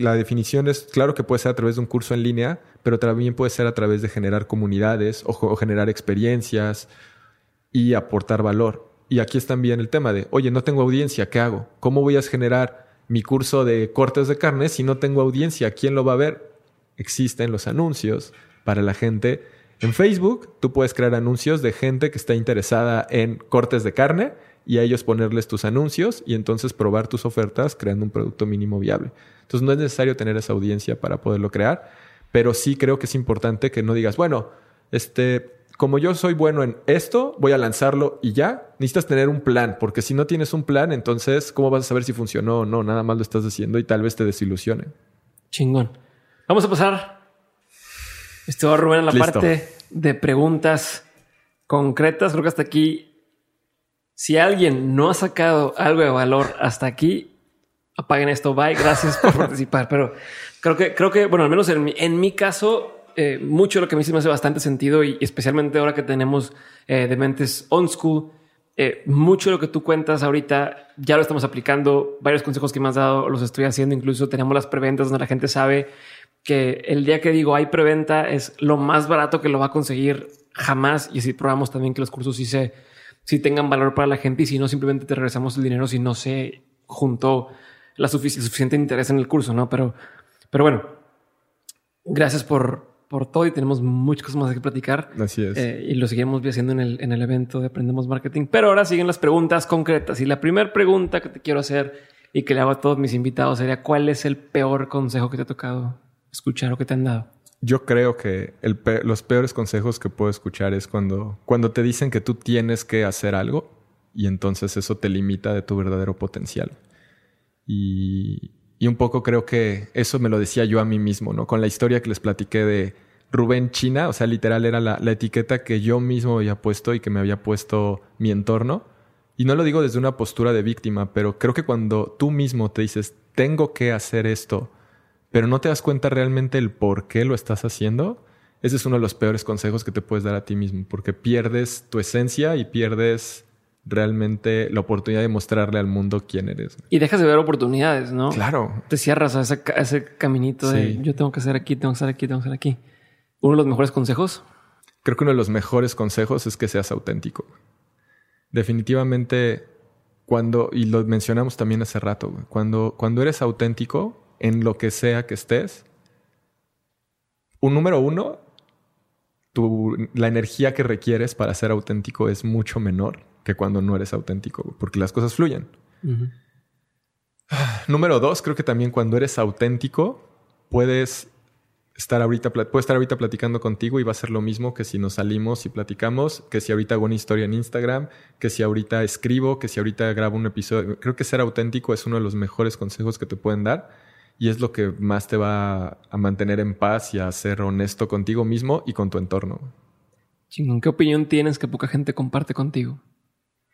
la definición es, claro que puede ser a través de un curso en línea, pero también puede ser a través de generar comunidades o, generar experiencias y aportar valor. Y aquí es también el tema de, oye, no tengo audiencia, ¿qué hago? ¿Cómo voy a generar mi curso de cortes de carne si no tengo audiencia? ¿Quién lo va a ver? Existen los anuncios para la gente. En Facebook tú puedes crear anuncios de gente que está interesada en cortes de carne y a ellos ponerles tus anuncios y entonces probar tus ofertas creando un producto mínimo viable. Entonces no es necesario tener esa audiencia para poderlo crear, pero sí creo que es importante que no digas, bueno, este, como yo soy bueno en esto, voy a lanzarlo y ya. Necesitas tener un plan, porque si no tienes un plan, entonces, ¿cómo vas a saber si funcionó o no? Nada más lo estás haciendo y tal vez te desilusione. Chingón. Vamos a pasar. Esto Rubén a la parte de preguntas concretas. Creo que hasta aquí si alguien no ha sacado algo de valor hasta aquí, apaguen esto. Bye. Gracias por participar. Pero creo que, creo que, bueno, al menos en mi, en mi caso, eh, mucho de lo que a mí sí me hace bastante sentido y especialmente ahora que tenemos eh, de mentes on school eh, mucho de lo que tú cuentas ahorita ya lo estamos aplicando. Varios consejos que me has dado los estoy haciendo. Incluso tenemos las preventas donde la gente sabe que el día que digo hay preventa es lo más barato que lo va a conseguir jamás. Y así probamos también que los cursos sí se, sí tengan valor para la gente y si no, simplemente te regresamos el dinero si no se juntó la suficiente interés en el curso, no? Pero, pero bueno, gracias por, por todo y tenemos muchas cosas más que platicar. Así es. Eh, y lo seguimos haciendo en el, en el evento de Aprendemos Marketing. Pero ahora siguen las preguntas concretas. Y la primera pregunta que te quiero hacer y que le hago a todos mis invitados sería: ¿Cuál es el peor consejo que te ha tocado escuchar o que te han dado? Yo creo que los peores consejos que puedo escuchar es cuando, cuando te dicen que tú tienes que hacer algo y entonces eso te limita de tu verdadero potencial. Y, y un poco creo que eso me lo decía yo a mí mismo, ¿no? Con la historia que les platiqué de Rubén China, o sea, literal era la, etiqueta que yo mismo había puesto y que me había puesto mi entorno. Y no lo digo desde una postura de víctima, pero creo que cuando tú mismo te dices, tengo que hacer esto, pero no te das cuenta realmente el por qué lo estás haciendo, ese es uno de los peores consejos que te puedes dar a ti mismo, porque pierdes tu esencia y pierdes realmente la oportunidad de mostrarle al mundo quién eres. Y dejas de ver oportunidades, ¿no? Claro. Te cierras a ese, caminito de yo tengo que hacer aquí, tengo que hacer aquí, tengo que hacer aquí. Uno de los mejores consejos. Creo que uno de los mejores consejos es que seas auténtico. Definitivamente, cuando, y lo mencionamos también hace rato, cuando, cuando eres auténtico en lo que sea que estés, un número uno, tu, la energía que requieres para ser auténtico es mucho menor que cuando no eres auténtico, porque las cosas fluyen. Número dos, creo que también cuando eres auténtico, puedes estar ahorita, puedo estar ahorita platicando contigo y va a ser lo mismo que si nos salimos y platicamos, que si ahorita hago una historia en Instagram, que si ahorita escribo, que si ahorita grabo un episodio. Creo que ser auténtico es uno de los mejores consejos que te pueden dar y es lo que más te va a mantener en paz y a ser honesto contigo mismo y con tu entorno. Chingón, ¿qué opinión tienes que poca gente comparte contigo?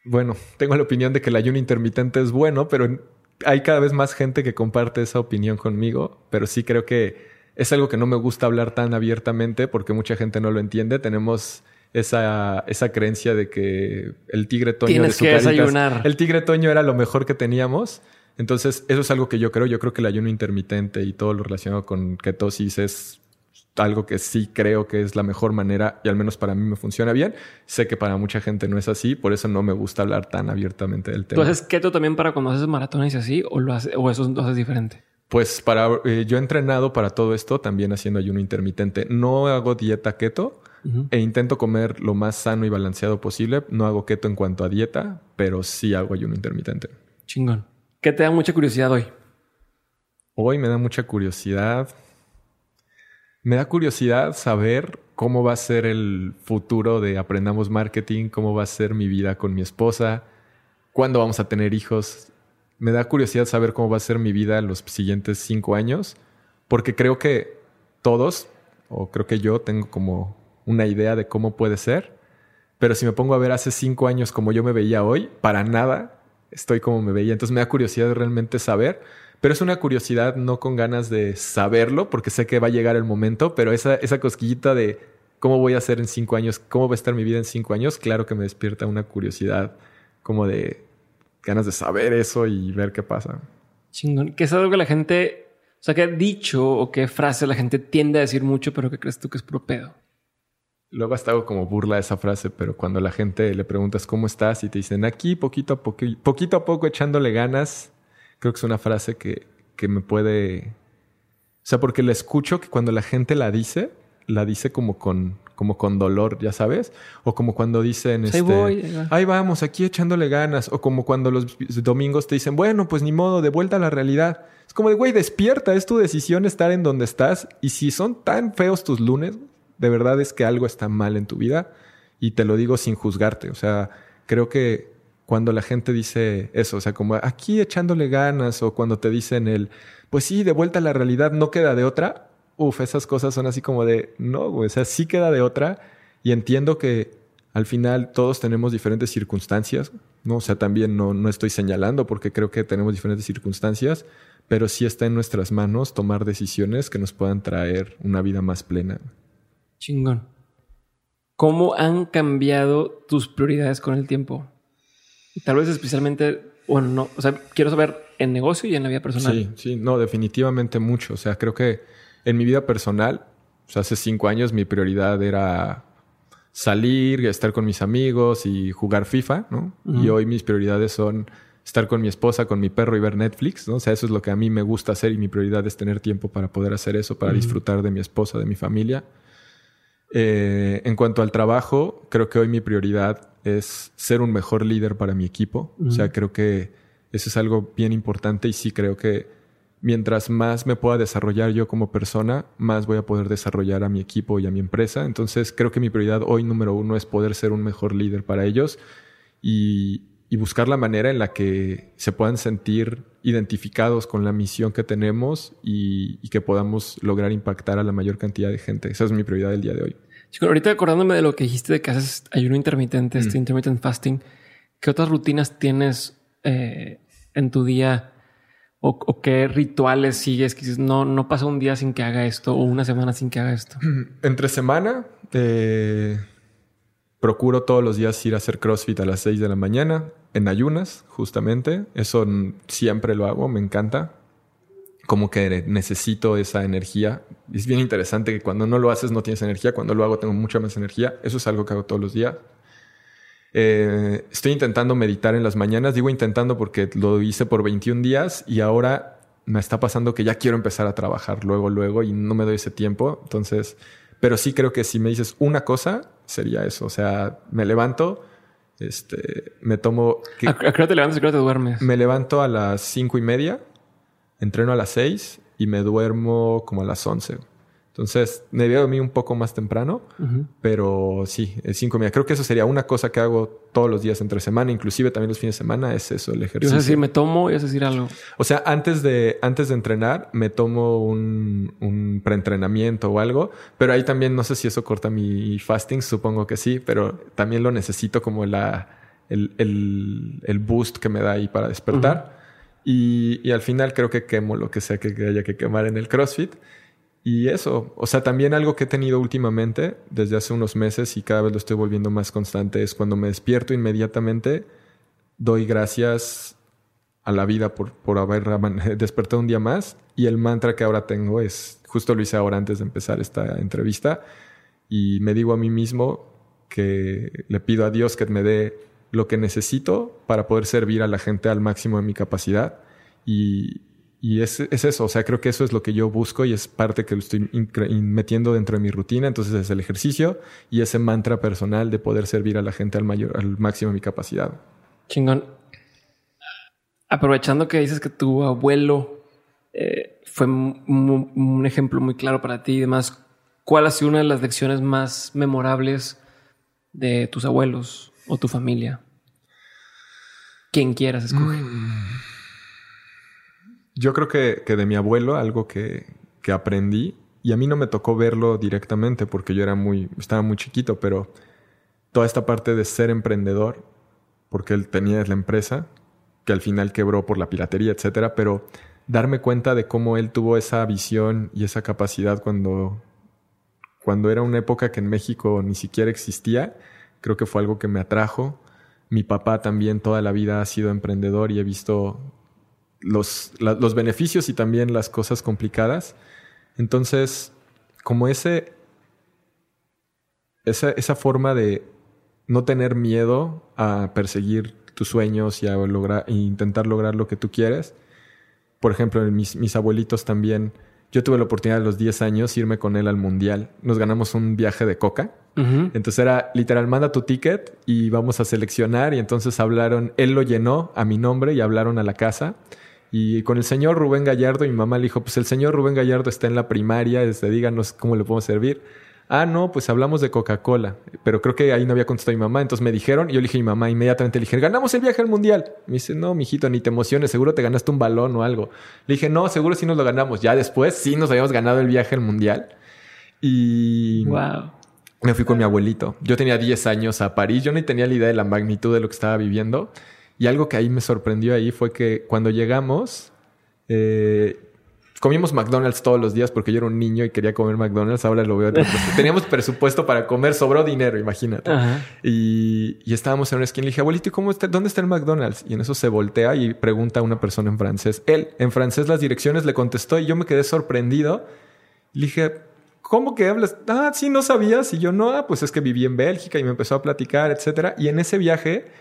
Bueno, tengo la opinión de que el ayuno intermitente es bueno, pero hay cada vez más gente que comparte esa opinión conmigo, pero sí creo que es algo que no me gusta hablar tan abiertamente porque mucha gente no lo entiende. Tenemos esa, esa creencia de que el tigre toño Tienes de que desayunar. El tigre toño era lo mejor que teníamos. Entonces, eso es algo que yo creo. Yo creo que el ayuno intermitente y todo lo relacionado con ketosis es algo que sí creo que es la mejor manera y al menos para mí me funciona bien. Sé que para mucha gente no es así, por eso no me gusta hablar tan abiertamente del tema. ¿Tú haces keto también para cuando haces maratones y así o, lo haces, o eso lo haces diferente? Pues para eh, yo he entrenado para todo esto también haciendo ayuno intermitente. No hago dieta keto e intento comer lo más sano y balanceado posible. No hago keto en cuanto a dieta, pero sí hago ayuno intermitente. Chingón. ¿Qué te da mucha curiosidad hoy? Hoy me da mucha curiosidad me da curiosidad saber cómo va a ser el futuro de Aprendamos Marketing, cómo va a ser mi vida con mi esposa, cuándo vamos a tener hijos. Me da curiosidad saber cómo va a ser mi vida los siguientes cinco años, porque creo que todos, o creo que yo, tengo como una idea de cómo puede ser, pero si me pongo a ver hace cinco años como yo me veía hoy, para nada estoy como me veía. Entonces me da curiosidad realmente saber pero es una curiosidad no con ganas de saberlo, porque sé que va a llegar el momento, pero esa, esa cosquillita de cómo voy a ser en cinco años, cómo va a estar mi vida en cinco años, claro que me despierta una curiosidad como de ganas de saber eso y ver qué pasa. Chingón. Que es algo que la gente, o sea, que ha dicho o qué frase la gente tiende a decir mucho, pero que crees tú que es propedo. Luego hasta hago como burla esa frase, pero cuando la gente le preguntas cómo estás y te dicen aquí poquito a poco, poquito a poco echándole ganas, creo que es una frase que, que me puede... O sea, porque la escucho que cuando la gente la dice, la dice como con, como con dolor, ya sabes, o como cuando dicen, este, ahí, voy, ahí vamos, aquí echándole ganas, o como cuando los domingos te dicen, bueno, pues ni modo, de vuelta a la realidad. Es como de, güey, despierta, es tu decisión estar en donde estás, y si son tan feos tus lunes, de verdad es que algo está mal en tu vida, y te lo digo sin juzgarte, o sea, creo que cuando la gente dice eso, o sea, como aquí echándole ganas, o cuando te dicen el, pues sí, de vuelta a la realidad, no queda de otra. Uf, esas cosas son así como de, no, o sea, sí queda de otra. Y entiendo que al final todos tenemos diferentes circunstancias, ¿no? O sea, también no, no estoy señalando porque creo que tenemos diferentes circunstancias, pero sí está en nuestras manos tomar decisiones que nos puedan traer una vida más plena. Chingón. ¿Cómo han cambiado tus prioridades con el tiempo? Y tal vez especialmente, bueno, no, o sea, quiero saber en negocio y en la vida personal. Sí, sí, no, definitivamente mucho. O sea, creo que en mi vida personal, o sea, hace cinco años mi prioridad era salir, estar con mis amigos y jugar FIFA, ¿no? Y hoy mis prioridades son estar con mi esposa, con mi perro y ver Netflix, ¿no? O sea, eso es lo que a mí me gusta hacer y mi prioridad es tener tiempo para poder hacer eso, para disfrutar de mi esposa, de mi familia. Eh, en cuanto al trabajo, creo que hoy mi prioridad es ser un mejor líder para mi equipo. O sea, creo que eso es algo bien importante y sí creo que mientras más me pueda desarrollar yo como persona, más voy a poder desarrollar a mi equipo y a mi empresa. Entonces creo que mi prioridad hoy número uno es poder ser un mejor líder para ellos y, y buscar la manera en la que se puedan sentir identificados con la misión que tenemos y, que podamos lograr impactar a la mayor cantidad de gente. Esa es mi prioridad del día de hoy. Ahorita acordándome de lo que dijiste de que haces ayuno intermitente, este mm. intermittent fasting, ¿qué otras rutinas tienes eh, en tu día o, qué rituales sigues? Que dices, no, no pasa un día sin que haga esto o una semana sin que haga esto. Entre semana, eh, procuro todos los días ir a hacer CrossFit a las 6 de la mañana en ayunas, justamente. Eso siempre lo hago, me encanta. Como que necesito esa energía. Es bien interesante que cuando no lo haces no tienes energía, cuando lo hago tengo mucha más energía. Eso es algo que hago todos los días. Eh, estoy intentando meditar en las mañanas. Digo intentando porque lo hice por 21 días y ahora me está pasando que ya quiero empezar a trabajar luego, luego y no me doy ese tiempo. Entonces, pero sí creo que si me dices una cosa, sería eso. O sea, me levanto, este, me tomo... ¿A, qué te levantas y a qué te duermes? Me levanto a las cinco y media, entreno a las seis y me duermo como a las once. Entonces, me voy a dormir un poco más temprano, pero sí, cinco media. Creo que eso sería una cosa que hago todos los días entre semana, inclusive también los fines de semana, es eso, el ejercicio. Es decir, me tomo y es decir algo. O sea, antes de, antes de entrenar, me tomo un, un preentrenamiento o algo, pero ahí también no sé si eso corta mi fasting, supongo que sí, pero también lo necesito como la, el, el, el boost que me da ahí para despertar. Y, al final creo que quemo lo que sea que haya que quemar en el CrossFit. Y eso, o sea, también algo que he tenido últimamente, desde hace unos meses y cada vez lo estoy volviendo más constante, es cuando me despierto inmediatamente, doy gracias a la vida por, por haber despertado un día más. Y el mantra que ahora tengo es, justo lo hice ahora antes de empezar esta entrevista, y me digo a mí mismo que le pido a Dios que me dé lo que necesito para poder servir a la gente al máximo de mi capacidad. Y, y es, es, eso, o sea, creo que eso es lo que yo busco y es parte que lo estoy metiendo dentro de mi rutina. Entonces es el ejercicio y ese mantra personal de poder servir a la gente al mayor, al máximo de mi capacidad. Chingón. Aprovechando que dices que tu abuelo eh, fue un, ejemplo muy claro para ti y demás, ¿cuál ha sido una de las lecciones más memorables de tus abuelos o tu familia? Quien quieras escoger. Mm. Yo creo que, que de mi abuelo, algo que, que, aprendí, y a mí no me tocó verlo directamente porque yo era muy, estaba muy chiquito, pero toda esta parte de ser emprendedor, porque él tenía la empresa, que al final quebró por la piratería, etcétera, pero darme cuenta de cómo él tuvo esa visión y esa capacidad cuando, cuando era una época que en México ni siquiera existía, creo que fue algo que me atrajo. Mi papá también toda la vida ha sido emprendedor y he visto los, los beneficios y también las cosas complicadas. Entonces, como ese, esa, esa forma de no tener miedo a perseguir tus sueños y a lograr, e intentar lograr lo que tú quieres. Por ejemplo, mis, mis abuelitos también, yo tuve la oportunidad a los 10 años irme con él al mundial. Nos ganamos un viaje de coca. Entonces era literal, manda tu ticket y vamos a seleccionar. Y entonces hablaron, él lo llenó a mi nombre y hablaron a la casa. Y con el señor Rubén Gallardo, mi mamá le dijo, pues el señor Rubén Gallardo está en la primaria, este, díganos cómo le podemos servir. Ah, no, pues hablamos de Coca-Cola. Pero creo que ahí no había contestado mi mamá. Entonces me dijeron, y yo le dije a mi mamá, inmediatamente le dije, ganamos el viaje al mundial. Me dice, no, mijito, ni te emociones, seguro te ganaste un balón o algo. Le dije, no, seguro sí nos lo ganamos. Ya después sí nos habíamos ganado el viaje al mundial. Y. Wow. Me fui con mi abuelito. Yo tenía 10 años a París. Yo ni tenía la idea de la magnitud de lo que estaba viviendo. Y algo que ahí me sorprendió ahí fue que cuando llegamos, eh, comimos McDonald's todos los días porque yo era un niño y quería comer McDonald's. Ahora lo veo. Teníamos presupuesto para comer, sobró dinero, imagínate. Y, y, estábamos en una esquina y le dije, abuelito, ¿cómo está, ¿dónde está el McDonald's? Y en eso se voltea y pregunta a una persona en francés. Él, en francés, las direcciones le contestó y yo me quedé sorprendido. Le dije, ¿cómo que hablas? Ah, sí, no sabías. Y yo, no, ah, pues es que viví en Bélgica y me empezó a platicar, etcétera. Y en ese viaje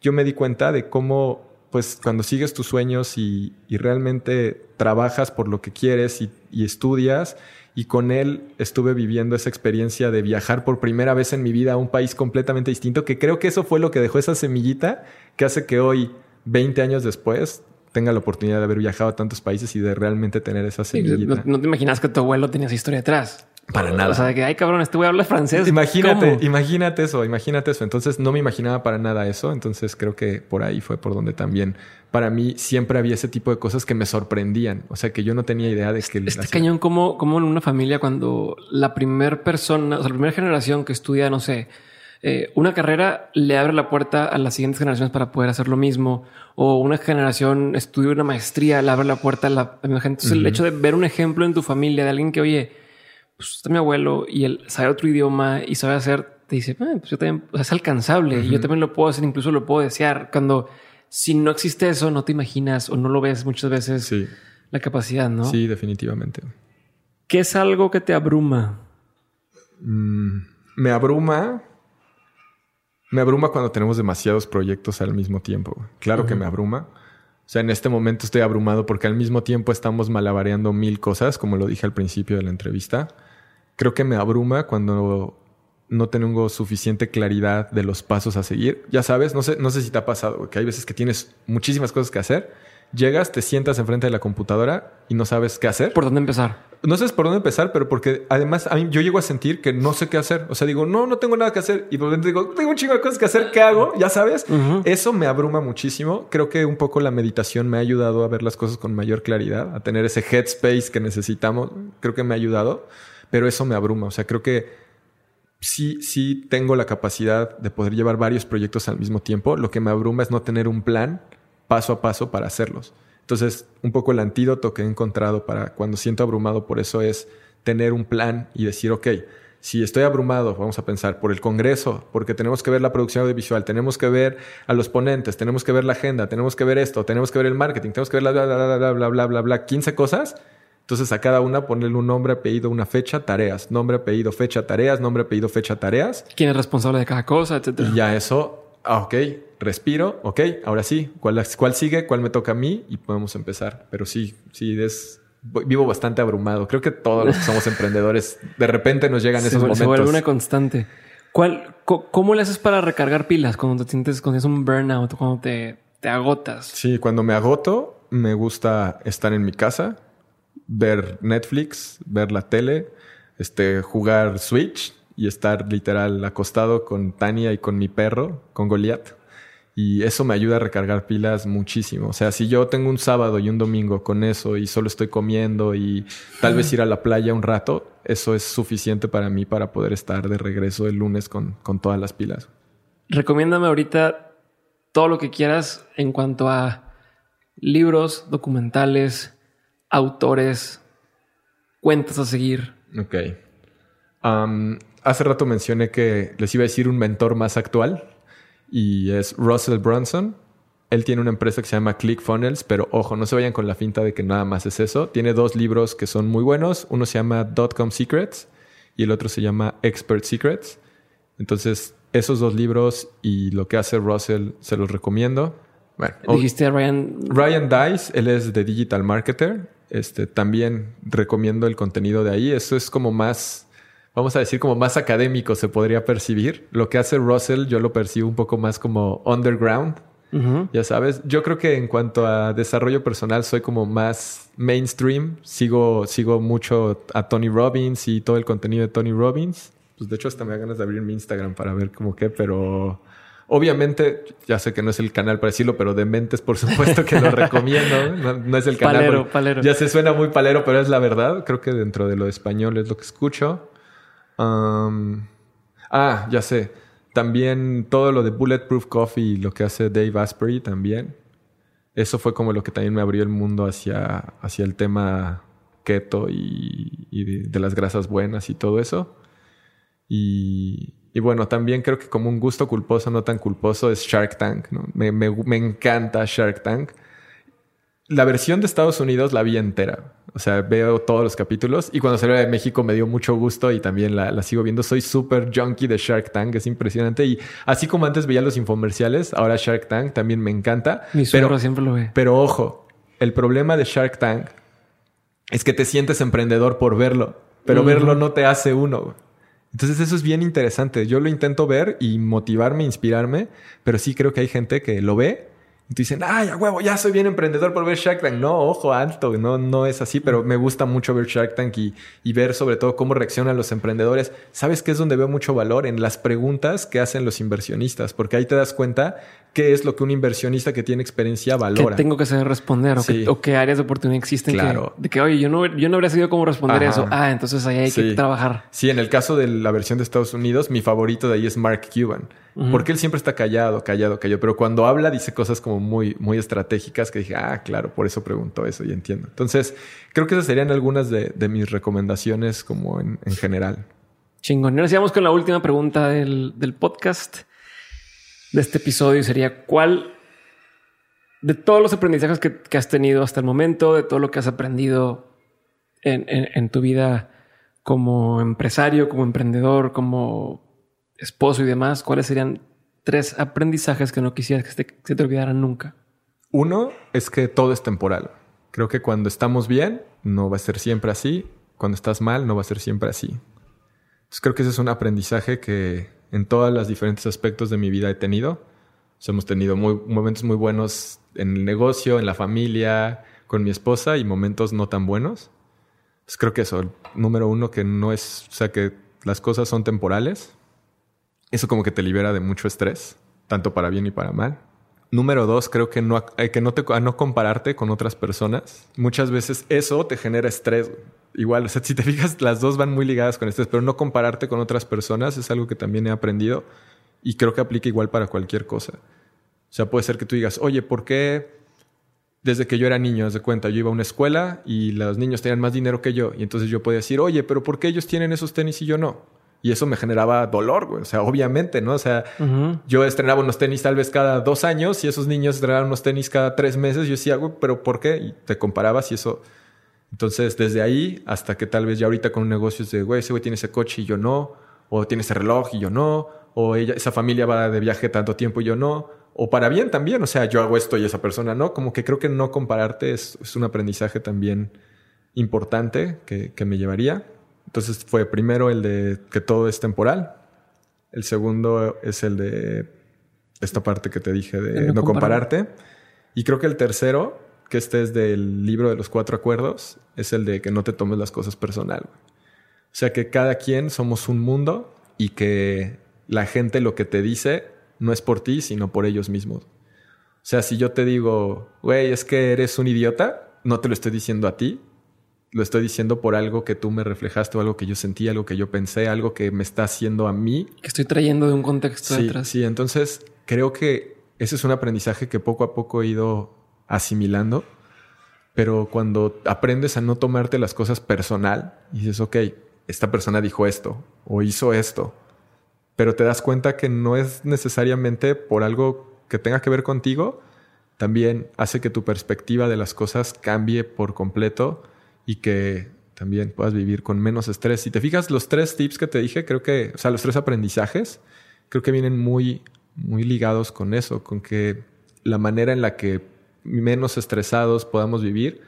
yo me di cuenta de cómo, pues, cuando sigues tus sueños y, realmente trabajas por lo que quieres y, y, estudias, y con él estuve viviendo esa experiencia de viajar por primera vez en mi vida a un país completamente distinto, que creo que eso fue lo que dejó esa semillita que hace que hoy, 20 años después, tenga la oportunidad de haber viajado a tantos países y de realmente tener esa semillita. no, te imaginas que tu abuelo tenía esa historia atrás. Para nada. O sea, que, ay, cabrón, este güey habla francés. Imagínate, imagínate eso, imagínate eso. Entonces no me imaginaba para nada eso. Entonces creo que por ahí fue por donde también para mí siempre había ese tipo de cosas que me sorprendían. O sea, que yo no tenía idea de que... Este cañón como, como en una familia cuando la primera persona, o sea, la primera generación que estudia, no sé, eh, una carrera le abre la puerta a las siguientes generaciones para poder hacer lo mismo, o una generación estudia una maestría, le abre la puerta a la, gente. Entonces, el hecho de ver un ejemplo en tu familia de alguien que, oye, pues está mi abuelo y él sabe otro idioma y sabe hacer, te dice, ah, pues yo también, es alcanzable y yo también lo puedo hacer, incluso lo puedo desear. Cuando si no existe eso, no te imaginas o no lo ves muchas veces la capacidad, ¿no? Sí, definitivamente. ¿Qué es algo que te abruma? Mm, me abruma me abruma cuando tenemos demasiados proyectos al mismo tiempo. Claro que me abruma. O sea, en este momento estoy abrumado porque al mismo tiempo estamos malabareando mil cosas, como lo dije al principio de la entrevista. Creo que me abruma cuando no tengo suficiente claridad de los pasos a seguir. Ya sabes, no sé, no sé si te ha pasado, que hay veces que tienes muchísimas cosas que hacer llegas, te sientas enfrente de la computadora y no sabes qué hacer. ¿Por dónde empezar? No sabes por dónde empezar, pero porque además a mí yo llego a sentir que no sé qué hacer. O sea, digo, no, no tengo nada que hacer. Y por dentro digo, tengo un chingo de cosas que hacer, ¿qué hago? Ya sabes. Eso me abruma muchísimo. Creo que un poco la meditación me ha ayudado a ver las cosas con mayor claridad, a tener ese headspace que necesitamos. Creo que me ha ayudado, pero eso me abruma. O sea, creo que sí, sí tengo la capacidad de poder llevar varios proyectos al mismo tiempo. Lo que me abruma es no tener un plan paso a paso para hacerlos. Entonces, un poco el antídoto que he encontrado para cuando siento abrumado por eso es tener un plan y decir, ok, si estoy abrumado, vamos a pensar por el Congreso, porque tenemos que ver la producción audiovisual, tenemos que ver a los ponentes, tenemos que ver la agenda, tenemos que ver esto, tenemos que ver el marketing, tenemos que ver la bla, bla, bla, bla, bla, bla, bla, bla, 15 cosas. Entonces a cada una ponerle un nombre, apellido, una fecha, tareas. Nombre, apellido, fecha, tareas. Nombre, apellido, fecha, tareas. ¿Quién es responsable de cada cosa, etcétera? Y ya eso ah, ok, respiro, ok, ahora sí, ¿cuál, ¿cuál sigue? ¿Cuál me toca a mí? Y podemos empezar. Pero sí, sí, es, vivo bastante abrumado. Creo que todos los que somos emprendedores, de repente nos llegan esos momentos. Se vuelve una constante. ¿Cuál, ¿Cómo le haces para recargar pilas cuando te sientes, cuando tienes un burnout, cuando te, te agotas? Sí, cuando me agoto, me gusta estar en mi casa, ver Netflix, ver la tele, este, jugar Switch, y estar literal acostado con Tania y con mi perro, con Goliath. Y eso me ayuda a recargar pilas muchísimo. O sea, si yo tengo un sábado y un domingo con eso y solo estoy comiendo y tal vez ir a la playa un rato, eso es suficiente para mí para poder estar de regreso el lunes con, con todas las pilas. Recomiéndame ahorita todo lo que quieras en cuanto a libros, documentales, autores, cuentas a seguir. Ok hace rato mencioné que les iba a decir un mentor más actual y es Russell Brunson. Él tiene una empresa que se llama ClickFunnels, pero ojo, no se vayan con la finta de que nada más es eso. Tiene dos libros que son muy buenos. Uno se llama Dotcom Secrets y el otro se llama Expert Secrets. Entonces, esos dos libros y lo que hace Russell se los recomiendo. Bueno, dijiste a Ryan. Ryan Dice, él es de Digital Marketer. Este, también recomiendo el contenido de ahí. Eso es como más vamos a decir, como más académico se podría percibir. Lo que hace Russell yo lo percibo un poco más como underground. Ya sabes, yo creo que en cuanto a desarrollo personal soy como más mainstream. Sigo, sigo mucho a Tony Robbins y todo el contenido de Tony Robbins. Pues de hecho hasta me da ganas de abrir mi Instagram para ver cómo qué, pero obviamente ya sé que no es el canal para decirlo, pero de mentes por supuesto que lo recomiendo. No, es el canal. Palero, palero. Ya se suena muy palero, pero es la verdad. Creo que dentro de lo español es lo que escucho ah, ya sé. También todo lo de Bulletproof Coffee, lo que hace Dave Asprey también. Eso fue como lo que también me abrió el mundo hacia, hacia el tema keto y, de, las grasas buenas y todo eso. Y, y, bueno, también creo que como un gusto culposo, no tan culposo, es Shark Tank. Me, me, me encanta Shark Tank la versión de Estados Unidos la vi entera. O sea, veo todos los capítulos y cuando salió de México me dio mucho gusto y también la, sigo viendo. Soy súper junkie de Shark Tank, es impresionante. Y así como antes veía los infomerciales, ahora Shark Tank también me encanta. Mi pero siempre lo ve. Pero ojo, el problema de Shark Tank es que te sientes emprendedor por verlo, pero verlo no te hace uno. Entonces eso es bien interesante. Yo lo intento ver y motivarme, inspirarme, pero sí creo que hay gente que lo ve y dicen, ay, a huevo, ya soy bien emprendedor por ver Shark Tank. No, ojo, alto, no, no es así, pero me gusta mucho ver Shark Tank y, y, ver sobre todo cómo reaccionan los emprendedores. ¿Sabes qué es donde veo mucho valor? En las preguntas que hacen los inversionistas, porque ahí te das cuenta qué es lo que un inversionista que tiene experiencia valora. Que tengo que saber responder o, qué áreas de oportunidad existen. Claro. de que, oye, yo no, yo no habría sabido cómo responder eso. Ah, entonces ahí hay que trabajar. Sí, en el caso de la versión de Estados Unidos, mi favorito de ahí es Mark Cuban. Porque él siempre está callado, callado, callado. Pero cuando habla dice cosas como muy, muy estratégicas que dije, ah, claro, por eso preguntó eso y entiendo. Entonces, creo que esas serían algunas de, mis recomendaciones como en, general. Chingón. Ahora sigamos con la última pregunta del, del podcast de este episodio sería cuál de todos los aprendizajes que, has tenido hasta el momento, de todo lo que has aprendido en, tu vida como empresario, como emprendedor, como esposo y demás, ¿cuáles serían tres aprendizajes que no quisieras que se te olvidaran nunca? Uno es que todo es temporal. Creo que cuando estamos bien, no va a ser siempre así. Cuando estás mal, no va a ser siempre así. Entonces creo que ese es un aprendizaje que en todos los diferentes aspectos de mi vida he tenido. hemos tenido momentos muy buenos en el negocio, en la familia, con mi esposa y momentos no tan buenos. Pues creo que eso, número uno, que no es, o sea, que las cosas son temporales. Eso como que te libera de mucho estrés, tanto para bien y para mal. Número dos, creo que no, que no, te, no compararte con otras personas. Muchas veces eso te genera estrés igual, o sea, si te fijas, las dos van muy ligadas con esto, pero no compararte con otras personas es algo que también he aprendido y creo que aplica igual para cualquier cosa. O sea, puede ser que tú digas, oye, ¿por qué desde que yo era niño, de cuenta, yo iba a una escuela y los niños tenían más dinero que yo y entonces yo podía decir, oye, pero ¿por qué ellos tienen esos tenis y yo no? Y eso me generaba dolor, güey. O sea, obviamente, ¿no? O sea, yo estrenaba unos tenis tal vez cada dos años y esos niños estrenaban unos tenis cada tres meses. Yo decía, güey, pero ¿por qué? Y te comparabas y eso entonces, desde ahí hasta que tal vez ya ahorita con un negocio es de, güey, ese güey tiene ese coche y yo no, o tiene ese reloj y yo no, o ella, esa familia va de viaje tanto tiempo y yo no, o para bien también, o sea, yo hago esto y esa persona no, como que creo que no compararte es, un aprendizaje también importante que, me llevaría. Entonces fue primero el de que todo es temporal, el segundo es el de esta parte que te dije de no compararte, y creo que el tercero que este es del libro de los cuatro acuerdos, es el de que no te tomes las cosas personal. O sea que cada quien somos un mundo y que la gente lo que te dice no es por ti, sino por ellos mismos. O sea, si yo te digo, güey, es que eres un idiota, no te lo estoy diciendo a ti, lo estoy diciendo por algo que tú me reflejaste o algo que yo sentí, algo que yo pensé, algo que me está haciendo a mí. Que estoy trayendo de un contexto sí, detrás. Sí, entonces creo que ese es un aprendizaje que poco a poco he ido asimilando, pero cuando aprendes a no tomarte las cosas personal y dices, ok, esta persona dijo esto o hizo esto, pero te das cuenta que no es necesariamente por algo que tenga que ver contigo, también hace que tu perspectiva de las cosas cambie por completo y que también puedas vivir con menos estrés. Si te fijas, los tres tips que te dije, creo que, o sea, los tres aprendizajes, creo que vienen muy, muy ligados con eso, con que la manera en la que menos estresados podamos vivir,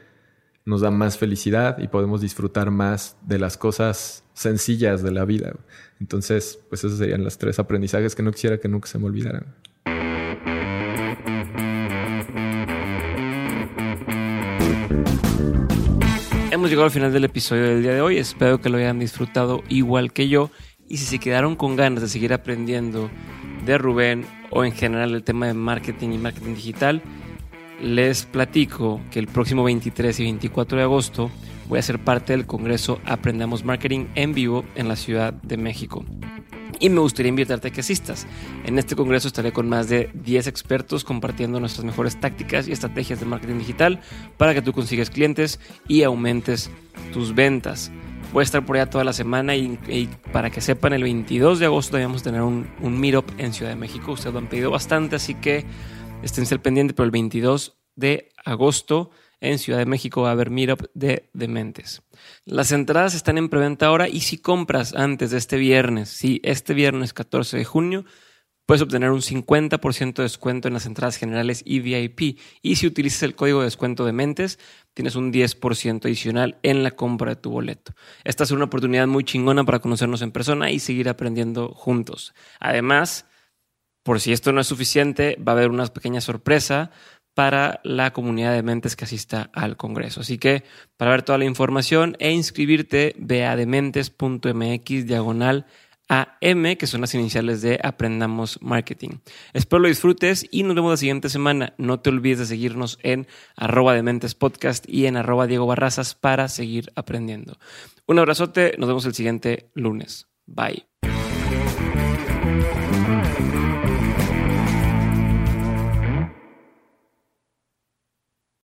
nos da más felicidad y podemos disfrutar más de las cosas sencillas de la vida. Entonces, pues esos serían los tres aprendizajes que no quisiera que nunca se me olvidaran. Hemos llegado al final del episodio del día de hoy. Espero que lo hayan disfrutado igual que yo. Y si se quedaron con ganas de seguir aprendiendo de Rubén o en general el tema de marketing y marketing digital, les platico que el próximo 23 y 24 de agosto voy a ser parte del Congreso Aprendamos Marketing en vivo en la Ciudad de México. y me gustaría invitarte a que asistas. En este congreso estaré con más de 10 expertos compartiendo nuestras mejores tácticas y estrategias de marketing digital para que tú consigas clientes y aumentes tus ventas. Voy a estar por allá toda la semana y, para que sepan, el 22 de agosto a tener un, un meetup en Ciudad de México. Ustedes lo han pedido bastante, así que estén al pendiente, pero el 22 de agosto en Ciudad de México va a haber Meetup de Dementes. Las entradas están en preventa ahora y si compras antes de este viernes, si este viernes 14 de junio, puedes obtener un 50% de descuento en las entradas generales y VIP. Y si utilizas el código de descuento de Mentes, tienes un 10% adicional en la compra de tu boleto. Esta es una oportunidad muy chingona para conocernos en persona y seguir aprendiendo juntos. Además, por si esto no es suficiente, va a haber una pequeña sorpresa para la comunidad de mentes que asista al Congreso. Así que para ver toda la información e inscribirte, ve a dementes.mx diagonal AM, que son las iniciales de Aprendamos Marketing. Espero lo disfrutes y nos vemos la siguiente semana. No te olvides de seguirnos en arroba dementes podcast y en arroba Diego Barrazas para seguir aprendiendo. Un abrazote, nos vemos el siguiente lunes. Bye.